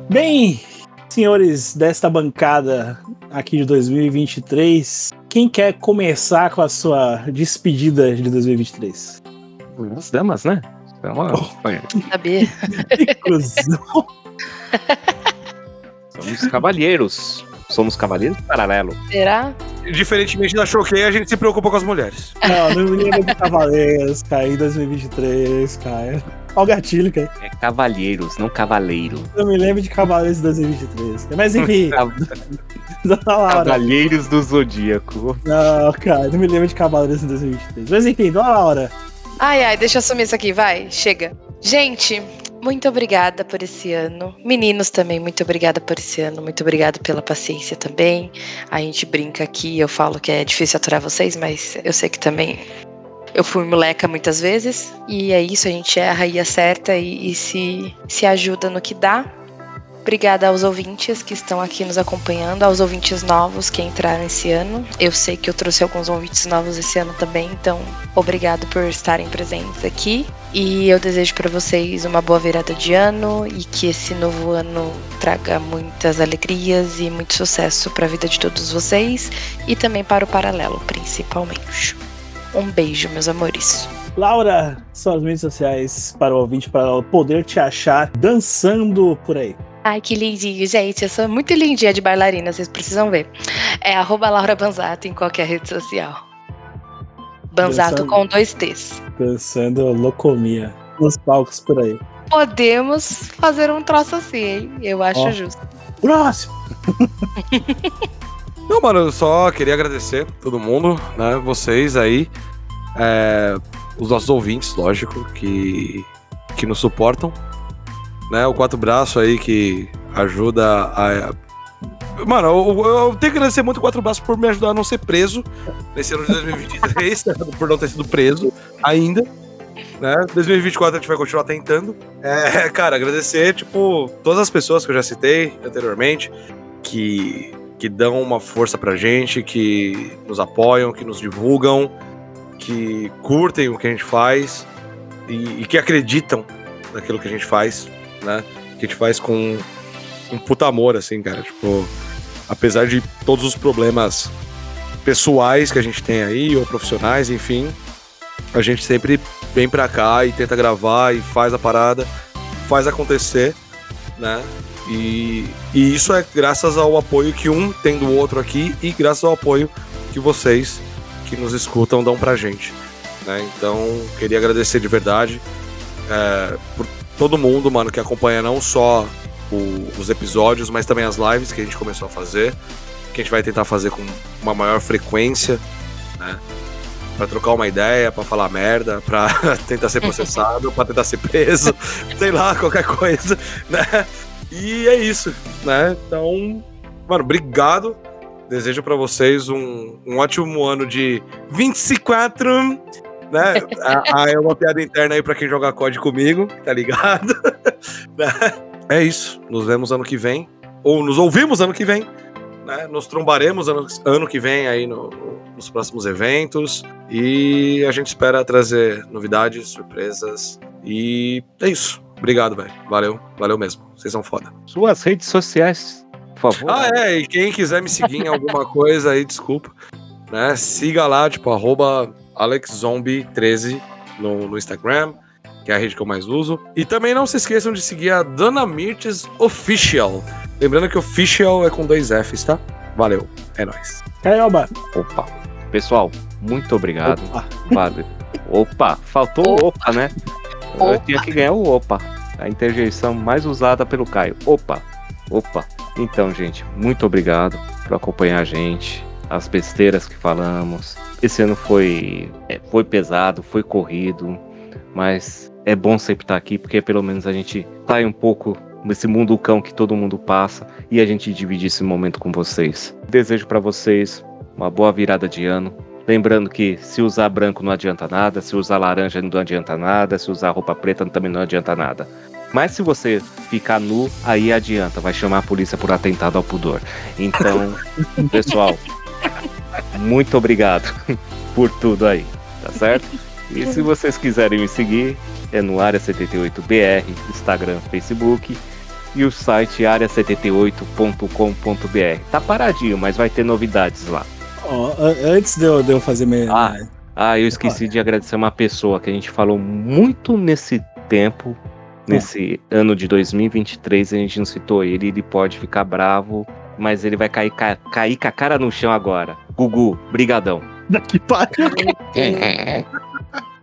Bem, senhores desta bancada aqui de 2023, quem quer começar com a sua despedida de 2023? As damas, né? Então, Sabia. Cruzão. Somos cavalheiros. Somos cavalheiros paralelo. Será? Diferentemente da Choquei, a gente se preocupa com as mulheres. Não, não me lembro de Cavaleiros, cara, em 2023, cara. Olha o gatilho, cara. É cavalheiros, não cavaleiro. Eu me lembro de Cavaleiros de 2023. cara. Mas enfim. Cavalheiros do Zodíaco. Não, cara, não me lembro de Cavaleiros em 2023. Mas enfim, Dona Laura. Ai, ai, deixa eu assumir isso aqui, vai, chega. Gente, muito obrigada por esse ano. Meninos também, muito obrigada por esse ano. Muito obrigada pela paciência também. A gente brinca aqui, eu falo que é difícil aturar vocês, mas eu sei que também eu fui moleca muitas vezes. E é isso, a gente erra e acerta e, e se, se ajuda no que dá. Obrigada aos ouvintes que estão aqui nos acompanhando, aos ouvintes novos que entraram esse ano. Eu sei que eu trouxe alguns ouvintes novos esse ano também, então obrigado por estarem presentes aqui. E eu desejo para vocês uma boa virada de ano e que esse novo ano traga muitas alegrias e muito sucesso para a vida de todos vocês e também para o paralelo, principalmente. Um beijo, meus amores. Laura, suas mídias sociais para o ouvinte, para poder te achar dançando por aí. Ai, que lindinho, gente. Eu sou muito lindinha de bailarina, vocês precisam ver. É arroba Laura Banzato em qualquer rede social. Banzato Dançando. com dois T's. Dançando locomia nos palcos por aí. Podemos fazer um troço assim, hein? Eu acho Ó. justo. Próximo! Não, mano, eu só queria agradecer todo mundo, né? Vocês aí, é, os nossos ouvintes, lógico, que, que nos suportam, né? O Quatro Braço aí que ajuda a. Mano, eu, eu tenho que agradecer muito o Quatro Braços por me ajudar a não ser preso nesse ano de 2023, né, por não ter sido preso ainda. Né? 2024 a gente vai continuar tentando. É, cara, agradecer, tipo, todas as pessoas que eu já citei anteriormente, que, que dão uma força pra gente, que nos apoiam, que nos divulgam, que curtem o que a gente faz e, e que acreditam naquilo que a gente faz, né? Que a gente faz com um puta amor, assim, cara. Tipo, apesar de todos os problemas pessoais que a gente tem aí, ou profissionais, enfim, a gente sempre vem pra cá e tenta gravar e faz a parada, faz acontecer, né? E, e isso é graças ao apoio que um tem do outro aqui e graças ao apoio que vocês que nos escutam dão pra gente. Né? Então, queria agradecer de verdade é, por todo mundo, mano, que acompanha não só o- os episódios, mas também as lives que a gente começou a fazer, que a gente vai tentar fazer com uma maior frequência, né? Pra trocar uma ideia, pra falar merda, pra tentar ser processado, pra tentar ser preso, sei lá, qualquer coisa, né? E é isso, né? Então, mano, obrigado. Desejo pra vocês um, um ótimo ano de 24, né? Ah, ah, é uma piada interna aí pra quem joga COD comigo, tá ligado? Né? é isso. Nos vemos ano que vem. Ou nos ouvimos ano que vem. Né? Nos trombaremos ano, ano que vem aí no- no- nos próximos eventos. E a gente espera trazer novidades, surpresas. E é isso. Obrigado, velho. Valeu, valeu mesmo. Vocês são foda. Suas redes sociais, por favor. Ah, é, e quem quiser me seguir em alguma coisa aí, desculpa. Né? Siga lá, tipo, arroba AlexZombie13 no, no Instagram, que é a rede que eu mais uso. E também não se esqueçam de seguir a Dana Mirtes Official. Lembrando que Official é com dois Fs, tá? Valeu, é nóis. Caioba. Opa. Pessoal, muito obrigado. Opa. Vale. Opa, faltou o opa, né? Eu tinha que ganhar o opa. A interjeição mais usada pelo Caio. Opa. Opa. Então, gente, muito obrigado por acompanhar a gente. As besteiras que falamos. Esse ano foi, é, foi pesado, foi corrido, mas é bom sempre estar aqui porque pelo menos a gente sai um pouco desse mundo cão que todo mundo passa e a gente dividir esse momento com vocês. Desejo para vocês uma boa virada de ano. Lembrando que se usar branco não adianta nada, se usar laranja não adianta nada, se usar roupa preta também não adianta nada. Mas se você ficar nu, aí adianta, vai chamar a polícia por atentado ao pudor. Então, pessoal, muito obrigado por tudo aí, tá certo? E se vocês quiserem me seguir, é no Área 78BR, Instagram, Facebook e o site área78.com.br. Tá paradinho, mas vai ter novidades lá. A- antes de eu, de eu fazer minha. Ah, ah, eu esqueci de agradecer uma pessoa que a gente falou muito nesse tempo, nesse ano de 2023, a gente não citou ele, ele pode ficar bravo, mas ele vai cair, ca- cair com a cara no chão agora. Gugu, brigadão. Daqui pariu.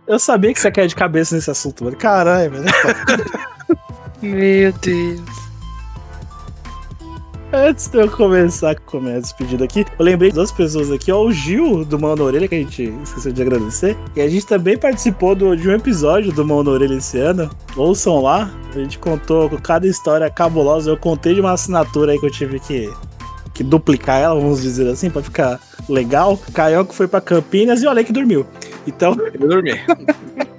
Eu sabia que você quer de cabeça nesse assunto, mano. Caralho, velho. Meu Deus. Antes de eu começar com a minha despedida aqui, eu lembrei de duas pessoas aqui, ó, o Gil do Mão na Orelha, que a gente esqueceu de agradecer. E a gente também participou do- de um episódio do Mão na Orelha esse ano. Ouçam lá, a gente contou com cada história cabulosa. Eu contei de uma assinatura aí que eu tive que, que duplicar ela, vamos dizer assim, pra ficar legal. Caioco foi pra Campinas e o Alec dormiu. Então. Eu dormi.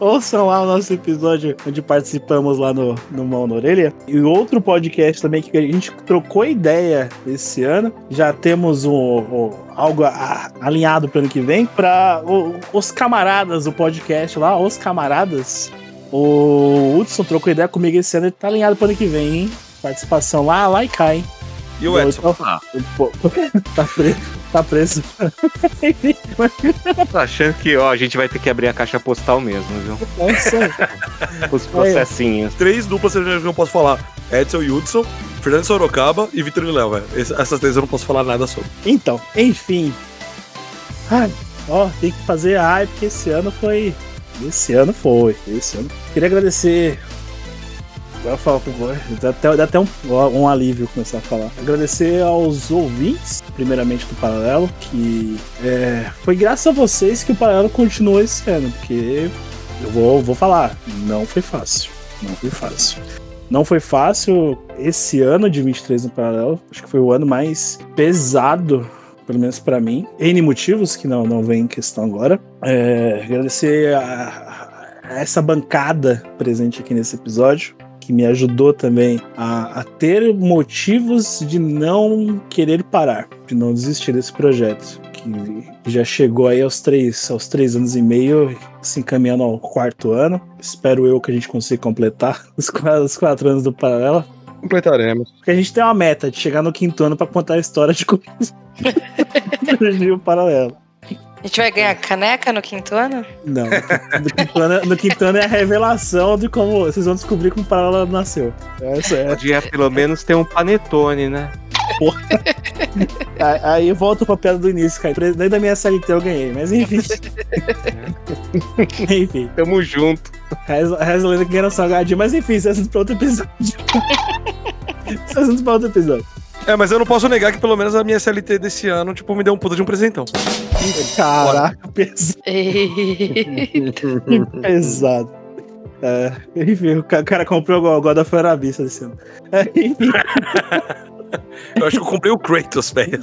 Ouçam lá o nosso episódio onde participamos lá no, no Mão na Orelha. E outro podcast também que a gente trocou ideia esse ano. Já temos um, um- algo a- alinhado para ano que vem. Para os camaradas do podcast lá, os camaradas. O Hudson trocou ideia comigo esse ano. Ele tá alinhado para ano que vem, hein? Participação lá, lá e cá, hein? E o Edson? Então, pô, tá preso. Tá preso. Tô achando que, ó, a gente vai ter que abrir a caixa postal mesmo, viu? É isso aí. Os processinhos. Três duplas eu já não posso falar. Edson e Hudson, Fernando Sorocaba e Vitor Léo, velho. Essas três eu não posso falar nada sobre. Então, enfim. Ai, ó, tem que fazer a hype, porque esse ano foi. Esse ano foi. Esse ano. Queria agradecer. Agora eu falo com. Dá até, dá até um, um alívio começar a falar. Agradecer aos ouvintes, primeiramente do Paralelo, que é, foi graças a vocês que o Paralelo continuou esse ano, porque eu vou, vou falar, não foi fácil. Não foi fácil. Não foi fácil esse ano de 23 no Paralelo. Acho que foi o ano mais pesado, pelo menos pra mim. N motivos que não, não vem em questão agora. É, agradecer a, a essa bancada presente aqui nesse episódio. Que me ajudou também a, a ter motivos de não querer parar, de não desistir desse projeto. Que já chegou aí aos três, aos três anos e meio, se encaminhando ao quarto ano. Espero eu que a gente consiga completar os quatro, os quatro anos do Paralela. Completaremos. Porque a gente tem uma meta de chegar no quinto ano pra contar a história de como surgiu o Paralelo. A gente vai ganhar caneca no quinto ano? Não, no quinto, ano, no quinto ano é a revelação de como vocês vão descobrir como o Paralelo nasceu. Essa é. Podia pelo menos ter um panetone, né? Porra. Aí- Aí volta pra piada do início, cara. Nem da minha SLT eu ganhei, mas enfim. enfim. Tamo junto. Reza, lenda que ganha salgadinho, mas enfim, isso é assunto pra outro episódio. isso é assunto pra outro episódio. É, mas eu não posso negar que pelo menos a minha SLT desse ano, tipo, me deu um puta de um presentão. Caraca, pesado. pesado. É, enfim, o ca- cara comprou o God of War desse ano. É, enfim. Eu acho que eu comprei o Kratos, velho.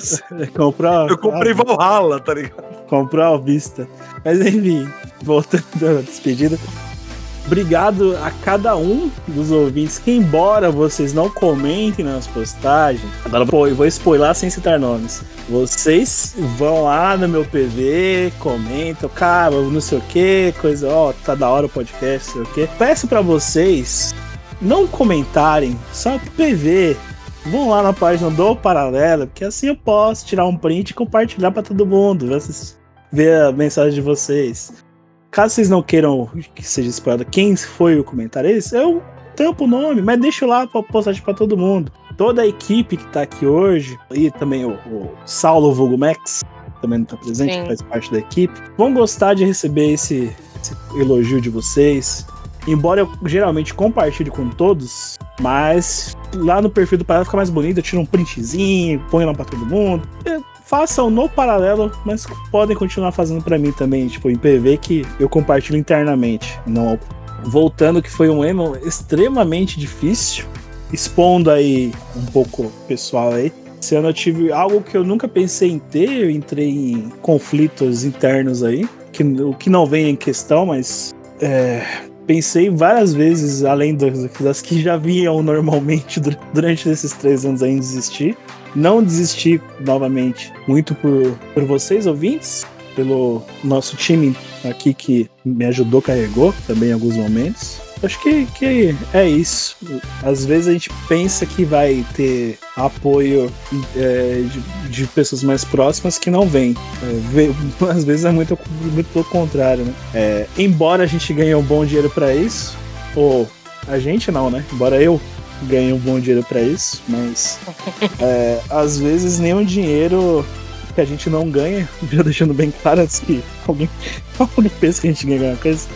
comprou, Eu comprei Valhalla, tá ligado? comprou à vista. Mas enfim, voltando à despedida. Obrigado a cada um dos ouvintes que, embora vocês não comentem nas postagens, agora pô, eu vou spoiler sem citar nomes. Vocês vão lá no meu PV, comentam, cara, não sei o que, coisa, ó, tá da hora o podcast, não sei o que. Peço pra vocês não comentarem, só PV. Vão lá na página do Paralelo, porque assim eu posso tirar um print e compartilhar pra todo mundo, ver a mensagem de vocês. Caso vocês não queiram que seja spoilado quem foi o comentarista, eu tampo o nome, mas deixo lá pra postagem pra todo mundo. toda a equipe que tá aqui hoje, e também o, o Saulo Vulgo Max, também não tá presente, Sim. faz parte da equipe, vão gostar de receber esse, esse elogio de vocês. Embora eu geralmente compartilhe com todos, mas lá no perfil do Paralelo fica mais bonito, eu tiro um printzinho, ponho lá pra todo mundo. É, Façam no paralelo, mas podem continuar fazendo pra mim também, tipo, em PV que eu compartilho internamente. Não voltando que foi um emo extremamente difícil, expondo aí um pouco pessoal aí. Esse ano eu tive algo que eu nunca pensei em ter, eu entrei em conflitos internos aí, que, o que não vem em questão, mas é, pensei várias vezes, além das, das que já vinham normalmente dur- durante esses três anos aí, em desistir. Não desisti novamente, muito por, por vocês, ouvintes, pelo nosso time aqui que me ajudou, carregou também em alguns momentos. Acho que, que é isso. Às vezes a gente pensa que vai ter apoio é, de, de pessoas mais próximas que não vem. É, às vezes é muito, muito pelo contrário, né? É, embora a gente ganhe um bom dinheiro pra isso, ou a gente não, né? Embora eu ganhe um bom dinheiro pra isso, mas é, às vezes nenhum dinheiro que a gente não ganha, já deixando bem claro antes que alguém, alguém pense que a gente ganha alguma coisa.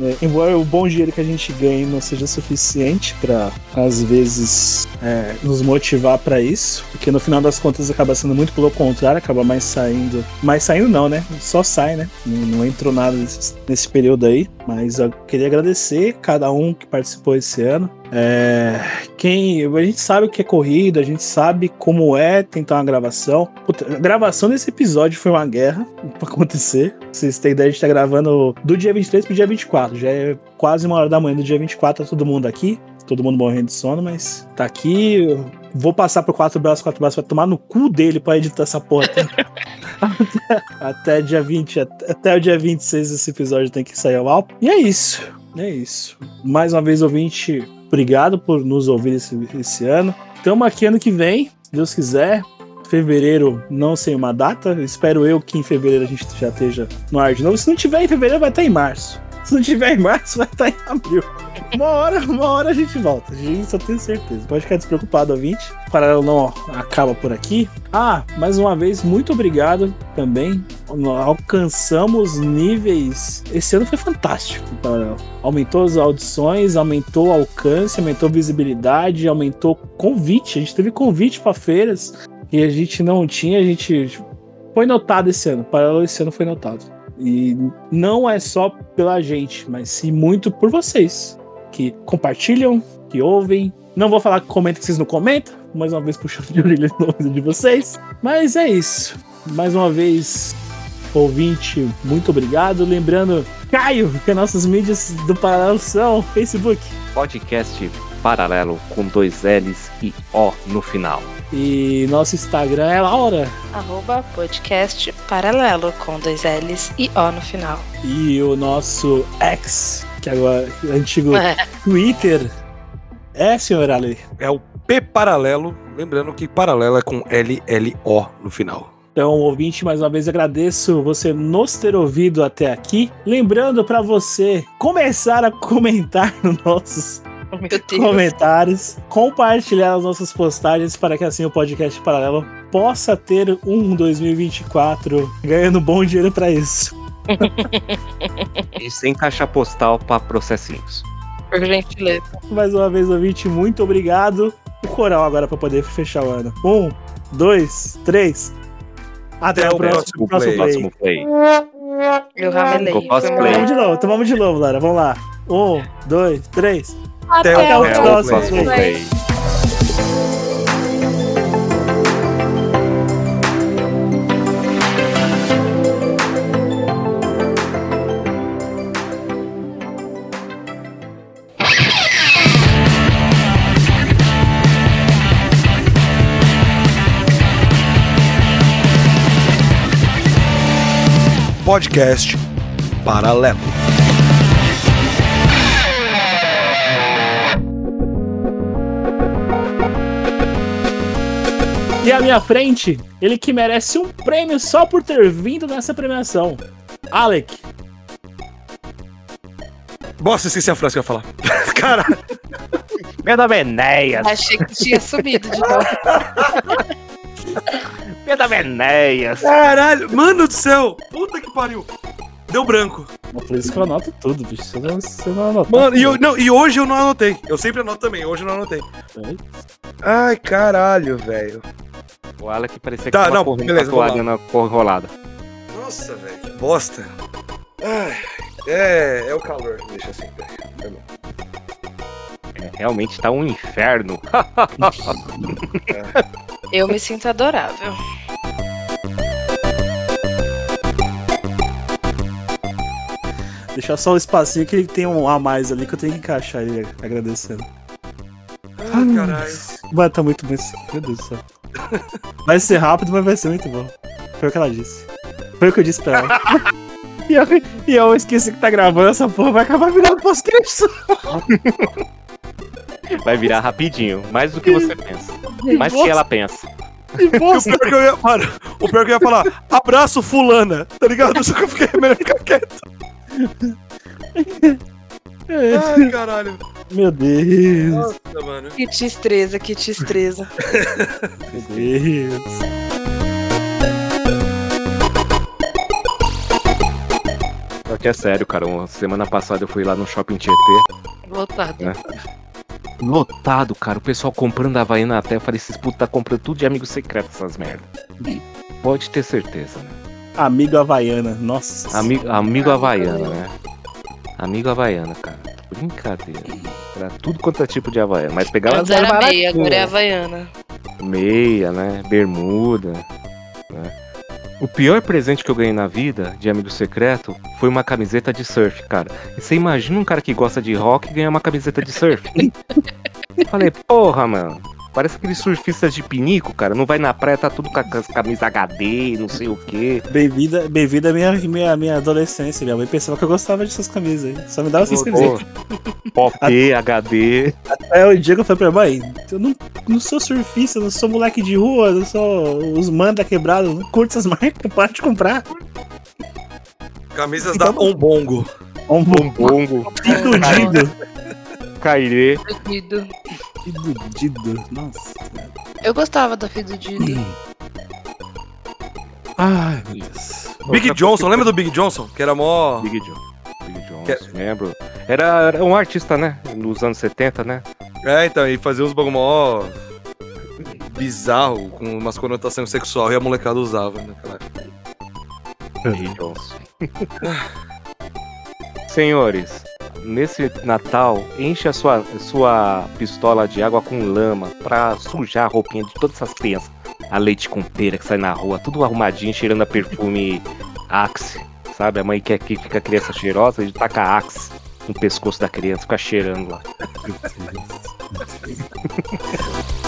É, embora o bom dinheiro que a gente ganhe não seja suficiente pra às vezes é, nos motivar pra isso, porque no final das contas acaba sendo muito pelo contrário, acaba mais saindo. Mais saindo não, né? Só sai, né? Não, não entrou nada nesse, nesse período aí. Mas eu queria agradecer cada um que participou esse ano. É, quem a gente sabe o que é corrida, a gente sabe como é tentar uma gravação. Puta, a gravação desse episódio foi uma guerra pra acontecer. Vocês têm ideia, a gente tá gravando do dia 23 pro dia 24. Já é quase uma hora da manhã do dia 24, tá todo mundo aqui. Todo mundo morrendo de sono, mas tá aqui. Vou passar pro quatro braços, quatro braços vai tomar no cu dele pra editar essa porra. até, até dia 20, até, até o dia 26 esse episódio tem que sair ao álbum. E é isso. É isso. Mais uma vez, ouvinte, obrigado por nos ouvir esse, esse ano. Tamo aqui ano que vem, se Deus quiser. Fevereiro, não sei uma data. Espero eu que em fevereiro a gente já esteja no ar de novo. Se não tiver em fevereiro, vai estar em março. Se não tiver em março, vai estar em abril. Uma hora, uma hora a gente volta. Gente só tem certeza. Pode ficar despreocupado, ouvinte. O paralelo não acaba por aqui. Ah, mais uma vez, muito obrigado também. Alcançamos níveis. Esse ano foi fantástico. Paralelo. Aumentou as audições, aumentou o alcance, aumentou a visibilidade, aumentou convite. A gente teve convite para feiras que a gente não tinha. A gente foi notado esse ano. Paralelo esse ano foi notado. E não é só pela gente, mas sim muito por vocês que compartilham, que ouvem. Não vou falar que comenta que vocês não comentam, mais uma vez puxando de orelha no de vocês. Mas é isso. Mais uma vez, ouvinte, muito obrigado. Lembrando, Caio, que nossas mídias do Paralelo são Facebook. Podcast paralelo com dois L's e O no final. E nosso Instagram é Laura. Arroba podcast paralelo com dois L's e O no final. E o nosso ex, que agora é antigo É. Twitter. É, senhor Ali. É o P paralelo, lembrando que paralelo é com L-L-O no final. Então, ouvinte, mais uma vez agradeço você nos ter ouvido até aqui. Lembrando para você começar a comentar nos nossos comentários, compartilhar as nossas postagens para que assim o podcast paralelo possa ter um 2024 ganhando bom dinheiro para isso. E sem caixa postal para processinhos. Por gentileza. Mais uma vez, ouvinte, muito obrigado. O coral agora para poder fechar o ano. Um, dois, três. Até, o próximo, próximo play. play. Eu ramelei. Foi Vamos de novo, então vamos de novo, Lara. Vamos lá. Um, dois, três. Até Até o próximo próximo play. play. Podcast Paralelo. E à minha frente, ele que merece um prêmio só por ter vindo nessa premiação. Alec. Bosta, esqueci a frase que eu ia falar. Cara, Meu nome é Enéas. Achei que tinha sumido de novo. Meu nome é Enéas. caralho, mano do céu. Puta que pariu. Deu branco. Por isso que eu anoto tudo, bicho. Você não, você não anota. Mano, e, eu, não, e hoje eu não anotei. Eu sempre anoto também, hoje eu não anotei. Ai, caralho, velho. O Alec parecia que Tá, tava não, correndo beleza, tatuado vamos na porra enrolada. Nossa, velho, que bosta. Ai, é, é o calor, deixa assim. Tá bom. É, realmente tá um inferno. Eu me sinto adorável. Deixar só um espacinho que ele tem um a mais ali que eu tenho que encaixar ele agradecendo. Ai, caralho. Vai tá muito aqui, Meu Deus do céu. Vai ser rápido, mas vai ser muito bom. Foi o que ela disse. Foi o que eu disse pra ela. e, eu, e eu esqueci que tá gravando essa porra, vai acabar virando pós-crédito. Vai virar rapidinho, mais do que você pensa. Mais do que ela pensa. E o pior que eu ia, mano, o pior que eu ia falar, abraço fulana, tá ligado? Só que eu fiquei melhor ficar quieto. Ai, caralho. Meu Deus. Nossa, mano. Que destreza, que destreza. Meu Deus. Só que é sério, cara. uma semana passada eu fui lá no shopping Tietê. Lotado. né? Lotado, cara. O pessoal comprando a Havaiana até. Eu falei, esses putos tá comprando tudo de amigo secreto essas merda. Pode ter certeza, né? Amigo Havaiana, nossa. Amigo, amigo Havaiana, né? Amigo Havaiana, cara. Brincadeira. Era tudo quanto é tipo de Havaiana. Mas pegava Antes as era meia, agora é Havaiana. Meia, né? Bermuda. né? O pior presente que eu ganhei na vida de amigo secreto foi uma camiseta de surf, cara. E você imagina um cara que gosta de rock ganhar uma camiseta de surf? Falei, porra, mano. Parece aqueles surfistas de pinico, cara. Não vai na praia, tá tudo com as camisas HD, não sei o quê. Bem-vinda bem minha, minha, minha adolescência. Minha mãe pensava que eu gostava dessas camisas aí. Só me dava essas Pô, camisetas. Pop, HD. Até o dia que eu falei pra mãe, eu não, não sou surfista, não sou moleque de rua, não sou os manda quebrados, não curto essas marcas, para de comprar. Camisas da Ombongo. Ombongo. Dido. Cairê. Dido. Dido, Dido. Nossa. Eu gostava da filha do Dido. Ai, meu Deus. Big Johnson, lembra do Big Johnson? Que era mó. Big John. Big Johnson, lembro. Era, era um artista, né? Nos anos 70, né? É, então, e fazia uns bagulho mó. bizarro, com umas conotações sexual e a molecada usava naquela época. Big Johnson. Senhores, nesse Natal, enche a sua, sua pistola de água com lama pra sujar a roupinha de todas essas crianças. A leite com pera que sai na rua, tudo arrumadinho, cheirando a perfume Axe. Sabe? A mãe quer que fica a criança cheirosa e taca Axe no pescoço da criança, fica cheirando lá.